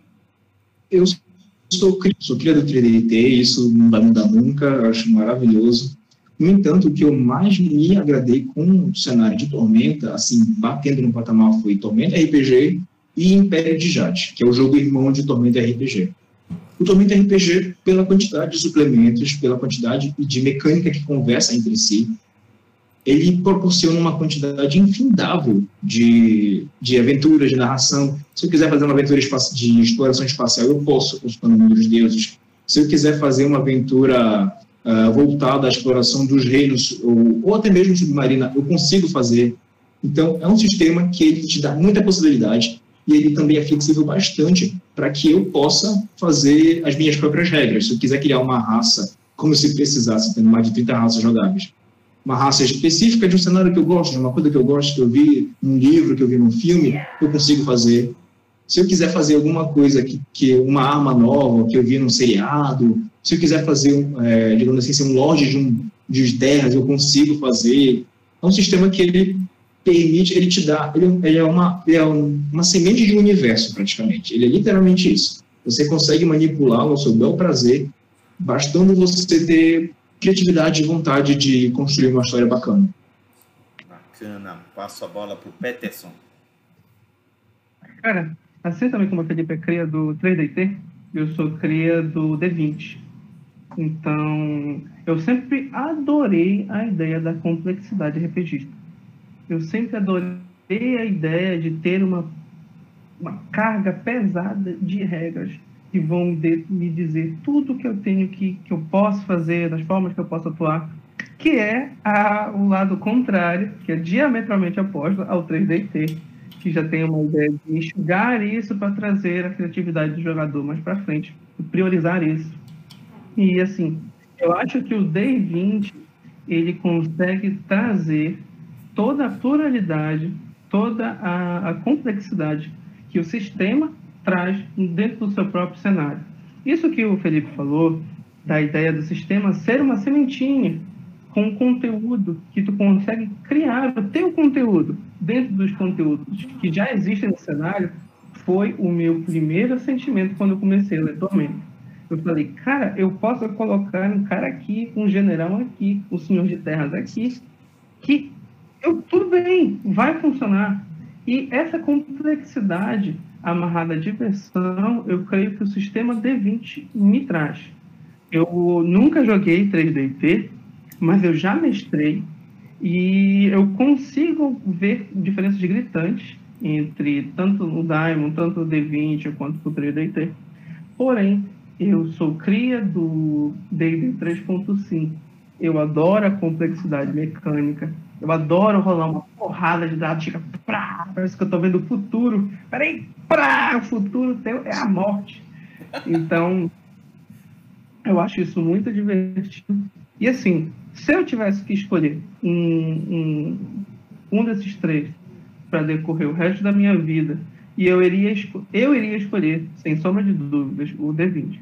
eu sou, sou cria do 3DT, isso não vai mudar nunca, eu acho maravilhoso. No entanto, o que eu mais me agradei com o cenário de Tormenta, assim, batendo no patamar, foi Tormenta RPG e Império de Jade, que é o jogo irmão de Tormenta RPG. O Tormenta RPG, pela quantidade de suplementos, pela quantidade de mecânica que conversa entre si, ele proporciona uma quantidade infindável de, de aventuras, de narração. Se eu quiser fazer uma aventura de exploração espacial, eu posso, consultando o mundo dos deuses. Se eu quiser fazer uma aventura uh, voltada à exploração dos reinos, ou, ou até mesmo submarina, eu consigo fazer. Então, é um sistema que ele te dá muita possibilidade e ele também é flexível bastante para que eu possa fazer as minhas próprias regras. Se eu quiser criar uma raça, como se precisasse, tendo mais de 30 raças jogáveis uma raça específica de um cenário que eu gosto, de uma coisa que eu gosto, que eu vi num livro, que eu vi num filme, eu consigo fazer. Se eu quiser fazer alguma coisa que, que uma arma nova que eu vi num seriado, se eu quiser fazer, é, digamos assim, ser um lorde de, um, de terras, eu consigo fazer. É um sistema que ele permite, ele te dá, ele, ele é, uma, ele é uma semente de um universo, praticamente. Ele é literalmente isso. Você consegue manipulá-lo ao seu bel prazer, bastando você ter criatividade e vontade de construir uma história bacana. Bacana. Passo a bola para o Peterson. Cara, assim também como a Felipe é cria do 3DT, eu sou cria do D20. Então, eu sempre adorei a ideia da complexidade RPGista. Eu sempre adorei a ideia de ter uma, uma carga pesada de regras que vão me, me dizer tudo que eu tenho que, que eu posso fazer, das formas que eu posso atuar, que é a, o lado contrário, que é diametralmente oposto ao 3DT, que já tem uma ideia de enxugar isso para trazer a criatividade do jogador mais para frente, priorizar isso. E assim, eu acho que o D20 ele consegue trazer toda a pluralidade, toda a, a complexidade que o sistema traz dentro do seu próprio cenário. Isso que o Felipe falou, da ideia do sistema ser uma sementinha com conteúdo que tu consegue criar o teu conteúdo dentro dos conteúdos que já existem no cenário, foi o meu primeiro sentimento quando eu comecei a ler Tormento. Eu falei, cara, eu posso colocar um cara aqui, um general aqui, um senhor de terras aqui, que eu, tudo bem, vai funcionar. E essa complexidade amarrada à diversão, eu creio que o sistema D20 me traz. Eu nunca joguei 3DT, mas eu já mestrei e eu consigo ver diferenças gritantes entre tanto o Diamond, tanto o D20 quanto o 3DT. Porém, eu sou cria do D&D 3.5. Eu adoro a complexidade mecânica. Eu adoro rolar uma porrada de dados, fica prá, parece que eu estou vendo o futuro. Peraí, prá, o futuro teu é a morte. Então, eu acho isso muito divertido. E assim, se eu tivesse que escolher um, um, um desses três para decorrer o resto da minha vida, e eu iria, eu iria escolher, sem sombra de dúvidas, o D20.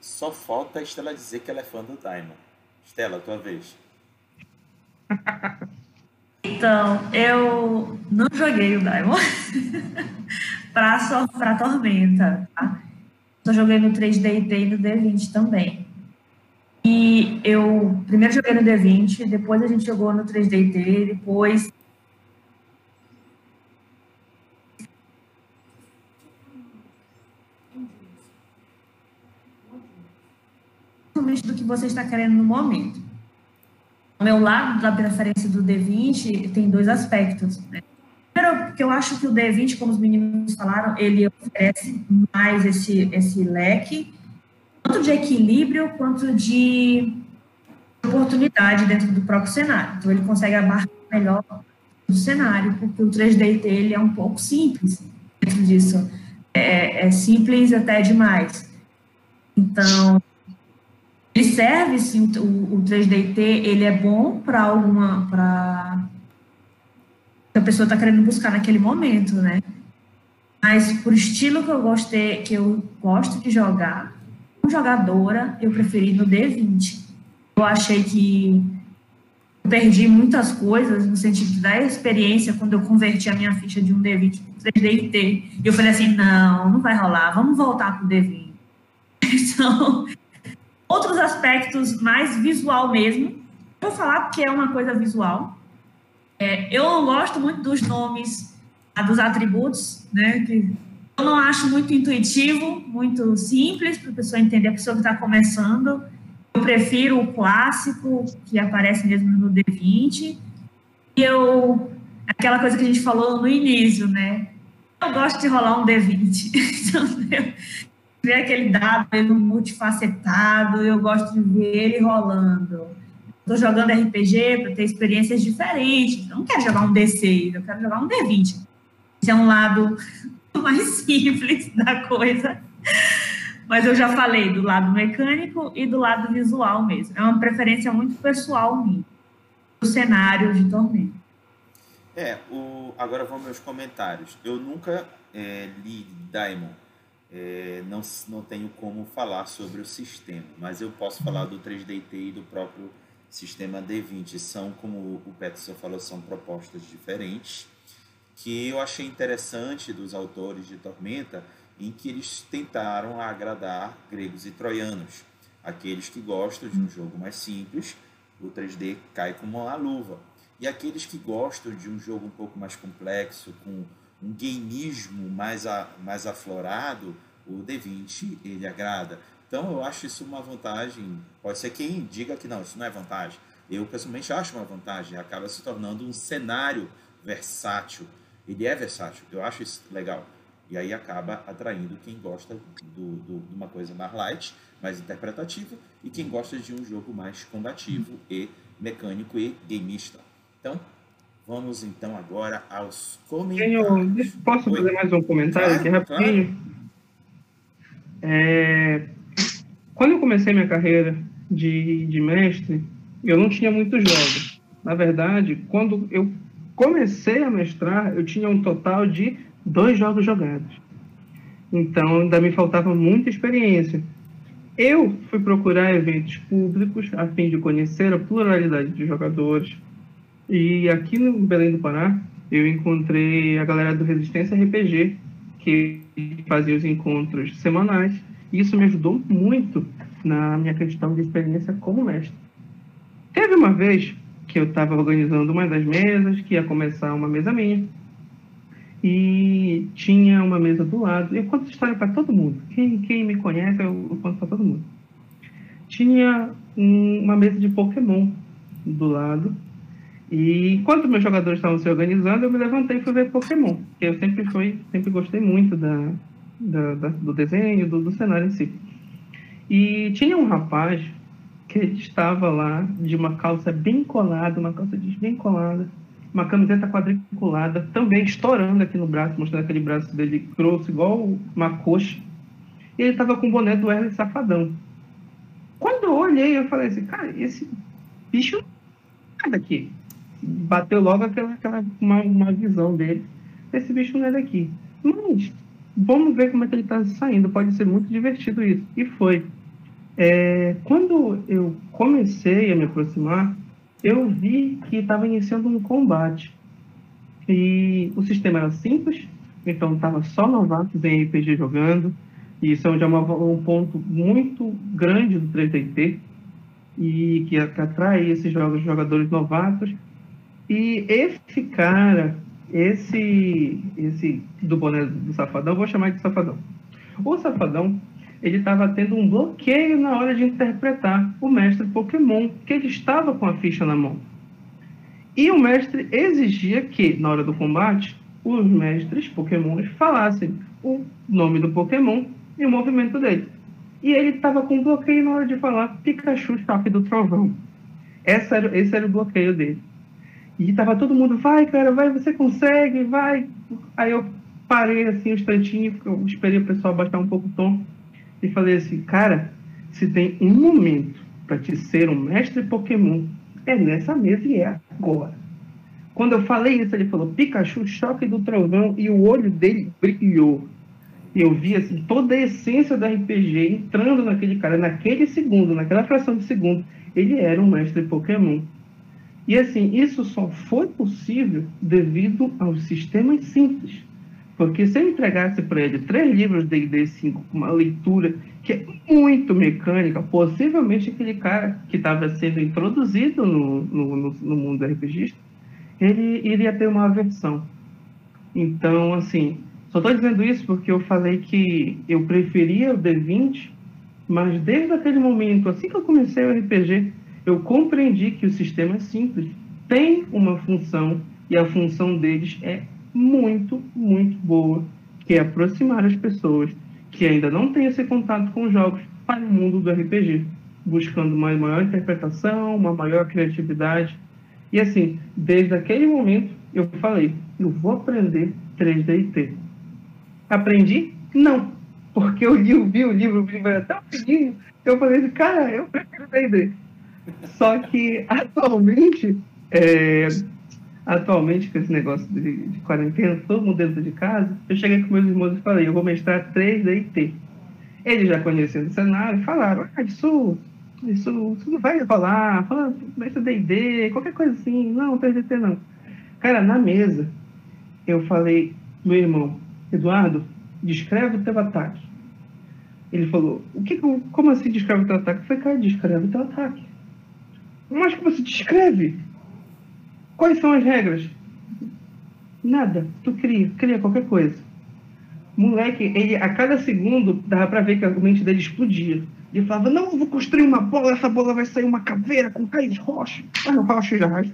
Só falta a Estela dizer que ela é fã do Diamond. Estela, tua vez. Então, eu não joguei o Diamond para Tormenta. Tá? Só joguei no 3D e no D20 também. E eu primeiro joguei no D20, depois a gente jogou no 3DT, depois. do que você está querendo no momento. O meu lado da preferência do D20 tem dois aspectos. Né? Primeiro, porque eu acho que o D20, como os meninos falaram, ele oferece mais esse, esse leque tanto de equilíbrio quanto de oportunidade dentro do próprio cenário. Então, ele consegue abarcar melhor o cenário, porque o 3D dele é um pouco simples dentro disso. É, é simples até demais. Então, ele serve, sim, o, o 3DT, ele é bom para alguma, para a pessoa está querendo buscar naquele momento, né? Mas por estilo que eu gostei, que eu gosto de jogar, jogadora, eu preferi no D20. Eu achei que eu perdi muitas coisas no sentido da experiência quando eu converti a minha ficha de um D20 para 3D E eu falei assim, não, não vai rolar, vamos voltar para o D20. Então, outros aspectos mais visual mesmo. Vou falar porque é uma coisa visual. É, eu não gosto muito dos nomes, dos atributos, né, que eu não acho muito intuitivo, muito simples para a pessoa entender, a pessoa que está começando. Eu prefiro o clássico, que aparece mesmo no D20. E eu, aquela coisa que a gente falou no início, né? Eu gosto de rolar um D20. Então, ver aquele dado multifacetado, eu gosto de ver ele rolando. Estou jogando RPG para ter experiências diferentes. Eu não quero jogar um D6, eu quero jogar um D20. Esse é um lado mais simples da coisa. Mas eu já falei do lado mecânico e do lado visual mesmo. É uma preferência muito pessoal minha. O cenário de torneio. É, o... agora vamos meus comentários. Eu nunca é, li Daimon. É, não, não tenho como falar sobre o sistema, mas eu posso falar do 3DT e do próprio sistema D20. São, como o Peterson falou, são propostas diferentes que eu achei interessante dos autores de Tormenta, em que eles tentaram agradar gregos e troianos. Aqueles que gostam de um jogo mais simples, o 3D cai como uma luva. E aqueles que gostam de um jogo um pouco mais complexo, com um gameismo mais, a, mais aflorado, o D20 ele agrada. Então eu acho isso uma vantagem. Pode ser quem diga que não, isso não é vantagem. Eu pessoalmente acho uma vantagem. Acaba se tornando um cenário versátil. Ele é versátil, eu acho isso legal. E aí acaba atraindo quem gosta do, do, de uma coisa mais light, mais interpretativa, e quem gosta de um jogo mais combativo e mecânico e gameista. Então, vamos então agora aos comentários. Tenho, posso Oi? fazer mais um comentário claro, aqui rapidinho? Claro. É, quando eu comecei minha carreira de, de mestre, eu não tinha muitos jogos. Na verdade, quando eu comecei a mestrar, eu tinha um total de dois jogos jogados. Então, ainda me faltava muita experiência. Eu fui procurar eventos públicos a fim de conhecer a pluralidade de jogadores. E aqui no Belém do Pará, eu encontrei a galera do Resistência RPG, que fazia os encontros semanais. E isso me ajudou muito na minha questão de experiência como mestre. Teve uma vez que eu estava organizando uma das mesas, que ia começar uma mesa minha, e tinha uma mesa do lado. Eu conto história para todo mundo. Quem, quem me conhece, eu, eu conto para todo mundo. Tinha um, uma mesa de Pokémon do lado. E enquanto meus jogadores estavam se organizando, eu me levantei e fui ver Pokémon. Que eu sempre fui, sempre gostei muito da, da, da do desenho, do, do cenário em si. E tinha um rapaz que estava lá de uma calça bem colada, uma calça jeans bem colada, uma camiseta quadriculada, também estourando aqui no braço, mostrando aquele braço dele grosso, igual uma coxa. E ele estava com o boné do Wesley Safadão. Quando eu olhei, eu falei assim, cara, esse bicho não é daqui. Bateu logo aquela, aquela uma, uma visão dele. Esse bicho não é daqui. Mas vamos ver como é que ele está saindo. Pode ser muito divertido isso. E foi. É, quando eu comecei a me aproximar, eu vi que estava iniciando um combate. E o sistema era simples, então estava só novatos em RPG jogando. E isso é já um ponto muito grande do 3DT e que, atrai esses jogadores novatos. E esse cara, esse, esse do boné do Safadão, vou chamar de Safadão. O Safadão, ele estava tendo um bloqueio na hora de interpretar o mestre Pokémon, que ele estava com a ficha na mão. E o mestre exigia que, na hora do combate, os mestres Pokémon falassem o nome do Pokémon e o movimento dele. E ele estava com bloqueio na hora de falar Pikachu Choque do Trovão. Esse era, esse era o bloqueio dele. E tava todo mundo, vai, cara, vai, você consegue, vai. Aí eu parei assim um instantinho, eu esperei o pessoal baixar um pouco o tom e falei assim, cara, se tem um momento para te ser um mestre Pokémon, é nessa mesa e é agora. Quando eu falei isso, ele falou Pikachu, choque do trovão, e o olho dele brilhou. E eu vi assim, toda a essência da RPG entrando naquele cara, naquele segundo, naquela fração de segundo. Ele era um mestre Pokémon. E assim, isso só foi possível devido aos sistemas simples. Porque se eu entregasse para ele três livros de D&D 5 com uma leitura que é muito mecânica, possivelmente aquele cara que estava sendo introduzido no, no, no mundo RPG, ele iria ter uma aversão. Então, assim, só estou dizendo isso porque eu falei que eu preferia o D20, mas desde aquele momento, assim que eu comecei o RPG, eu compreendi que o sistema é simples, tem uma função e a função deles é muito, muito boa, que é aproximar as pessoas que ainda não têm esse contato com jogos para o mundo do RPG, buscando uma maior interpretação, uma maior criatividade. E assim, desde aquele momento, eu falei, eu vou aprender 3D Aprendi? Não, porque eu li, vi o livro, o livro era tão pequenininho, eu falei, cara, eu prefiro D&D. Só que, atualmente, é, atualmente, com esse negócio de, de, quarentena, todo mundo dentro de casa, eu cheguei com meus irmãos e falei, eu vou mestrar 3 DIT. Eles já conheciam o cenário, falaram, ah, isso, isso, isso não vai rolar, fala, mestra D&D, qualquer coisa assim, não, 3DT não. Cara, na mesa, eu falei, meu irmão, Eduardo, descreve o teu ataque. Ele falou, o que, como assim descreve o teu ataque? Eu falei, cara, descreve o teu ataque. Mas que você descreve? Quais são as regras? Nada. Tu cria, cria qualquer coisa. Moleque, ele a cada segundo dava pra ver que a mente dele explodia. Ele falava, não, eu vou construir uma bola, essa bola vai sair uma caveira com rocha. Ah, o rocha já, rocha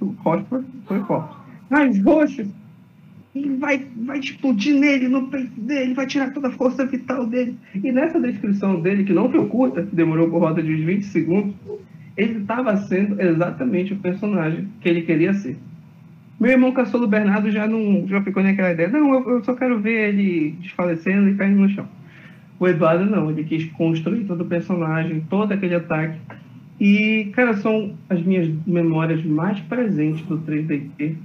foi, foi forte. raios roxos, e vai, vai explodir nele, no peito dele, vai tirar toda a força vital dele. E nessa descrição dele, que não foi curta, demorou por volta de uns 20 segundos, ele estava sendo exatamente o personagem que ele queria ser. Meu irmão caçolo Bernardo já não já ficou naquela ideia, não, eu, eu só quero ver ele desfalecendo e caindo no chão. O Eduardo não, ele quis construir todo o personagem, todo aquele ataque. E, cara, são as minhas memórias mais presentes do 3DT.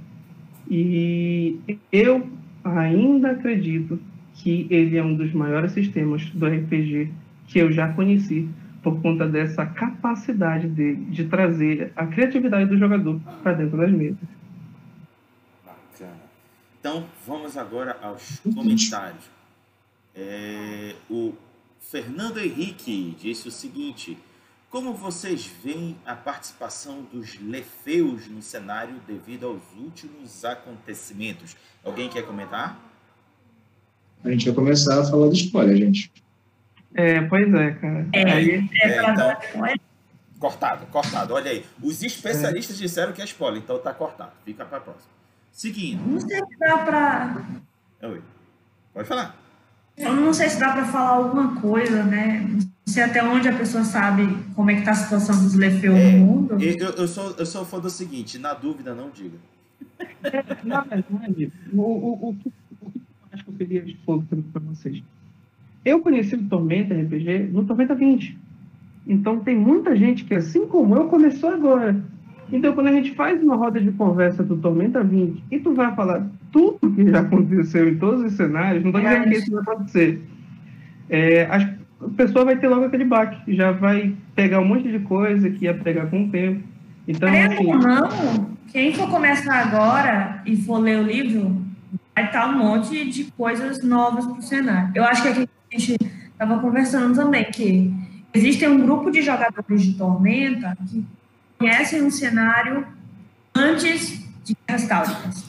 E eu ainda acredito que ele é um dos maiores sistemas do RPG que eu já conheci, por conta dessa capacidade dele de trazer a criatividade do jogador para dentro das mesas. Bacana. Então, vamos agora aos comentários. É, o Fernando Henrique disse o seguinte: Como vocês veem a participação dos Lefeus no cenário devido aos últimos acontecimentos? Alguém quer comentar? A gente vai começar a falar do spoiler, gente. É, pois é, cara. É, Aí, é, É, pra- então- Cortado, cortado. Olha aí. Os especialistas disseram que é spoiler, então tá cortado. Fica para próxima. Seguindo. Não sei se dá pra. Oi. Pode falar. Eu não sei se dá pra falar alguma coisa, né? Não sei até onde a pessoa sabe como é que tá a situação dos Lefeu É, no mundo. Eu, eu sou, eu sou fã do seguinte: na dúvida, não diga. na verdade, o, o, o, que, o que eu acho que eu queria expor para vocês? Eu conheci o Tormenta RPG no Tormenta 20. Então tem muita gente que, assim como eu, começou agora. Então, quando a gente faz uma roda de conversa do Tormenta 20 e tu vai falar tudo que já aconteceu em todos os cenários, não estou dizendo que isso vai acontecer. É, as, a pessoa vai ter logo aquele baque, já vai pegar um monte de coisa que ia pegar com o tempo. Então, Querendo assim, não, quem for começar agora e for ler o livro, vai estar um monte de coisas novas pro cenário. Eu acho que aqui a gente estava conversando também, que existe um grupo de jogadores de Tormenta que conhecem o cenário antes de Guerras Cáulicas.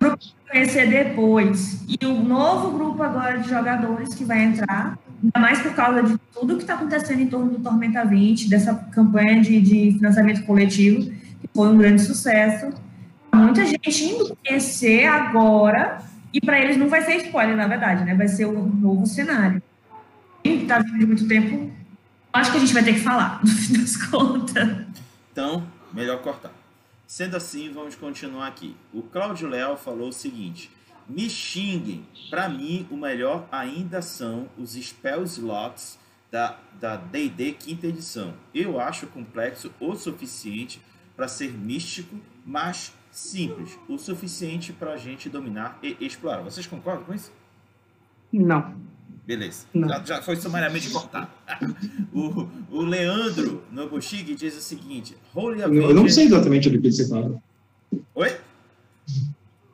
O grupo vai conhecer depois. E o novo grupo agora de jogadores que vai entrar, ainda mais por causa de tudo que está acontecendo em torno do Tormenta 20, dessa campanha de, de financiamento coletivo, que foi um grande sucesso. Muita gente indo conhecer agora, e para eles não vai ser spoiler, na verdade, né? Vai ser o novo cenário. Quem está vindo de muito tempo, acho que a gente vai ter que falar, no fim das contas. Então, melhor cortar. Sendo assim, vamos continuar aqui. O Cláudio Leal falou o seguinte: Me xinguem. Para mim, o melhor ainda são os spell slots da da D&D quinta edição. Eu acho complexo o suficiente para ser místico, mas simples, o suficiente para a gente dominar e explorar. Vocês concordam com isso? não. Beleza. Não. Já, já foi sumariamente cortado. o, o Leandro Nobushige diz o seguinte: Holy não- eu não Avenger- sei exatamente do que você fala. Oi?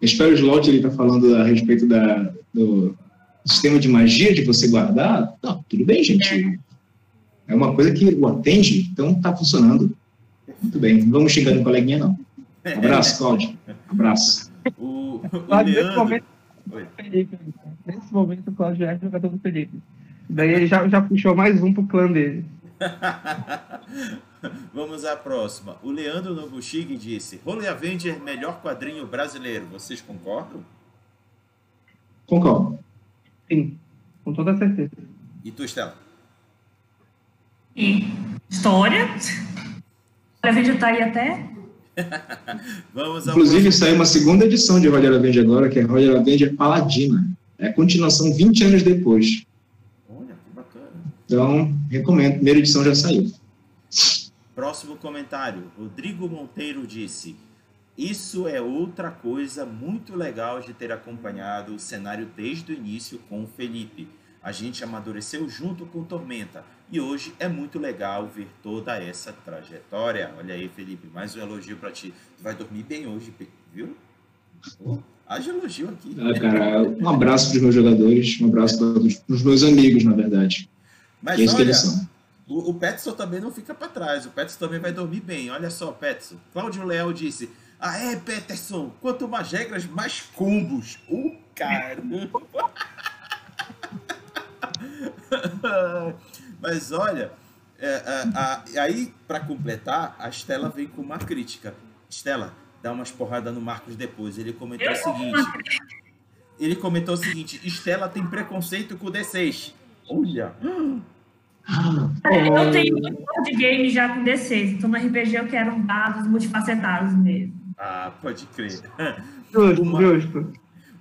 Espero o Slot ele tá falando a respeito da, do sistema de magia de você guardar. Não, tudo bem, gente. É uma coisa que o atende, então tá funcionando. Muito bem. Não vamos chegar no coleguinha, não. Abraço, Cláudio. Abraço. O, o Leandro. momento. Felipe, nesse momento o Cláudio é jogador do Felipe. Daí ele já, já puxou mais um pro clã dele. Vamos à próxima. O Leandro Nobushige disse: Holy Avenger, melhor quadrinho brasileiro. Vocês concordam? Concordo. Sim, com toda certeza. E tu, Estela? E história. A gente tá aí até. Inclusive, saiu uma segunda edição de Roger Avenger agora, que é Roger Avenger Paladina. É a continuação 20 anos depois. Olha, que bacana. Então, recomendo. Primeira edição já saiu. Próximo comentário. Rodrigo Monteiro disse: Isso é outra coisa muito legal de ter acompanhado o cenário desde o início com o Felipe. A gente amadureceu junto com Tormenta e hoje é muito legal ver toda essa trajetória. Olha aí, Felipe, mais um elogio pra ti. Tu vai dormir bem hoje, viu? Oh, haja elogio aqui. Ah, cara, um abraço para os meus jogadores, um abraço para os meus amigos, na verdade. Mas é que olha, eles são. O, o Petson também não fica para trás. O Petson também vai dormir bem. Olha só, Petson. Cláudio Leal disse: Ah, é, Peterson, quanto mais regras, mais combos. O caramba! Mas olha, é, a- a- aí para completar, a Estela vem com uma crítica. Estela, dar umas porradas no Marcos depois. Ele comentou o seguinte. Ele comentou o seguinte: Estela tem preconceito com o D6. Olha! Eu tenho um board game já com D6, então no RPG eu quero dados multifacetados mesmo. Ah, pode crer. Justo, Uma- justo.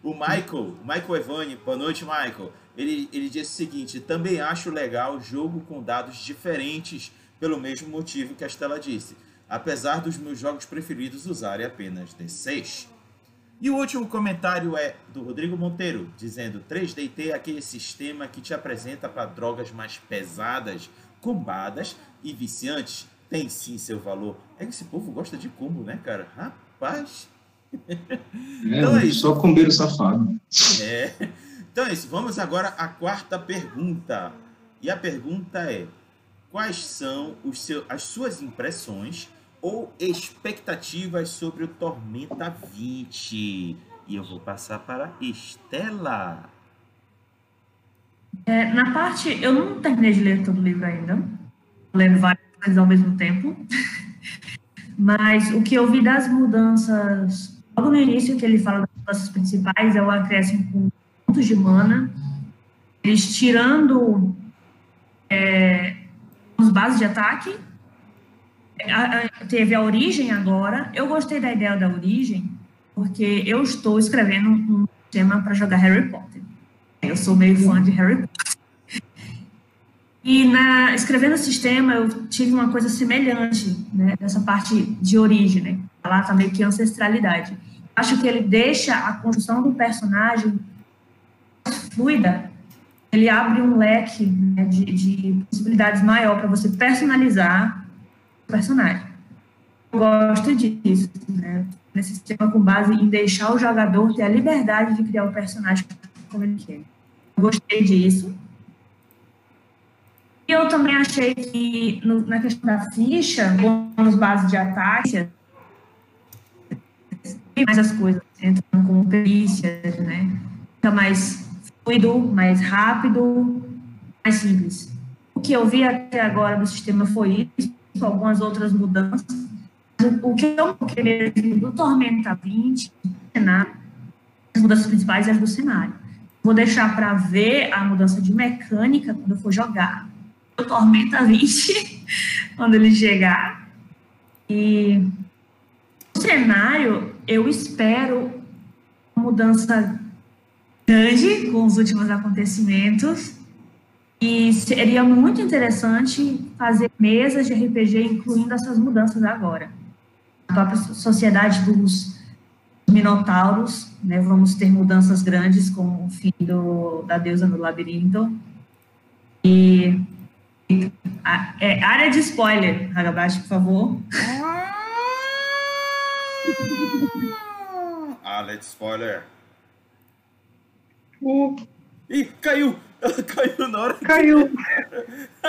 O Michael, Michael Evani, boa noite, Michael. Ele, ele disse o seguinte: também acho legal jogo com dados diferentes, pelo mesmo motivo que a Estela disse. Apesar dos meus jogos preferidos usarem apenas D6. E o último comentário é do Rodrigo Monteiro, dizendo: 3DT é aquele sistema que te apresenta para drogas mais pesadas, combadas e viciantes. Tem sim seu valor. É que esse povo gosta de combo, né, cara? Rapaz. É, Então é isso. só combeiro safado. É. Então é isso. Vamos agora à quarta pergunta. E a pergunta é: quais são os seu, as suas impressões ou expectativas sobre o Tormenta 20? E eu vou passar para Estela. É, na parte, eu não terminei de ler todo o livro ainda, lendo várias coisas ao mesmo tempo, mas o que eu vi das mudanças, logo no início que ele fala das mudanças principais, é o acréscimo com pontos de mana, eles tirando é, os bases de ataque, A- a- teve a origem agora, eu gostei da ideia da origem, porque eu estou escrevendo um tema para jogar Harry Potter. Eu sou meio fã de Harry Potter. E na, escrevendo o sistema, eu tive uma coisa semelhante, né, dessa parte de origem, né? Lá meio que ancestralidade. Acho que ele deixa a construção do personagem fluida, ele abre um leque né, de, de possibilidades maior para você personalizar o personagem. Eu gosto disso, né? Nesse sistema com base em deixar o jogador ter a liberdade de criar o personagem como ele quer. Eu gostei disso. Eu também achei que no- na questão da ficha, bônus base de ataque, mais as coisas entrando como perícias, né? Fica mais fluido, mais rápido, mais simples. O que eu vi até agora do sistema foi isso, algumas outras mudanças. O que eu queria do Tormenta 20, cenário, as mudanças principais as do cenário. Vou deixar para ver a mudança de mecânica quando eu for jogar. Tormenta 20, quando ele chegar. E o cenário, eu espero mudança grande com os últimos acontecimentos. E seria muito interessante fazer mesas de RPG incluindo essas mudanças agora. A própria sociedade dos Minotauros, né? Vamos ter mudanças grandes com o fim do, da deusa no labirinto. E, é, área de spoiler, Hagabashi, por favor. Alex, spoiler. Uh, Ih, caiu! Ela caiu na hora que caiu.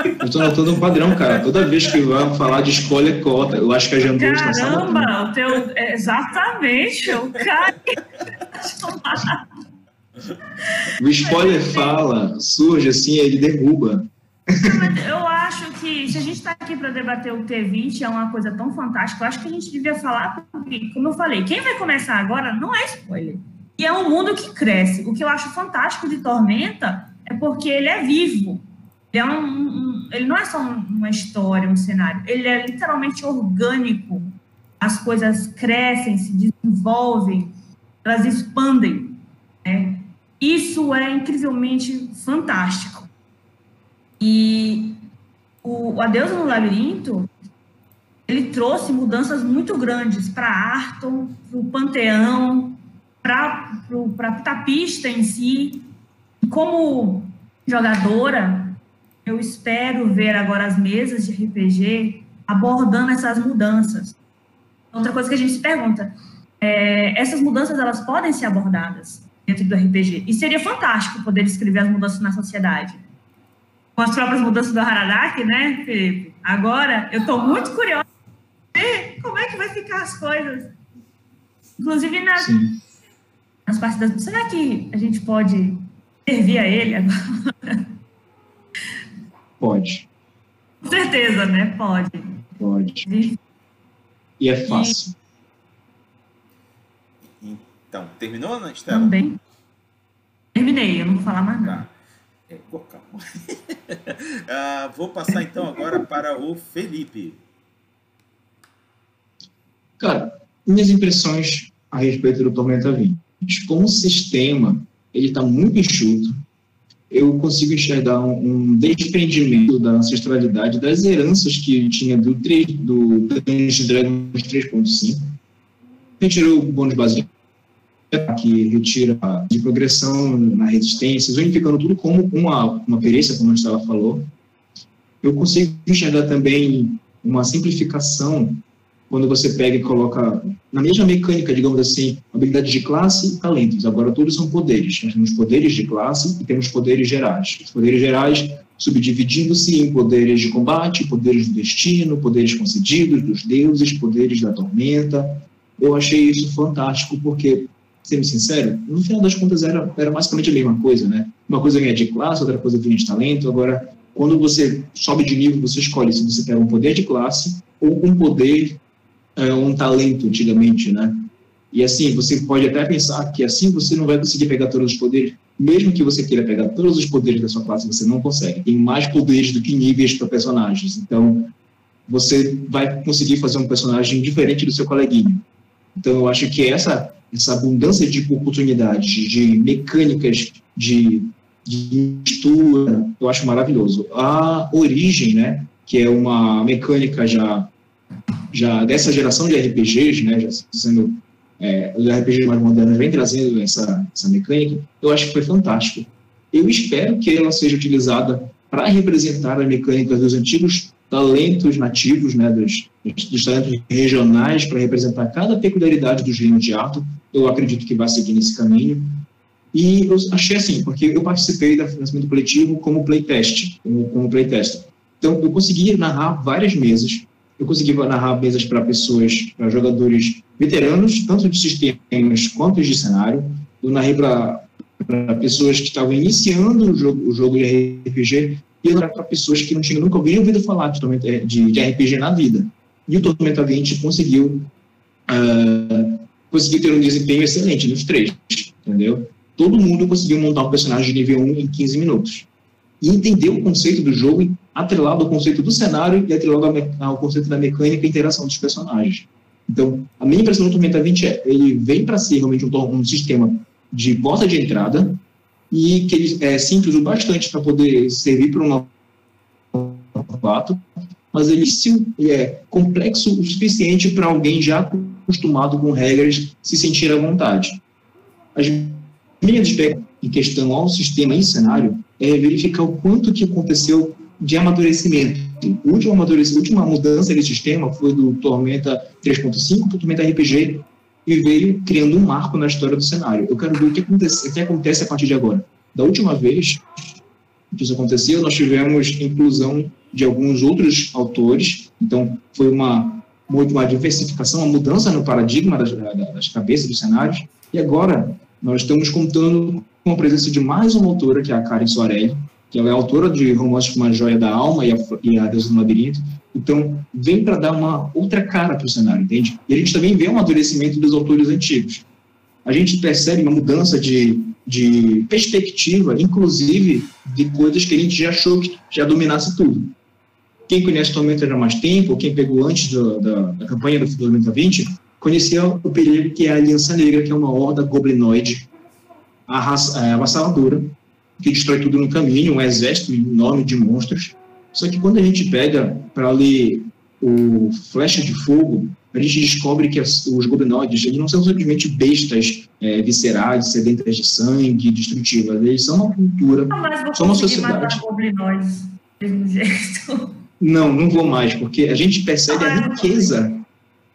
Eu tô notando um padrão, cara. Toda vez que vai falar de escolha, cota. Eu acho que a Jambu está sabotando. Caramba, o teu. é, Exatamente, eu caí. O spoiler fala, surge assim, ele derruba. Eu acho que se a gente está aqui para debater o T20 é uma coisa tão fantástica, eu acho que a gente devia falar, porque, como eu falei, quem vai começar agora não é spoiler. E é um mundo que cresce. O que eu acho fantástico de Tormenta é porque ele é vivo. Ele, é um, um- ele não é só um- uma história, um cenário. Ele é literalmente orgânico. As coisas crescem, se desenvolvem, elas expandem. né? Isso é incrivelmente fantástico. E o A Deusa no Labirinto, ele trouxe mudanças muito grandes para Arton, para o Panteão, para a tapista em si. Como jogadora, eu espero ver agora as mesas de RPG abordando essas mudanças. Outra coisa que a gente se pergunta, é, essas mudanças elas podem ser abordadas dentro do RPG. E seria fantástico poder descrever as mudanças na sociedade com as próprias mudanças do Haradaki, né, Felipe? Agora, eu estou muito curiosa de ver como é que vai ficar as coisas. Inclusive nas, Sim. nas partidas. Será que a gente pode servir a ele agora? Pode, Com certeza, né? Pode. pode. E é fácil. Então, terminou, né, Estela? Também. Terminei, eu não vou falar mais nada. Tá. É, calma. ah, vou passar então agora para o Felipe. Cara, minhas impressões a respeito do Tormenta 20. Como sistema, ele está muito enxuto. Eu consigo enxergar um, um, desprendimento da ancestralidade, das heranças que tinha do, 3, do Dungeons Dragons 3.5. Retirou o bônus básico que retira de progressão na resistência, unificando tudo como uma, uma perícia, como a Estela falou. Eu consigo enxergar também uma simplificação quando você pega e coloca na mesma mecânica, digamos assim, habilidades de classe e talentos. Agora, todos são poderes. Nós temos poderes de classe e temos poderes gerais. Os poderes gerais subdividindo-se em poderes de combate, poderes do destino, poderes concedidos dos deuses, poderes da tormenta. Eu achei isso fantástico, porque, sendo sincero, no final das contas era, era basicamente a mesma coisa, né? Uma coisa vinha de classe, outra coisa vinha de talento. Agora, quando você sobe de nível, você escolhe se você quer um poder de classe ou um poder é, um talento antigamente, né? E assim, você pode até pensar que assim você não vai conseguir pegar todos os poderes, mesmo que você queira pegar todos os poderes da sua classe, você não consegue. Tem mais poderes do que níveis para personagens. Então, você vai conseguir fazer um personagem diferente do seu coleguinha. Então, eu acho que essa essa abundância de oportunidades, de mecânicas, de, de mistura, eu acho maravilhoso. A origem, né, que é uma mecânica já já dessa geração de RPGs, né, já sendo é, os RPGs mais modernos vem trazendo essa, essa mecânica, eu acho que foi fantástico. Eu espero que ela seja utilizada para representar as mecânicas dos antigos talentos nativos, né, dos, dos talentos regionais, para representar cada peculiaridade dos reinos de Arthur. Eu acredito que vai seguir nesse caminho. E eu achei assim, porque eu participei do financiamento coletivo como playtest, como, como. Então, eu consegui narrar várias mesas eu consegui narrar mesas para pessoas, para jogadores veteranos, tanto de sistemas quanto de cenário. Eu narrei para pessoas que estavam iniciando o jogo, o jogo de RPG e para pessoas que não tinham nunca ouvido falar de, de, de, RPG na vida. E o Tormenta 20 conseguiu, uh, conseguiu ter um desempenho excelente nos três, entendeu? Todo mundo conseguiu montar um personagem de nível 1 em 15 minutos. E entender o conceito do jogo atrelado ao conceito do cenário e atrelado ao conceito da mecânica e interação dos personagens. Então, a minha impressão do Tormenta 20 é, ele vem para ser realmente um, um, sistema de porta de entrada e que ele é simples o bastante para poder servir para um novato, mas ele, ele é complexo o suficiente para alguém já acostumado com regras se sentir à vontade. As expectativas em questão ao sistema e cenário é verificar o quanto que aconteceu de amadurecimento. Última, amadurecimento, a última mudança de sistema foi do Tormenta 3.5 para o Tormenta RPG e veio criando um marco na história do cenário. Eu quero ver o que acontece, o que acontece a partir de agora. Da última vez que isso aconteceu, nós tivemos inclusão de alguns outros autores, então foi uma, uma diversificação, uma mudança no paradigma das, das cabeças dos cenários, e agora nós estamos contando com a presença de mais uma autora, que é a Karen Soarelli, que ela é autora de romances como A Joia da Alma e A, e a Deus do Labirinto. Então, vem para dar uma outra cara para o cenário, entende? E a gente também vê um amadurecimento dos autores antigos. A gente percebe uma mudança de, de perspectiva, inclusive de coisas que a gente já achou que já dominasse tudo. Quem conhece Tormenta há mais tempo, quem pegou antes do, da, da campanha do Tormenta 20, conhecia o perigo que é a Aliança Negra, que é uma horda goblinoide é, avassaladora, que destrói tudo no caminho, um exército enorme de monstros. Só que quando a gente pega para ler o Flecha de Fogo, a gente descobre que os goblinoides eles não são simplesmente bestas é, viscerais, sedentas de sangue, destrutivas. Eles são uma cultura, não, são uma sociedade. Não, não vou mais, porque a gente percebe a ah, riqueza,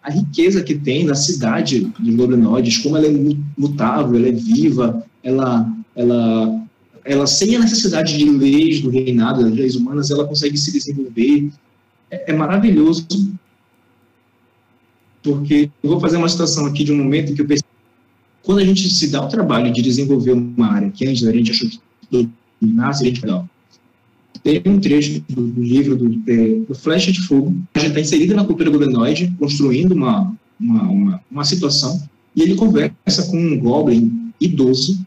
a riqueza que tem na cidade dos goblinoides, como ela é mutável, ela é viva, ela, ela ela sem a necessidade de leis do reinado, das leis humanas, ela consegue se desenvolver. É, é maravilhoso, porque eu vou fazer uma citação aqui de um momento que eu percebi. Quando a gente se dá o trabalho de desenvolver uma área que antes a gente achou que dominar seria legal, tem um trecho do, do livro do, do, Flecha de Fogo, a gente está inserida na cultura governoide, construindo uma, uma, uma, uma situação e ele conversa com um Goblin idoso.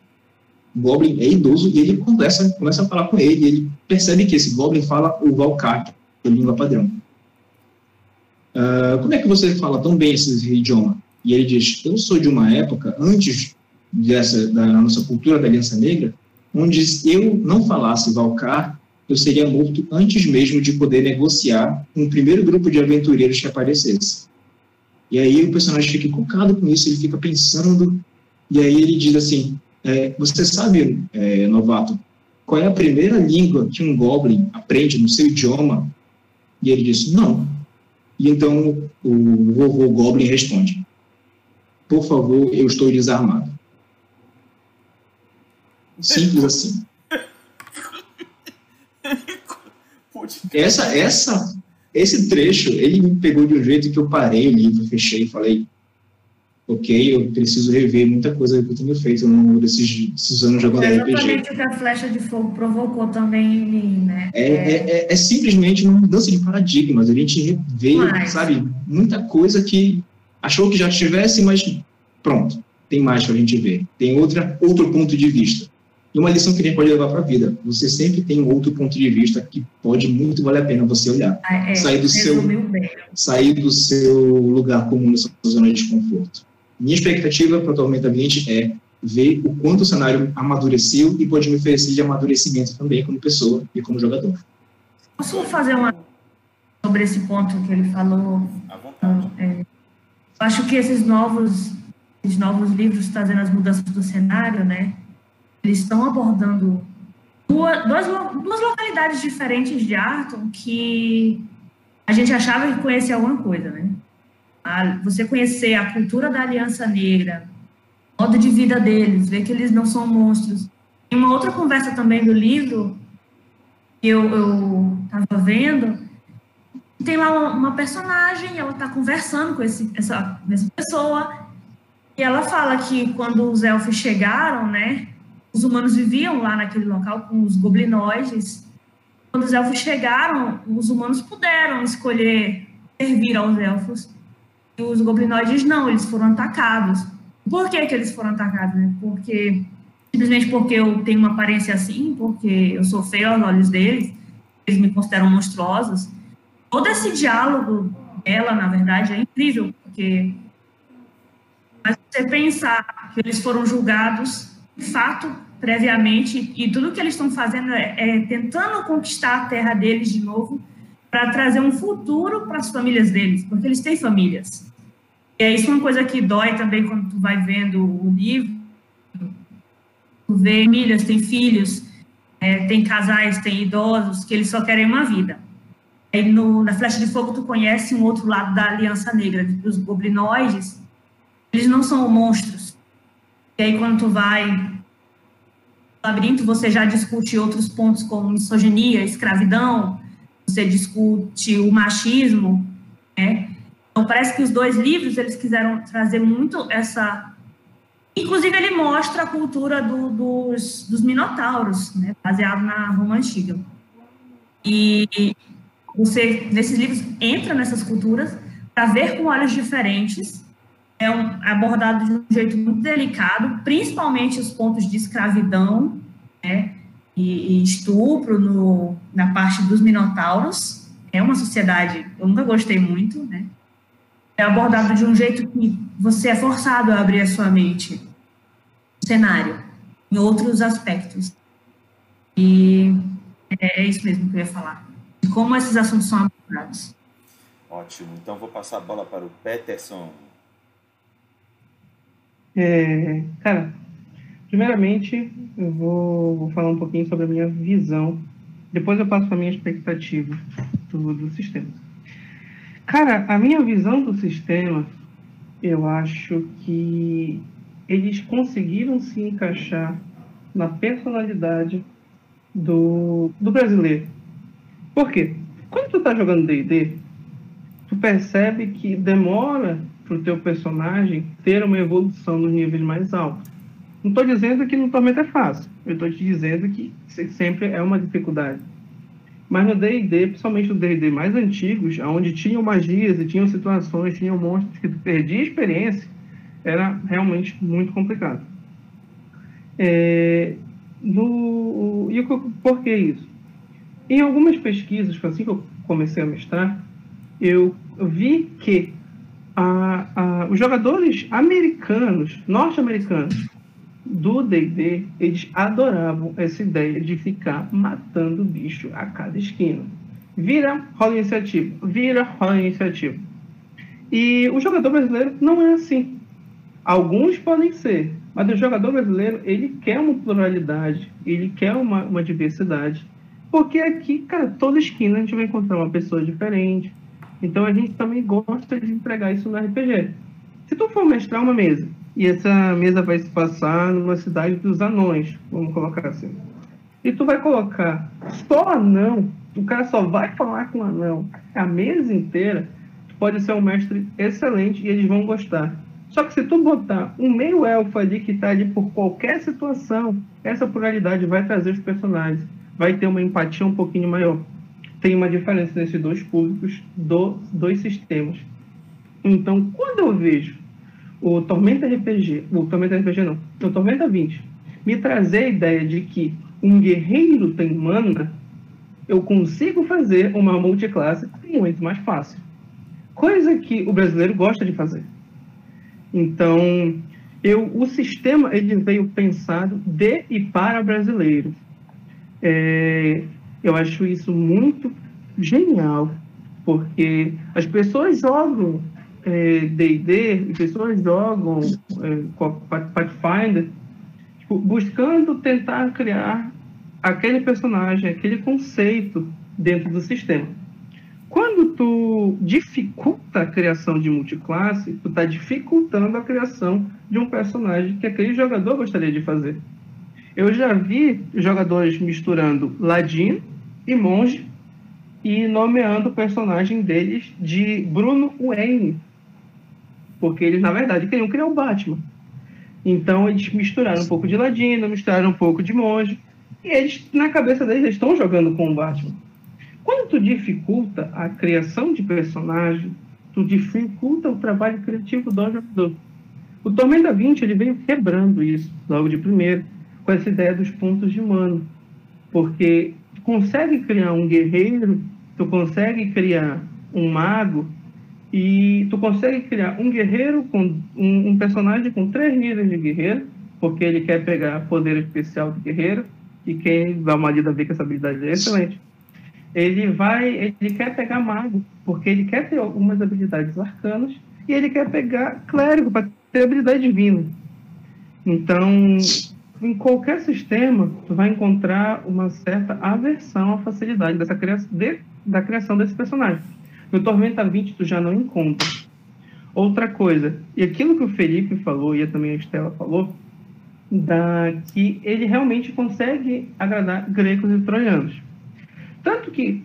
Goblin é idoso e ele conversa, começa a falar com ele. ele percebe que esse Goblin fala o Valkyr, a língua padrão. Uh, como é que você fala tão bem esse idioma? E ele diz: Eu sou de uma época antes dessa da nossa cultura da Aliança Negra, onde se eu não falasse Valcar, eu seria morto antes mesmo de poder negociar com o primeiro grupo de aventureiros que aparecesse. E aí o personagem fica cocado com isso, ele fica pensando, e aí ele diz assim: é, Você sabe, é, novato, qual é a primeira língua que um goblin aprende no seu idioma? E ele diz: Não. E então o vovô goblin responde: Por favor, eu estou desarmado. Simples assim. Essa, essa, esse trecho, ele me pegou de um jeito que eu parei o livro, fechei e falei, ok, eu preciso rever muita coisa que eu tenho feito ao longo desses, desses anos jogando é RPG. Exatamente o que a flecha de fogo provocou também em mim, né? É, é, é, é simplesmente uma mudança de paradigmas. A gente vê, mas... sabe, muita coisa que achou que já tivesse, mas pronto, tem mais para a gente ver. Tem outra, outro ponto de vista. E uma lição que a gente pode levar para a vida. Você sempre tem outro ponto de vista que pode muito valer a pena você olhar. Ah, é, sair, do seu, sair do seu lugar comum, da sua zona de desconforto. Minha expectativa para o Tormenta 20 é ver o quanto o cenário amadureceu e pode me oferecer de amadurecimento também como pessoa e como jogador. Posso fazer uma sobre esse ponto que ele falou? À vontade. É, eu acho que esses novos, esses novos livros trazendo as mudanças do cenário, né? eles estão abordando duas, duas, duas localidades diferentes de Arton que a gente achava que conhecia alguma coisa, né? A, você conhecer a cultura da Aliança Negra, o modo de vida deles, ver que eles não são monstros. Em uma outra conversa também do livro, que eu estava vendo, tem lá uma, uma personagem, ela está conversando com esse, essa, essa pessoa, e ela fala que quando os elfos chegaram, né, os humanos viviam lá naquele local com os goblinoides. Quando os elfos chegaram, os humanos puderam escolher servir aos elfos. E os goblinoides não, eles foram atacados. Por que, que eles foram atacados? Né? Porque simplesmente porque eu tenho uma aparência assim, porque eu sou feio aos olhos deles, eles me consideram monstruosos. Todo esse diálogo dela, na verdade, é incrível, porque mas você pensar que eles foram julgados de fato previamente e tudo que eles estão fazendo é, é tentando conquistar a terra deles de novo para trazer um futuro para as famílias deles, porque eles têm famílias. E é isso uma coisa que dói também quando tu vai vendo o livro, tu vê famílias, tem filhos, é, tem casais, tem idosos que eles só querem uma vida. Aí no, na Flecha de Fogo tu conhece um outro lado da Aliança Negra, os goblinoides, eles não são monstros. E aí quando tu vai labirinto você já discute outros pontos como misoginia, escravidão, você discute o machismo, né? Então parece que os dois livros eles quiseram trazer muito essa Inclusive, ele mostra a cultura do, dos, dos minotauros, né, baseado na Roma Antiga. E você, nesses livros, entra nessas culturas para ver com olhos diferentes. É um, abordado de um jeito muito delicado, principalmente os pontos de escravidão né, e, e estupro no, na parte dos minotauros. É uma sociedade, eu nunca gostei muito, né? É abordado de um jeito que você é forçado a abrir a sua mente no cenário, em outros aspectos. E é, é isso mesmo que eu ia falar. De como esses assuntos são abordados. Ótimo. Então vou passar a bola para o Peterson. É, cara, Primeiramente, eu vou, vou, falar um pouquinho sobre a minha visão. Depois eu passo para a minha expectativa do, do sistema. Cara, a minha visão do sistema, eu acho que eles conseguiram se encaixar na personalidade do, do brasileiro. Por quê? Quando tu tá jogando D&D, tu percebe que demora para o teu personagem ter uma evolução nos níveis mais altos. Não estou dizendo que no Tormenta é fácil. Eu estou te dizendo que sempre é uma dificuldade. Mas no D&D, principalmente no D&D mais antigos, onde tinham magias e tinham situações, tinham monstros que tu perdia experiência, Era realmente muito complicado. É, no, e por que isso? Em algumas pesquisas, assim que eu comecei a mestrar, eu vi que a, a, os jogadores americanos, norte-americanos, do D&D, eles adoravam essa ideia de ficar matando bicho a cada esquina. Vira, rola iniciativa. Vira, rola iniciativa. E o jogador brasileiro não é assim. Alguns podem ser, mas o jogador brasileiro, ele quer uma pluralidade, ele quer uma, uma diversidade. Porque aqui, cara, toda esquina a gente vai encontrar uma pessoa diferente. Então a gente também gosta de entregar isso no RPG. Se tu for mestrar uma mesa, e essa mesa vai se passar numa cidade dos anões, vamos colocar assim. E tu vai colocar só anão, o cara só vai falar com anão a mesa inteira, tu pode ser um mestre excelente e eles vão gostar. Só que se tu botar um meio elfo ali que está ali por qualquer situação, essa pluralidade vai trazer os personagens, vai ter uma empatia um pouquinho maior. Tem uma diferença nesses dois públicos, do, dois sistemas. Então, quando eu vejo o Tormenta RPG, o Tormenta RPG não, o Tormenta 20, me trazer a ideia de que um guerreiro tem mana, eu consigo fazer uma multiclasse muito mais fácil. Coisa que o brasileiro gosta de fazer. Então, eu, o sistema ele veio pensado de e para brasileiros. É, eu acho isso muito genial, porque as pessoas jogam D&D, é, as pessoas jogam é, Pathfinder tipo, buscando tentar criar aquele personagem, aquele conceito dentro do sistema. Quando tu dificulta a criação de multiclasse, tu está dificultando a criação de um personagem que aquele jogador gostaria de fazer. Eu já vi jogadores misturando ladino e monge e nomeando o personagem deles de Bruno Wayne, porque eles na verdade queriam criar o Batman. Então eles misturaram um pouco de ladino, misturaram um pouco de monge, e eles na cabeça deles eles estão jogando com o Batman. Quando tu dificulta a criação de personagem, tu dificulta o trabalho criativo do jogador. O Tormenta 20 ele veio quebrando isso logo de primeiro, com essa ideia dos pontos de mano. Porque tu consegue criar um guerreiro, tu consegue criar um mago, e tu consegue criar um guerreiro com um, um personagem com três níveis de guerreiro, porque ele quer pegar poder especial do guerreiro, e quem dá uma lida vê que essa habilidade é excelente ele vai, ele quer pegar mago, porque ele quer ter algumas habilidades arcanas e ele quer pegar clérigo para ter habilidade divina. Então, em qualquer sistema, tu vai encontrar uma certa aversão à facilidade dessa criação, de, da criação desse personagem. No Tormenta 20 tu já não encontra. Outra coisa, e aquilo que o Felipe falou e também a Estela falou, da, que ele realmente consegue agradar gregos e troianos. Tanto que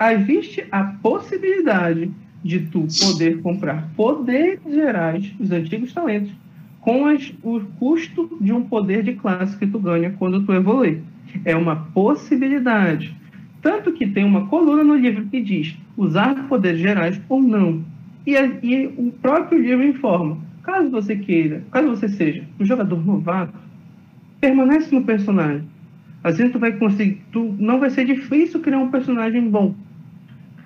existe a possibilidade de tu poder comprar poderes gerais dos antigos talentos com as, o custo de um poder de classe que tu ganha quando tu evolui. É uma possibilidade. Tanto que tem uma coluna no livro que diz usar poderes gerais ou não. E, e o próprio livro informa, caso você queira, caso você seja um jogador novato, permanece no personagem Assim tu vai conseguir, tu não vai ser difícil criar um personagem bom.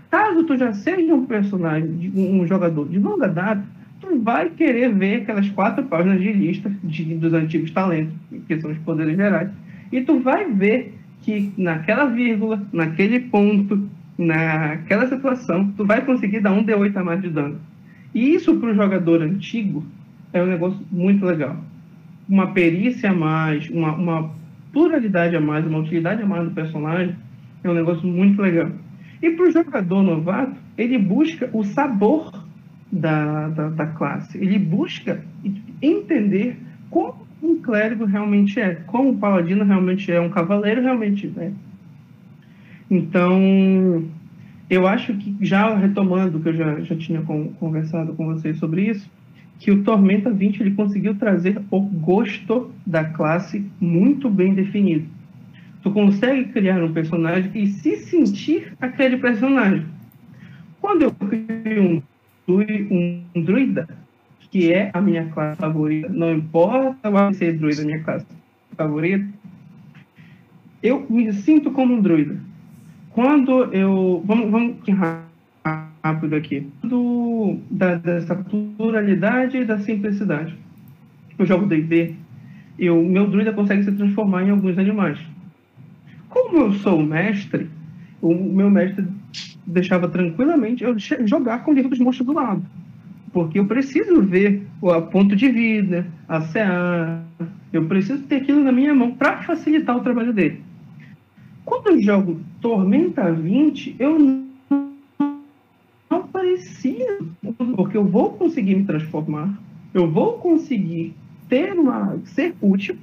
Caso tu já seja um personagem, um jogador de longa data, tu vai querer ver aquelas quatro páginas de lista de, dos antigos talentos, que são os poderes gerais, e tu vai ver que naquela vírgula, naquele ponto, naquela situação, tu vai conseguir dar um D8 a mais de dano. E isso para o jogador antigo é um negócio muito legal. Uma perícia a mais, uma, uma pluralidade a mais, uma utilidade a mais do personagem, é um negócio muito legal. E para o jogador novato, ele busca o sabor da, da, da, classe. Ele busca entender como um clérigo realmente é, como um paladino realmente é, um cavaleiro realmente é. Então, eu acho que, já retomando, que eu já, já tinha conversado com vocês sobre isso, que o Tormenta 20 ele conseguiu trazer o gosto da classe muito bem definido. Tu consegue criar um personagem e se sentir aquele personagem. Quando eu crio um, um druida, que é a minha classe favorita, não importa o ser druida, minha classe favorita, eu me sinto como um druida. Quando eu. Vamos, vamos rápido aqui. Do, da, dessa pluralidade e da simplicidade. Eu jogo DD, eu, meu druida consegue se transformar em alguns animais. Como eu sou o mestre, o meu mestre deixava tranquilamente eu jogar com o livro dos monstros do lado. Porque eu preciso ver o ponto de vida, a CA, eu preciso ter aquilo na minha mão para facilitar o trabalho dele. Quando eu jogo Tormenta 20, eu não preciso, porque eu vou conseguir me transformar, eu vou conseguir ter uma ser útil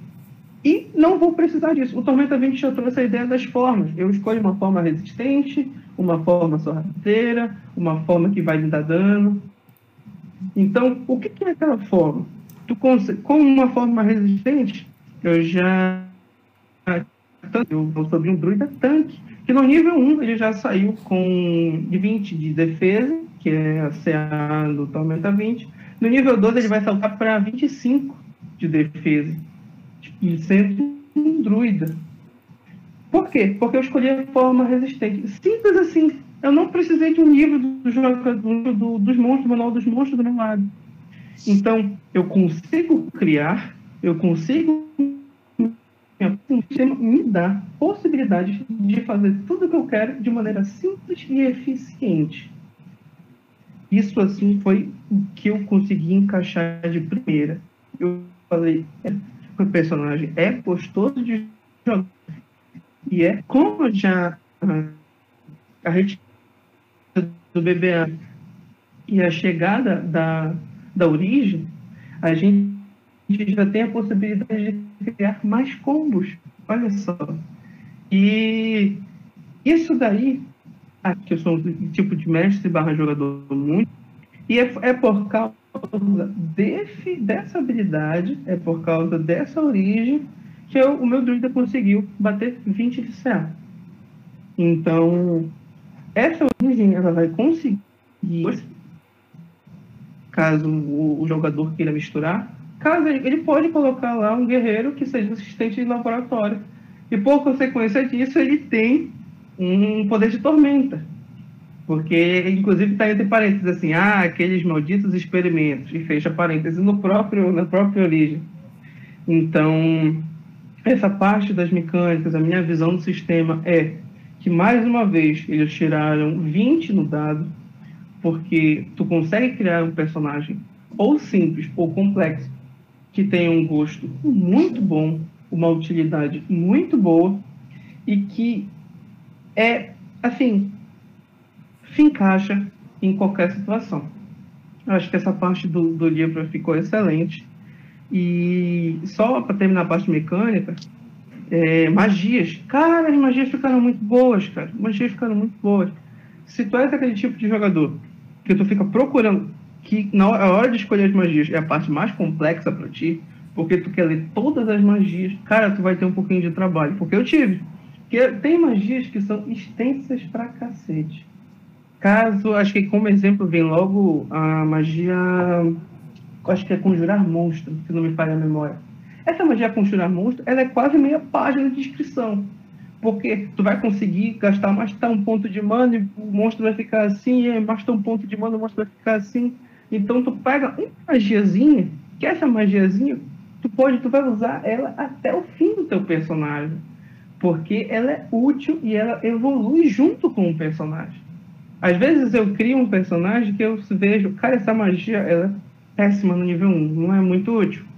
e não vou precisar disso. O Tormenta 20 já trouxe a ideia das formas. Eu escolho uma forma resistente, uma forma sorrateira, uma forma que vai me dar dano. Então, o que, é aquela forma? Tu com uma forma resistente, eu já eu sobre um druida tanque, que no nível 1 ele já saiu com 20 de defesa, que é a CA do Tormenta 20. No nível 12 ele vai saltar para 25 de defesa e sendo um druida. Por quê? Porque eu escolhi a forma resistente. Simples assim. Eu não precisei de um livro do jogador do, dos monstros, do manual dos monstros do meu lado. Então, eu consigo criar, eu consigo me dá possibilidade de fazer tudo o que eu quero de maneira simples e eficiente. Isso, assim, foi o que eu consegui encaixar de primeira. Eu falei, é, o personagem é gostoso de jogar. E é como já a gente do BBA e a chegada da, da origem, a gente já tem a possibilidade de criar mais combos. Olha só. E isso daí, que eu sou um tipo de mestre barra jogador muito, e é, é por causa desse, dessa habilidade, é por causa dessa origem que eu, o meu druida conseguiu bater 20 de CA. Então, essa origem ela vai conseguir, caso o, jogador queira misturar, caso ele, pode colocar lá um guerreiro que seja assistente de laboratório. E por consequência disso, ele tem um poder de tormenta. Porque, inclusive, está entre parênteses assim, ah, aqueles malditos experimentos, e fecha parênteses no próprio, na própria origem. Então, essa parte das mecânicas, a minha visão do sistema é que, mais uma vez, eles tiraram 20 no dado, porque tu consegue criar um personagem ou simples ou complexo, que tenha um gosto muito bom, uma utilidade muito boa, e que é, assim, se encaixa em qualquer situação. Eu acho que essa parte do, do livro ficou excelente. E só para terminar a parte mecânica, é, magias. Cara, as magias ficaram muito boas, cara. Magias ficaram muito boas. Se tu és aquele tipo de jogador que tu fica procurando, que na hora de escolher as magias é a parte mais complexa para ti, porque tu quer ler todas as magias, cara, tu vai ter um pouquinho de trabalho. Porque eu tive. Porque tem magias que são extensas pra cacete. Caso, acho que como exemplo vem logo a magia. Acho que é conjurar monstro, se não me falha a memória. Essa magia conjurar monstro, ela é quase meia página de descrição. Porque tu vai conseguir gastar mais um ponto de mana e o monstro vai ficar assim, e mais um ponto de mana o monstro vai ficar assim. Então tu pega uma magiazinha, que essa magiazinha, tu pode, tu vai usar ela até o fim do teu personagem. Porque ela é útil e ela evolui junto com o personagem. Às vezes eu crio um personagem que eu vejo, cara, essa magia ela é péssima no nível 1, não é muito útil.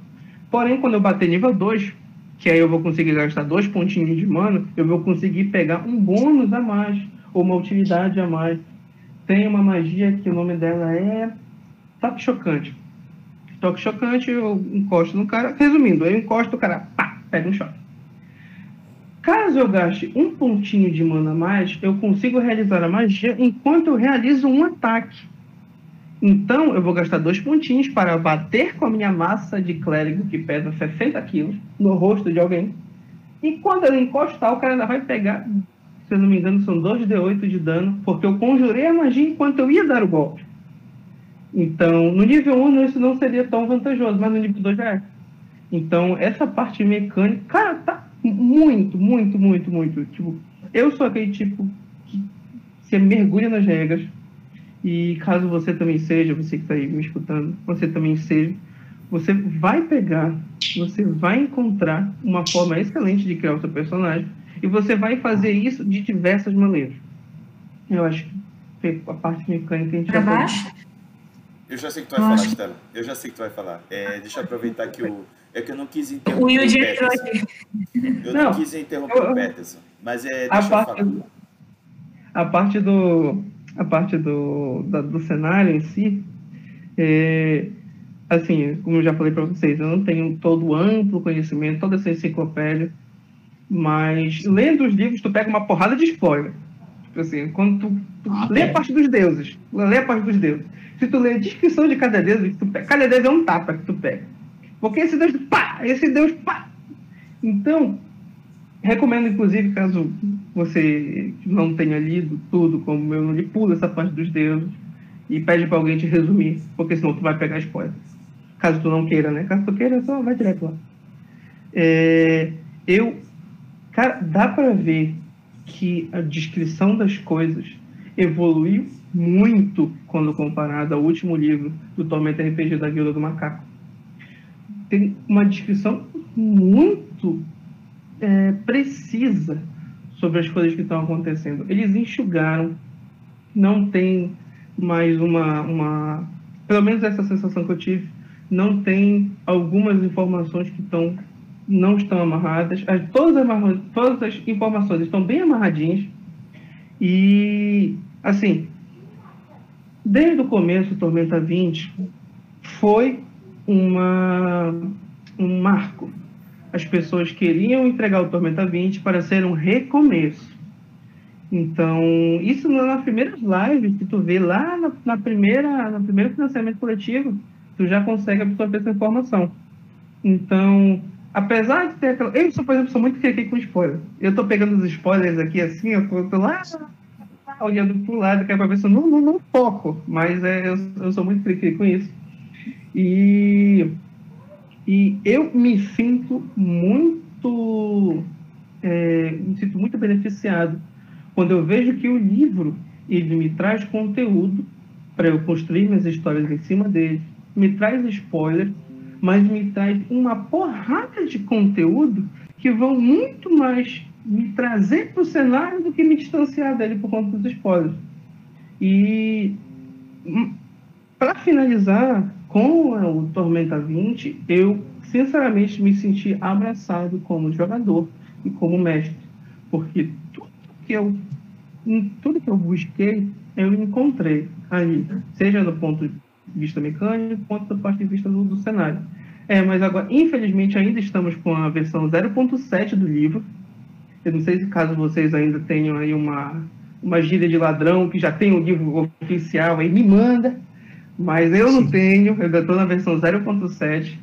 Porém, quando eu bater nível 2, que aí eu vou conseguir gastar dois pontinhos de mana, eu vou conseguir pegar um bônus a mais, ou uma utilidade a mais. Tem uma magia que o nome dela é Toque Chocante. Toque Chocante, eu encosto no cara. Resumindo, eu encosto o cara, pá, pega um choque. Caso eu gaste um pontinho de mana a mais, eu consigo realizar a magia enquanto eu realizo um ataque. Então, eu vou gastar dois pontinhos para bater com a minha massa de clérigo, que pesa 60 quilos, no rosto de alguém. E quando eu encostar, o cara ainda vai pegar, se eu não me engano, são 2 de 8 de dano, porque eu conjurei a magia enquanto eu ia dar o golpe. Então, no nível 1 isso não seria tão vantajoso, mas no nível 2 já é. Então, essa parte mecânica, cara, tá muito, muito, muito, muito. Tipo, eu sou aquele tipo que se mergulha nas regras. E caso você também seja, você que está aí me escutando, você também seja, você vai pegar, você vai encontrar uma forma excelente de criar o seu personagem e você vai fazer isso de diversas maneiras. Eu acho que a parte mecânica a gente já baixo? Eu já sei que tu vai falar, Stella. Eu já sei que tu vai falar. É, deixa eu aproveitar que o. É que eu não quis interromper. O Wilde entrou aqui. Eu não, não, quis interromper eu, o Peterson. Mas é. Deixa a parte, falar. A parte do. A parte do, da, do cenário em si. É, assim, como eu já falei para vocês, eu não tenho todo o amplo conhecimento, toda essa enciclopédia. Mas lendo os livros, tu pega uma porrada de spoiler. Tipo assim, quando tu, tu ah, lê é. a parte dos deuses, lê a parte dos deuses. Se tu lê a descrição de cada deus, tu pega, cada deus é um tapa que tu pega. Porque esse deus, pá, esse deus, pá. Então, recomendo, inclusive, caso você não tenha lido tudo, como eu não li, pula essa parte dos deuses e pede para alguém te resumir, porque senão tu vai pegar spoiler. Caso tu não queira, né? Caso tu queira, só vai direto lá. É, eu Cara, dá para ver que a descrição das coisas evoluiu muito quando comparado ao último livro do Tormenta RPG da Guilda do Macaco. Tem uma descrição muito é, precisa sobre as coisas que estão acontecendo. Eles enxugaram, não tem mais uma, uma. Pelo menos essa sensação que eu tive, não tem algumas informações que estão não estão amarradas. As, todas, as, todas as informações estão bem amarradinhas. E, assim, desde o começo, Tormenta 20 foi uma, um marco. As pessoas queriam entregar o Tormenta 20 para ser um recomeço. Então, isso nas primeiras lives que tu vê lá na, na primeira, no primeiro financiamento coletivo, tu já consegue absorver essa informação. Então, apesar de ter aquela. Eu, por exemplo, sou muito aqui com spoiler. Eu tô pegando os spoilers aqui assim, eu tô lá olhando pro lado, que é pra ver se eu não, não, não foco. Mas é, eu, eu sou muito crítico com isso. E, e eu me sinto muito. É, me sinto muito beneficiado quando eu vejo que o livro ele me traz conteúdo para eu construir minhas histórias em cima dele, me traz spoilers mas me traz uma porrada de conteúdo que vão muito mais me trazer para o cenário do que me distanciar dele por conta dos spoilers. E hum, para finalizar com o Tormenta 20, eu sinceramente me senti abraçado como jogador e como mestre, porque tudo que eu tudo que eu busquei eu encontrei ali, seja no ponto de vista mecânico quanto do ponto de vista do, do cenário. É, mas agora, infelizmente, ainda estamos com a versão 0.7 do livro. Eu não sei se caso vocês ainda tenham aí uma, uma gíria de ladrão que já tem o livro oficial aí, me manda. Mas eu não tenho, eu ainda estou na versão 0.7.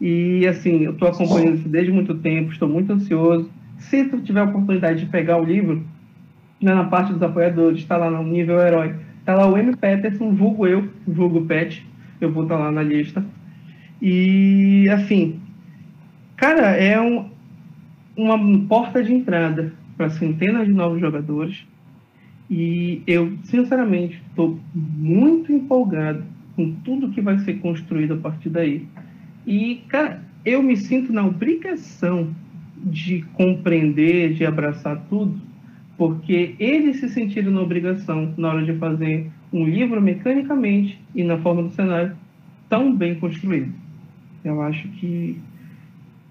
E assim, eu estou acompanhando isso desde muito tempo, estou muito ansioso. Se tu tiver a oportunidade de pegar o livro, na parte dos apoiadores, está lá no nível herói. Está lá o M. Peterson, vulgo eu, vulgo Pet. Eu vou estar tá lá na lista. E, assim, cara, é um, uma porta de entrada para centenas de novos jogadores. E eu, sinceramente, estou muito empolgado com tudo que vai ser construído a partir daí. E, cara, eu me sinto na obrigação de compreender, de abraçar tudo, porque eles se sentiram na obrigação, na hora de fazer um livro mecanicamente e na forma do cenário, tão bem construído. Eu acho que,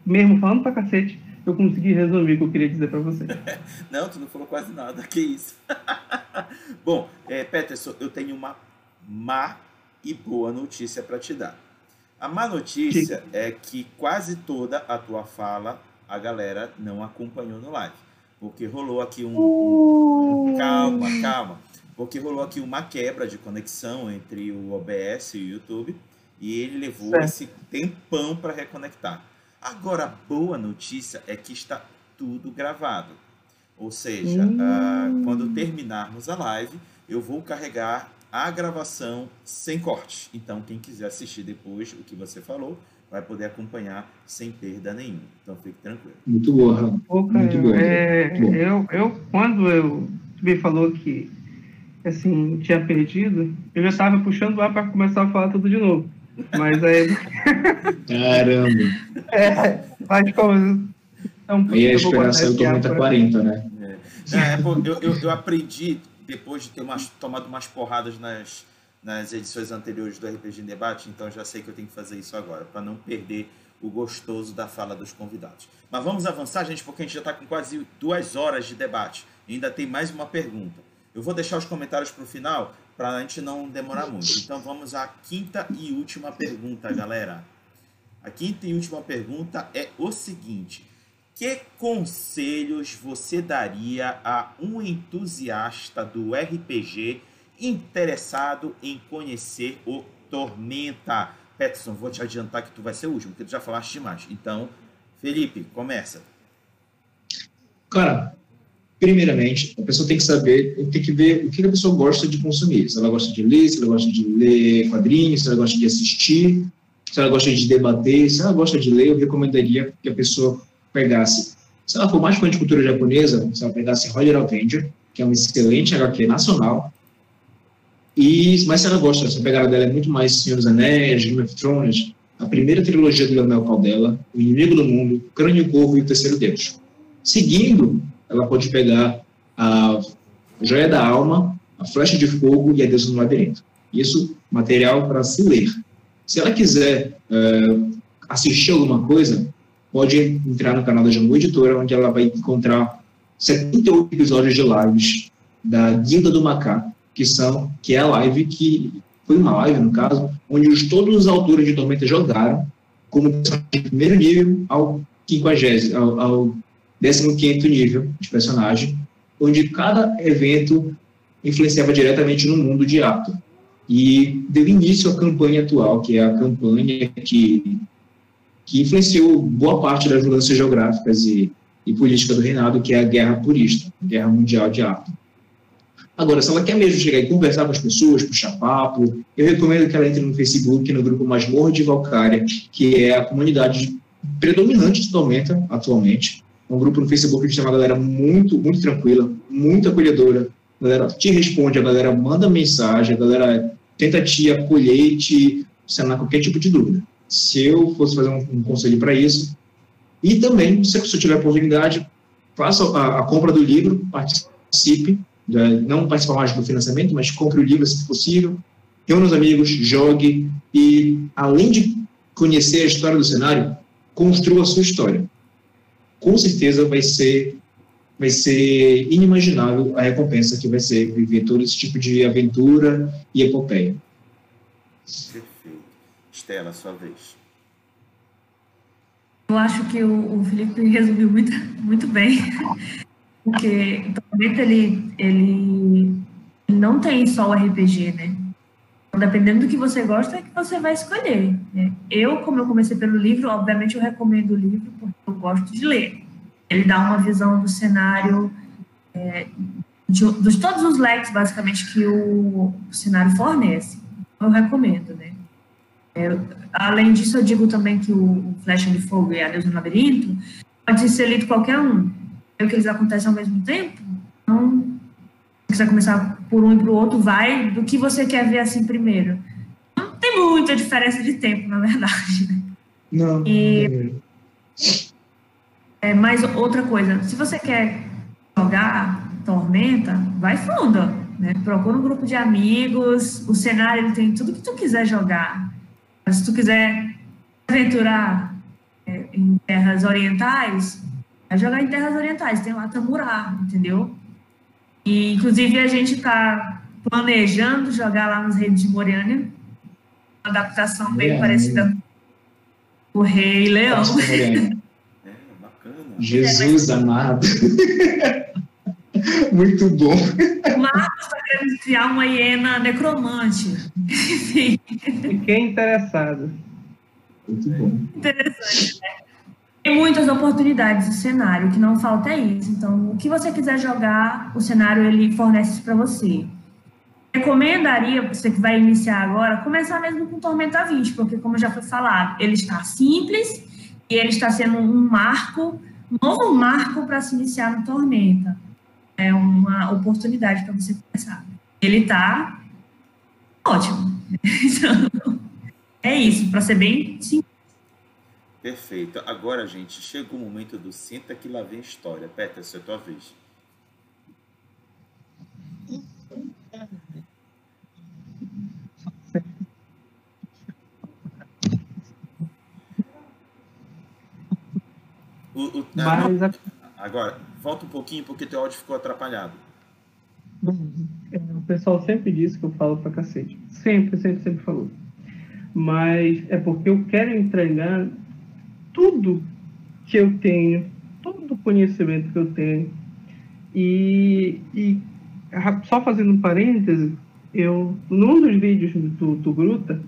mesmo falando pra cacete, eu consegui resumir o que eu queria dizer para você. não, tu não falou quase nada, que isso. Bom, é, Peterson, eu tenho uma má e boa notícia para te dar. A má notícia é que quase toda a tua fala a galera não acompanhou no live. Porque rolou aqui um, um. Calma, calma. Porque rolou aqui uma quebra de conexão entre o OBS e o YouTube. E ele levou certo. esse tempão para reconectar. Agora, a boa notícia é que está tudo gravado. Ou seja, hum. uh, quando terminarmos a live, eu vou carregar a gravação sem corte. Então, quem quiser assistir depois o que você falou, vai poder acompanhar sem perda nenhuma. Então, fique tranquilo. Muito boa, Pô, cara, Muito bom. é, Bom. eu, eu, quando eu me falou que assim, tinha perdido, eu já estava puxando lá para começar a falar tudo de novo. Mas aí. Caramba. É, mas como. Então, Aí a eu vou esperar botar sair o esse ar Tormenta pra- 40, né? É, pô, eu, eu, eu aprendi, depois de ter umas, tomado umas porradas nas, nas edições anteriores do RPG em Debate, então já sei que eu tenho que fazer isso agora, para não perder o gostoso da fala dos convidados. Mas vamos avançar, gente, porque a gente já está com quase duas horas de debate. E ainda tem mais uma pergunta. Eu vou deixar os comentários para o final, para a gente não demorar muito. Então vamos à quinta e última pergunta, galera. A quinta e última pergunta é o seguinte: que conselhos você daria a um entusiasta do RPG interessado em conhecer o Tormenta? Peterson, vou te adiantar que tu vai ser o último, porque tu já falaste demais. Então, Felipe, começa. Cara, primeiramente, a pessoa tem que saber, tem que ver o que a pessoa gosta de consumir. Se ela gosta de ler, se ela gosta de ler quadrinhos, se ela gosta de assistir, se ela gosta de debater. Se ela gosta de ler, eu recomendaria que a pessoa pegasse. Se ela for mais fã de cultura japonesa, se ela pegasse Roger Avenger, que é um excelente HQ nacional. E, mas se ela gosta, se a pegada dela é muito mais Senhor dos Anéis, Game of Thrones, a primeira trilogia do Leonel Caldela, O Inimigo do Mundo, Crânio Corvo e O Terceiro Deus. Seguindo, ela pode pegar a Joia da Alma, a Flecha de Fogo e a Deus no Labirinto. Isso, material para se ler. Se ela quiser eh, assistir alguma coisa, pode entrar no canal da Jambu Editora, onde ela vai encontrar 78 episódios de lives da Guilda do Macaco, que são que é a live que foi uma live no caso, onde os, todos os autores de Tormenta jogaram como de primeiro nível ao 50 ao, ao 15 nível de personagem, onde cada evento influenciava diretamente no mundo de Apto. E deu início à campanha atual, que é a campanha que, que influenciou boa parte das mudanças geográficas e, e política do reinado, que é a Guerra Purista, a Guerra Mundial de Apto. Agora, se ela quer mesmo chegar e conversar com as pessoas, puxar papo, eu recomendo que ela entre no Facebook, no grupo Masmorra de Valcária, que é a comunidade predominante de Tormenta atualmente. Um grupo no Facebook que tem uma galera muito, muito tranquila, muito acolhedora. A galera te responde, a galera manda mensagem, a galera tenta te acolher e te sanar qualquer tipo de dúvida. Se eu fosse fazer um, um conselho para isso. E também, se a pessoa tiver oportunidade, faça a, a compra do livro, participe, né, não participar mais do financiamento, mas compre o livro se possível, reúna os amigos, jogue e, além de conhecer a história do cenário, construa a sua história. Com certeza vai ser vai ser inimaginável a recompensa que vai ser viver todo esse tipo de aventura e epopeia. Perfeito. Estela, sua vez. Eu acho que o, o Felipe resumiu muito, muito bem, porque o ele, ele não tem só o RPG, né? Então, dependendo do que você gosta, é que você vai escolher. Né? Eu, como eu comecei pelo livro, obviamente eu recomendo o livro porque eu gosto de ler. Ele dá uma visão do cenário, é, de, dos todos os leques, basicamente, que o, o cenário fornece. Eu recomendo, né? É, além disso, eu digo também que o Flecha de Fogo e a Deus no Labirinto pode ser lido qualquer um. É que eles acontecem ao mesmo tempo. Então, quiser começar por um e para o outro, vai do que você quer ver assim primeiro. Não tem muita diferença de tempo, na verdade. né? Não. E- É, mas outra coisa, se você quer jogar Tormenta, vai fundo, né? Procura um grupo de amigos, o cenário ele tem tudo que tu quiser jogar. Mas se tu quiser aventurar é, em terras orientais, vai jogar em terras orientais, tem lá Tamurá, entendeu? E inclusive a gente está planejando jogar lá nos Reinos de Moriânia, uma adaptação bem parecida com o Rei Leão. É, bacana. Jesus amado. Muito bom. O Marcos está querendo criar uma hiena necromante. Enfim, Fiquei interessado. Muito bom. interessante, né? Tem muitas oportunidades no cenário, o que não falta é isso. Então, o que você quiser jogar, o cenário ele fornece isso para você. recomendaria você que vai iniciar agora começar mesmo com Tormenta 20, porque como já foi falado, ele está simples e ele está sendo um marco, um novo marco para se iniciar no Tormenta. É uma oportunidade para você começar. Ele está ótimo. Então, é isso, para ser bem simples. Perfeito. Agora, gente, chega o momento do senta que lá vem história. Peterson, é tua vez. O, o, Mas, a... Agora, volta um pouquinho porque teu áudio ficou atrapalhado. É, o pessoal sempre diz que eu falo pra cacete. Sempre, sempre, sempre falou. Mas é porque eu quero entregar tudo que eu tenho, todo o conhecimento que eu tenho. E, e só fazendo um parêntese, eu, num dos vídeos do, do Gruta,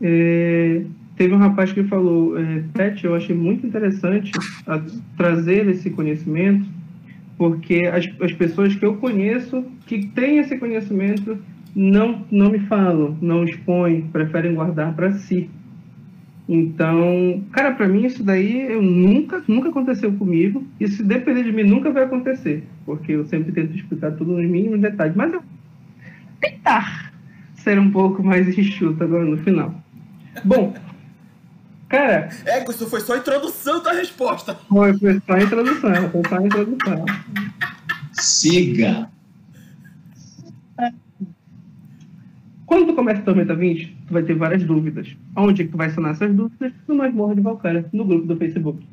é, teve um rapaz que falou, é, Pet, eu achei muito interessante a, trazer esse conhecimento, porque as, as pessoas que eu conheço, que têm esse conhecimento, não, não me falam, não expõem, preferem guardar para si. Então, cara, para mim isso daí eu nunca, nunca aconteceu comigo. E se depender de mim, nunca vai acontecer, porque eu sempre tento explicar tudo nos mínimos detalhes. Mas eu tentar ser um pouco mais enxuto agora no final. Bom, Cara. É, isso foi só a introdução da resposta. Foi, foi só a introdução, foi só a introdução. Siga. Quando tu começa a Tormenta 20, tu vai ter várias dúvidas. Onde é que tu vai sanar essas dúvidas? No Masmorra de Valkyria, no grupo do Facebook.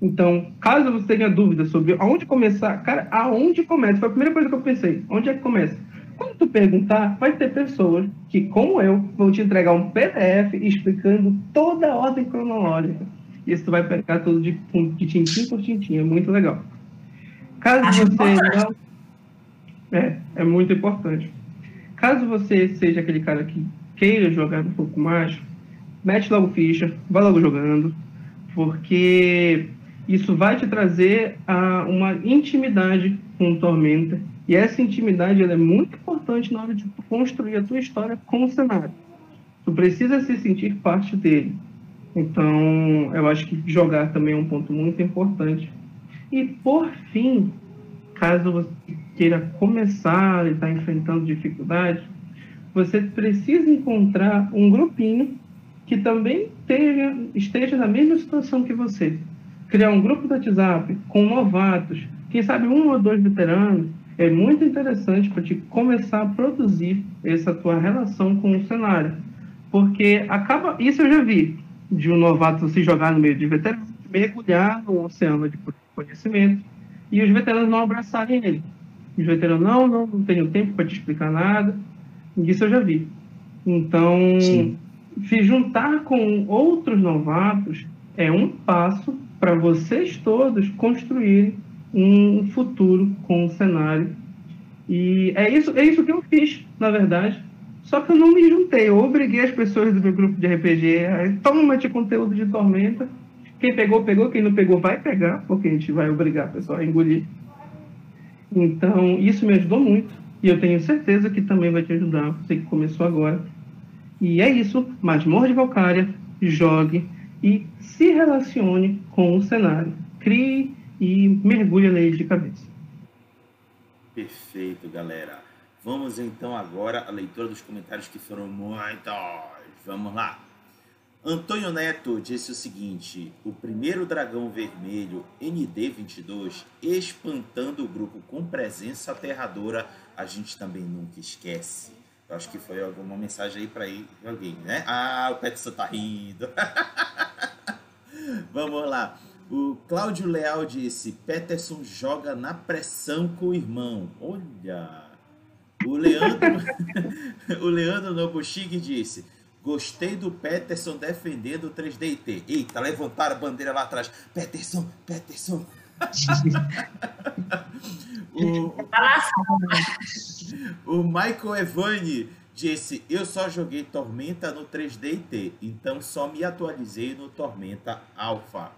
Então, caso você tenha dúvida sobre aonde começar, cara, aonde começa? Foi a primeira coisa que eu pensei. Onde é que começa? Quando tu perguntar, vai ter pessoas que, como eu, vão te entregar um PDF explicando toda a ordem cronológica. E isso tu vai pegar tudo de, de tintim por tintim. É muito legal. Caso Acho você não... É, é muito importante. Caso você seja aquele cara que queira jogar um pouco mais, mete logo ficha, vai logo jogando, porque isso vai te trazer a, uma intimidade com Tormenta e essa intimidade é muito importante na hora de construir a tua história com o cenário. Tu precisa se sentir parte dele. Então, eu acho que jogar também é um ponto muito importante. E, por fim, caso você queira começar e está enfrentando dificuldades, você precisa encontrar um grupinho que também esteja, esteja na mesma situação que você. Criar um grupo do WhatsApp com novatos, quem sabe um ou dois veteranos, é muito interessante para te começar a produzir essa tua relação com o cenário. Porque acaba. Isso eu já vi, de um novato se jogar no meio de veteranos, mergulhar no oceano de conhecimento e os veteranos não abraçarem ele. Os veteranos, não, não, não tenho tempo para te explicar nada. Isso eu já vi. Então, Sim. Se juntar com outros novatos é um passo para vocês todos construírem um futuro com o cenário. E é isso, é isso que eu fiz, na verdade. Só que eu não me juntei, eu obriguei as pessoas do meu grupo de RPG a toma de conteúdo de Tormenta. Quem pegou, pegou, quem não pegou, vai pegar, porque a gente vai obrigar a pessoa a engolir. Então, isso me ajudou muito. E eu tenho certeza que também vai te ajudar, você que começou agora. E é isso, Masmorra de Valkyria, jogue e se relacione com o cenário. Crie e mergulha nele de cabeça. Perfeito, galera. Vamos então agora à leitura dos comentários que foram muitos. Vamos lá. Antônio Neto disse o seguinte: o primeiro dragão vermelho ND22 espantando o grupo com presença aterradora, a gente também nunca esquece. Acho que foi alguma mensagem aí para alguém, né? Ah, o Petson tá rindo. Vamos lá. O Cláudio Leal disse: Peterson joga na pressão com o irmão. Olha! O Leandro, o Leandro Nobuchig disse: Gostei do Peterson defendendo o 3DT. Eita, levantaram a bandeira lá atrás. Peterson, Peterson. O, o Michael Evani disse: Eu só joguei Tormenta no 3DT, então só me atualizei no Tormenta Alpha.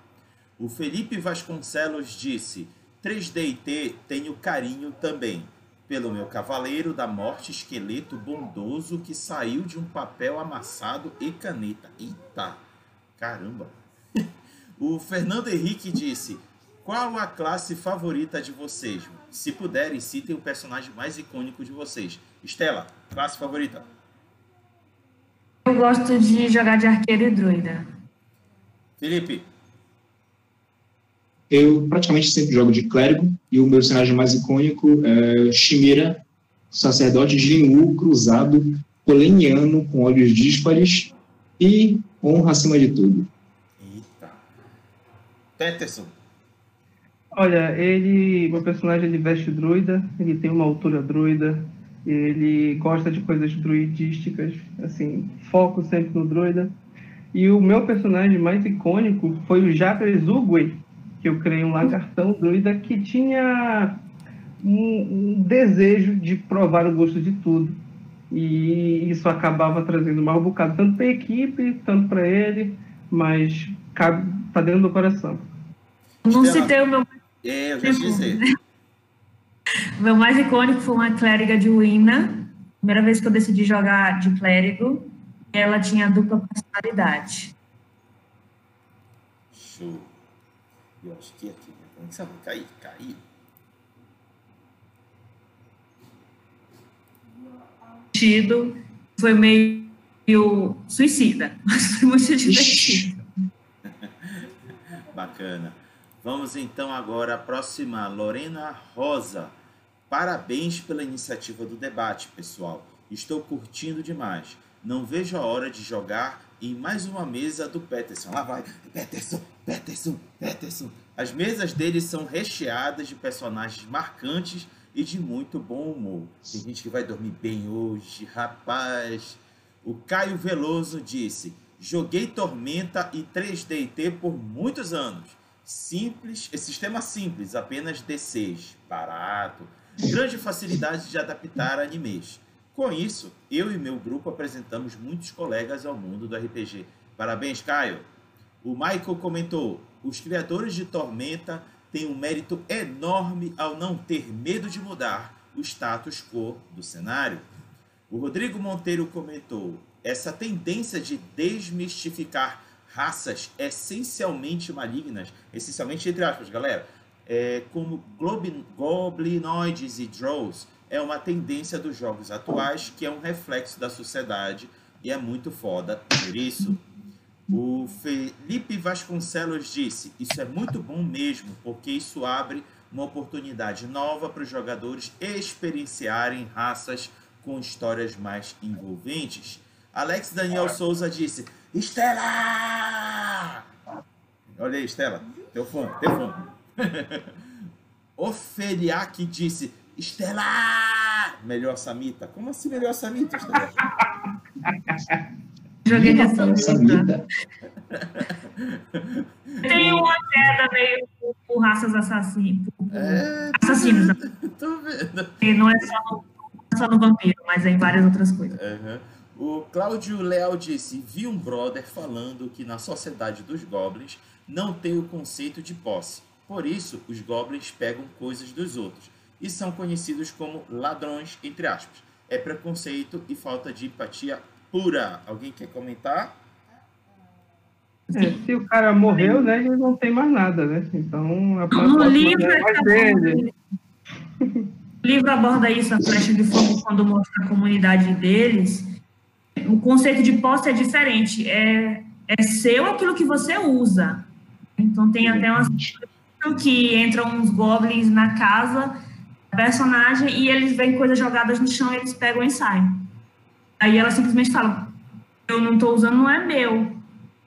O Felipe Vasconcelos disse: 3DT tenho carinho também. pelo meu cavaleiro da morte, esqueleto bondoso que saiu de um papel amassado e caneta. Eita, caramba. O Fernando Henrique disse: Qual a classe favorita de vocês? Se puderem, citem o personagem mais icônico de vocês. Estela, classe favorita? Eu gosto de jogar de arqueiro e druida. Felipe? Eu praticamente sempre jogo de clérigo e o meu personagem mais icônico é Shimira, sacerdote de Linwu, cruzado, poleniano, com olhos díspares e honra acima de tudo. Eita. Peterson? Olha, ele, meu personagem, ele veste druida, ele tem uma altura druida, ele gosta de coisas druidísticas, assim, foco sempre no druida. E o meu personagem mais icônico foi o Jabez Ugwe, que eu criei um lagartão druida que tinha um, um, desejo de provar o gosto de tudo. E isso acabava trazendo mal bocado, tanto para a equipe, tanto para ele, mas cabe, tá dentro do coração. Não citei o meu. É, eu já dizer. o meu mais icônico foi uma clériga de Wina. Primeira vez que eu decidi jogar de clérigo, ela tinha dupla personalidade. Show. Eu acho que aqui, né? Sabe, cair, cair. Tido foi meio suicida, mas foi muito divertido. Bacana. Vamos então agora à próxima, Lorena Rosa. Parabéns pela iniciativa do debate, pessoal. Estou curtindo demais. Não vejo a hora de jogar em mais uma mesa do Peterson. Lá vai, Peterson, Peterson, Peterson. As mesas dele são recheadas de personagens marcantes e de muito bom humor. Tem gente que vai dormir bem hoje, rapaz. O Caio Veloso disse: Joguei Tormenta e 3DT por muitos anos. Simples, sistema simples, apenas D6, barato, grande facilidade de adaptar animes. Com isso, eu e meu grupo apresentamos muitos colegas ao mundo do RPG. Parabéns, Caio! O Michael comentou: os criadores de Tormenta têm um mérito enorme ao não ter medo de mudar o status quo do cenário. O Rodrigo Monteiro comentou: essa tendência de desmistificar raças essencialmente malignas, essencialmente entre aspas, galera, é, como goblinoides e drows, é uma tendência dos jogos atuais que é um reflexo da sociedade e é muito foda por isso. O Felipe Vasconcelos disse: Isso é muito bom mesmo, porque isso abre uma oportunidade nova para os jogadores experienciarem raças com histórias mais envolventes. Alex Daniel Souza disse: Estela! Olha aí, Estela, teu fone, teu fone. Ofeliac disse: Estela! Melhor Samita. Como assim melhor Samita, Estela? Joguei de Samita. Tem uma queda meio por raças assassinas. É, assassinos. Tô vendo. E não é só, é só no vampiro, mas é em várias outras coisas. Uhum. O Cláudio Leal disse: Vi um brother falando que na sociedade dos goblins não tem o conceito de posse. Por isso, os goblins pegam coisas dos outros e são conhecidos como ladrões, entre aspas. É preconceito e falta de empatia pura. Alguém quer comentar? É, se o cara morreu, né, ele não tem mais nada, né? Então, a no livro, é mais dele. o livro aborda isso, a flecha de fogo, quando mostra a comunidade deles. O conceito de posse é diferente. É, é seu aquilo que você usa. Então, tem até umas que entram uns goblins na casa personagem e eles veem coisas jogadas no chão, eles pegam e saem. Aí ela simplesmente fala: Eu não estou usando, não é meu.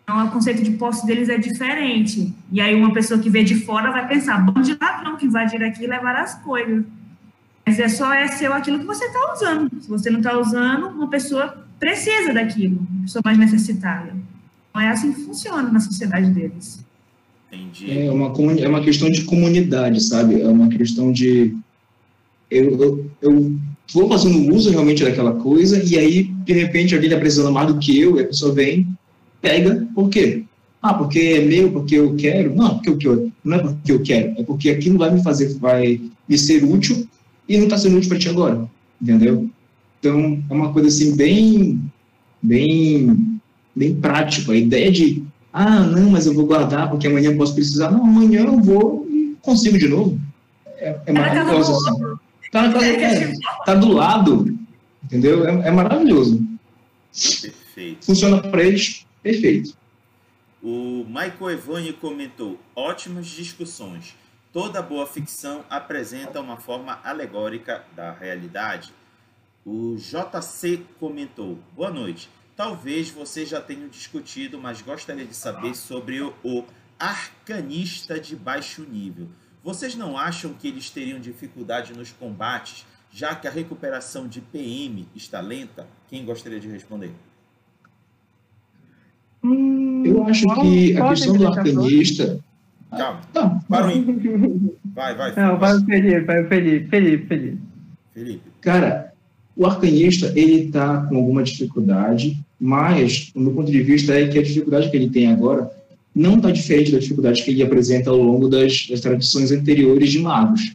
Então, o conceito de posse deles é diferente. E aí, uma pessoa que vê de fora vai pensar: bom de ladrão que invadir aqui e levar as coisas. Mas é só é seu aquilo que você está usando. Se você não está usando, uma pessoa precisa daquilo, pessoa mais necessitada. Não é assim que funciona na sociedade deles. Entendi. É uma, é uma questão de comunidade, sabe? É uma questão de eu, eu, eu vou fazendo uso realmente daquela coisa e aí, de repente, alguém está precisando mais do que eu e a pessoa vem, pega, por quê? Ah, porque é meu, porque eu quero? Não, porque eu, não é porque eu quero, é porque aquilo vai me fazer, vai me ser útil e não está sendo útil para ti agora, entendeu? Então, é uma coisa assim bem, bem, bem prática. A ideia de, ah, não, mas eu vou guardar porque amanhã eu posso precisar. Não, amanhã eu vou e consigo de novo. É, é maravilhoso assim. Tá, é, tá do lado, entendeu? É, é maravilhoso. Perfeito. Funciona para eles, perfeito. O Michael Evani comentou: ótimas discussões. Toda boa ficção apresenta uma forma alegórica da realidade. O JC comentou: Boa noite. Talvez vocês já tenham discutido, mas gostaria de saber sobre o, o arcanista de baixo nível. Vocês não acham que eles teriam dificuldade nos combates, já que a recuperação de PM está lenta? Quem gostaria de responder? Hum, Eu acho que a questão do arcanista. Calma. Tá. Para o Vai, vai. Não, vai o Felipe, vai o Felipe, Felipe, Felipe. Felipe. Cara, o arcanista, ele está com alguma dificuldade, mas, do meu ponto de vista, é que a dificuldade que ele tem agora não está diferente da dificuldade que ele apresenta ao longo das, das tradições anteriores de magos,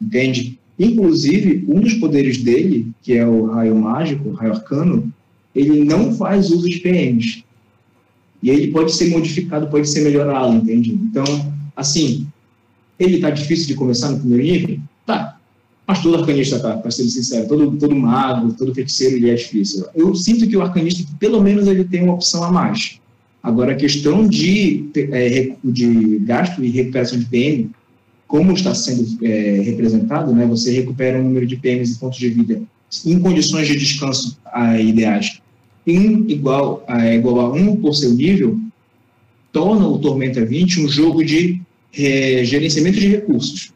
entende? Inclusive, um dos poderes dele, que é o raio mágico, o raio arcano, ele não faz uso de PMs. E ele pode ser modificado, pode ser melhorado, entende? Então, assim, ele está difícil de começar no primeiro nível? Mas todo arcanista tá, para ser sincero. Todo, todo mago, todo feiticeiro, ele é difícil. Eu sinto que o arcanista, pelo menos, ele tem uma opção a mais. Agora, a questão de, é, de gasto e recuperação de PM, como está sendo é, representado, né, você recupera um número de PMs e pontos de vida em condições de descanso a, ideais em igual a, igual a 1 por seu nível, torna o Tormenta 20 um jogo de é, gerenciamento de recursos.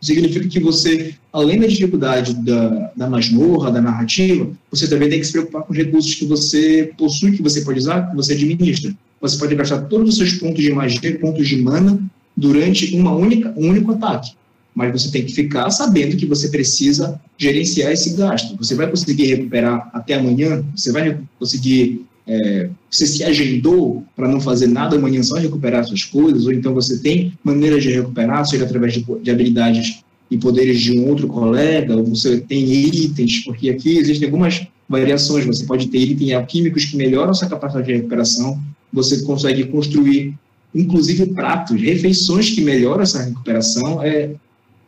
Significa que você, além da dificuldade da, da masmorra, da narrativa, você também tem que se preocupar com os recursos que você possui, que você pode usar, que você administra. Você pode gastar todos os seus pontos de magia, pontos de mana, durante uma única, um único ataque. Mas você tem que ficar sabendo que você precisa gerenciar esse gasto. Você vai conseguir recuperar até amanhã? Você vai conseguir é, você se agendou para não fazer nada amanhã, só recuperar suas coisas, ou então você tem maneiras de recuperar, seja através de, de habilidades e poderes de um outro colega, ou você tem itens, porque aqui existem algumas variações, você pode ter itens alquímicos que melhoram sua capacidade de recuperação, você consegue construir, inclusive, pratos, refeições que melhoram essa recuperação, é,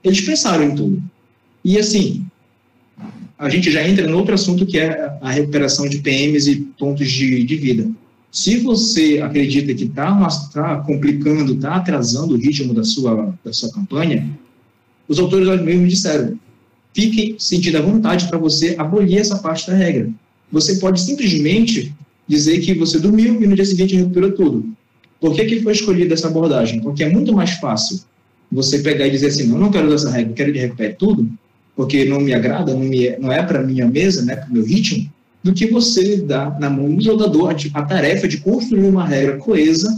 eles pensaram em tudo. E assim, a gente já entra no outro assunto que é a recuperação de PMs e pontos de, de vida. Se você acredita que está tá complicando, está atrasando o ritmo da sua, da sua campanha, os autores mesmo disseram, fiquem sentindo a vontade para você abolir essa parte da regra. Você pode simplesmente dizer que você dormiu e no dia seguinte recuperou tudo. Por que, que foi escolhida essa abordagem? Porque é muito mais fácil você pegar e dizer assim, não, não quero essa regra, quero que recupere tudo, porque não me agrada, não, me, não é para minha mesa, né, para o meu ritmo, do que você dá na mão do jogador a, tarefa de construir uma regra coesa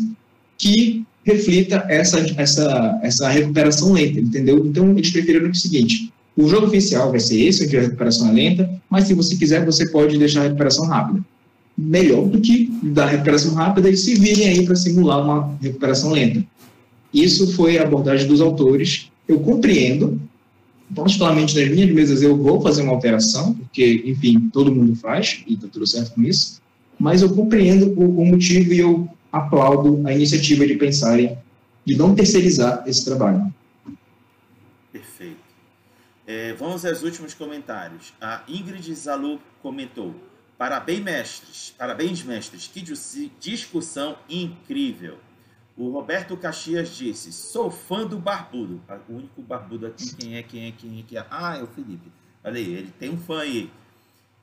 que reflita essa, essa, essa recuperação lenta, entendeu? Então, eles preferiram o seguinte, o jogo oficial vai ser esse, onde a recuperação é lenta, mas se você quiser, você pode deixar a recuperação rápida. Melhor do que dar recuperação rápida e se virem aí para simular uma recuperação lenta. Isso foi a abordagem dos autores. Eu compreendo, particularmente nas minhas mesas eu vou fazer uma alteração, porque, enfim, todo mundo faz, e está tudo certo com isso, mas eu compreendo o, o, motivo e eu aplaudo a iniciativa de pensarem, de não terceirizar esse trabalho. Perfeito. É, vamos aos últimos comentários. A Ingrid Zalu comentou, parabéns, mestres, parabéns, mestres, que discussão incrível. O Roberto Caxias disse: Sou fã do Barbudo. Ah, o único barbudo aqui, quem é, quem é, quem é, quem é? Ah, é o Felipe. Olha aí, ele tem um fã aí.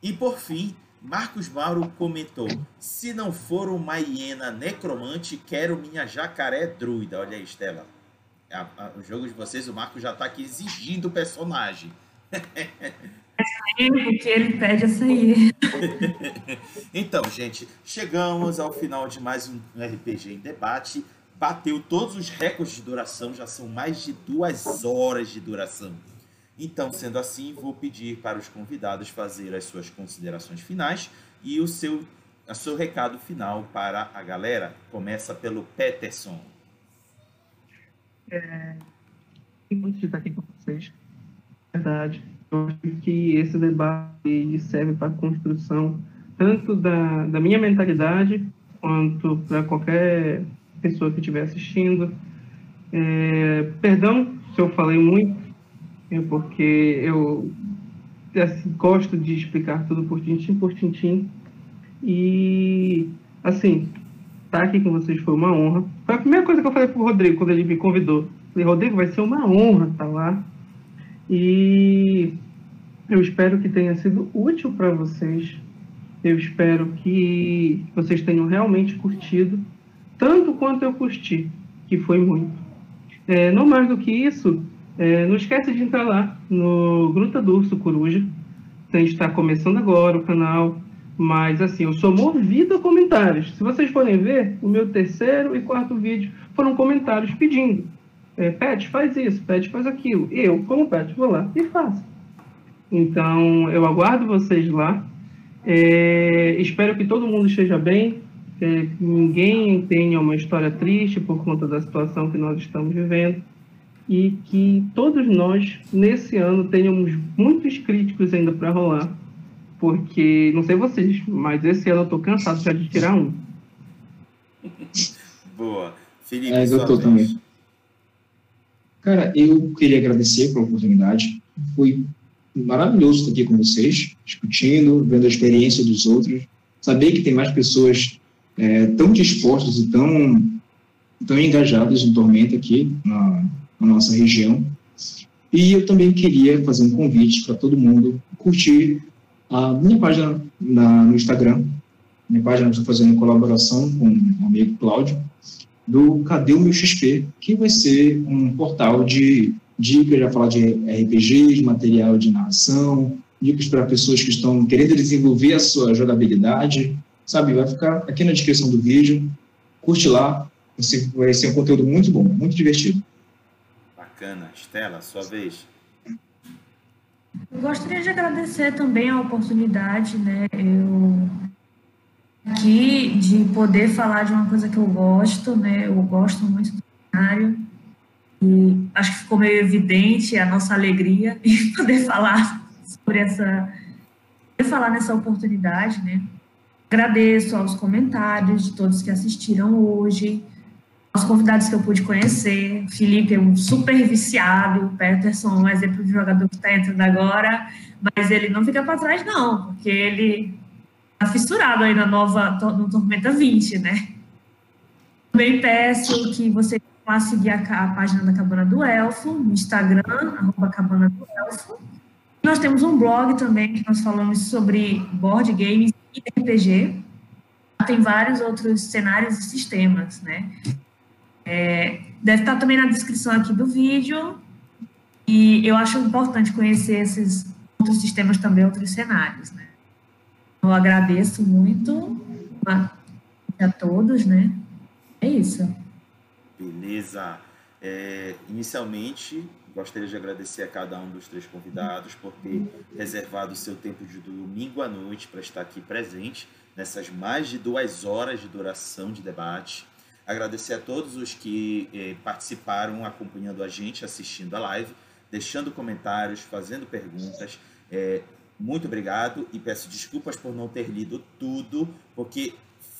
E por fim, Marcos Mauro comentou: Se não for uma hiena necromante, quero minha jacaré druida. Olha aí, Estela. A, a, o jogo de vocês, o Marcos já está aqui exigindo o personagem. porque ele pede essa aí. então, gente, chegamos ao final de mais um RPG em debate bateu todos os recordes de duração, já são mais de duas horas de duração. Então, sendo assim, vou pedir para os convidados fazer as suas considerações finais e o seu, o seu recado final para a galera. Começa pelo Peterson. É, muito de estar aqui com vocês. Verdade. Eu acho que esse debate serve para a construção tanto da, da minha mentalidade quanto para qualquer pessoa que estiver assistindo. É, perdão se eu falei muito, é porque eu assim, gosto de explicar tudo por tintim por tintim. E, assim, estar tá aqui com vocês foi uma honra. Foi a primeira coisa que eu falei para o Rodrigo quando ele me convidou. Falei, Rodrigo, vai ser uma honra estar tá lá. E eu espero que tenha sido útil para vocês. Eu espero que vocês tenham realmente curtido, tanto quanto eu curti, que foi muito. É, não mais do que isso, é, não esquece de entrar lá no Gruta do Urso Coruja. A gente está começando agora o canal, mas assim, eu sou movido a comentários. Se vocês forem ver, o meu terceiro e quarto vídeo foram comentários pedindo. É, Pet, faz isso, Pet, faz aquilo. Eu, como Pet, vou lá e faço. Então, eu aguardo vocês lá. É, espero que todo mundo esteja bem, que ninguém tenha uma história triste por conta da situação que nós estamos vivendo e que todos nós, nesse ano, tenhamos muitos críticos ainda para rolar, porque, não sei vocês, mas esse ano eu estou cansado já de tirar um. Boa. Felipe, é, eu tô também. Cara, eu queria agradecer pela oportunidade. Foi maravilhoso estar aqui com vocês, discutindo, vendo a experiência dos outros. Saber que tem mais pessoas é, tão dispostas e tão, tão engajadas no Tormenta aqui na, na nossa região. E eu também queria fazer um convite para todo mundo curtir a minha página na, no Instagram. Minha página estou fazendo colaboração com o amigo Cláudio, do Cadê o Meu XP, que vai ser um portal de dicas, já falar de RPGs, material de narração, dicas para pessoas que estão querendo desenvolver a sua jogabilidade, sabe? Vai ficar aqui na descrição do vídeo. Curte lá, vai ser um conteúdo muito bom, muito divertido. Bacana. Estela, sua vez. Eu gostaria de agradecer também a oportunidade, né? Eu aqui de poder falar de uma coisa que eu gosto, né? Eu gosto muito do cenário e acho que ficou meio evidente a nossa alegria em poder falar sobre essa poder falar nessa oportunidade, né? Agradeço aos comentários de todos que assistiram hoje os convidados que eu pude conhecer. Felipe é um super viciado, o Peterson é um exemplo de jogador que está entrando agora, mas ele não fica para trás, não, porque ele está fissurado aí na nova, no Tormenta 20, né? Também peço que você vá seguir a, a, página da Cabana do Elfo, no Instagram, arroba Cabana do Elfo. Nós temos um blog também que nós falamos sobre board games e RPG. Tem vários outros cenários e sistemas, né? É, deve estar também na descrição aqui do vídeo. E eu acho importante conhecer esses outros sistemas também, outros cenários, né? Eu agradeço muito a, a todos, né? É isso. Beleza. É, inicialmente, gostaria de agradecer a cada um dos três convidados por ter reservado o seu tempo de domingo à noite para estar aqui presente nessas mais de duas horas de duração de debate. Agradecer a todos os que eh, participaram, acompanhando a gente, assistindo a live, deixando comentários, fazendo perguntas. É, muito obrigado e peço desculpas por não ter lido tudo, porque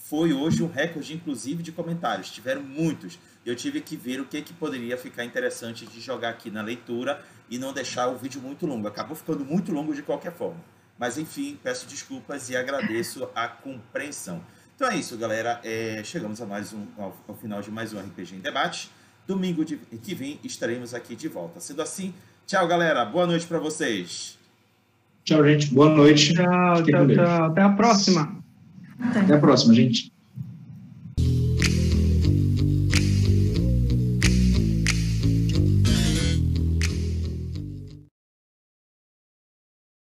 foi hoje um recorde, inclusive, de comentários. Tiveram muitos. Eu tive que ver o que, que poderia ficar interessante de jogar aqui na leitura e não deixar o vídeo muito longo. Acabou ficando muito longo de qualquer forma. Mas, enfim, peço desculpas e agradeço a compreensão. Então é isso, galera. É, chegamos a mais um, ao, ao, final de mais um RPG em Debate. Domingo de, que vem estaremos aqui de volta. Sendo assim, tchau, galera. Boa noite para vocês. Tchau, gente. Boa noite. Tchau, tchau, tchau. Até a próxima. Até a próxima, gente.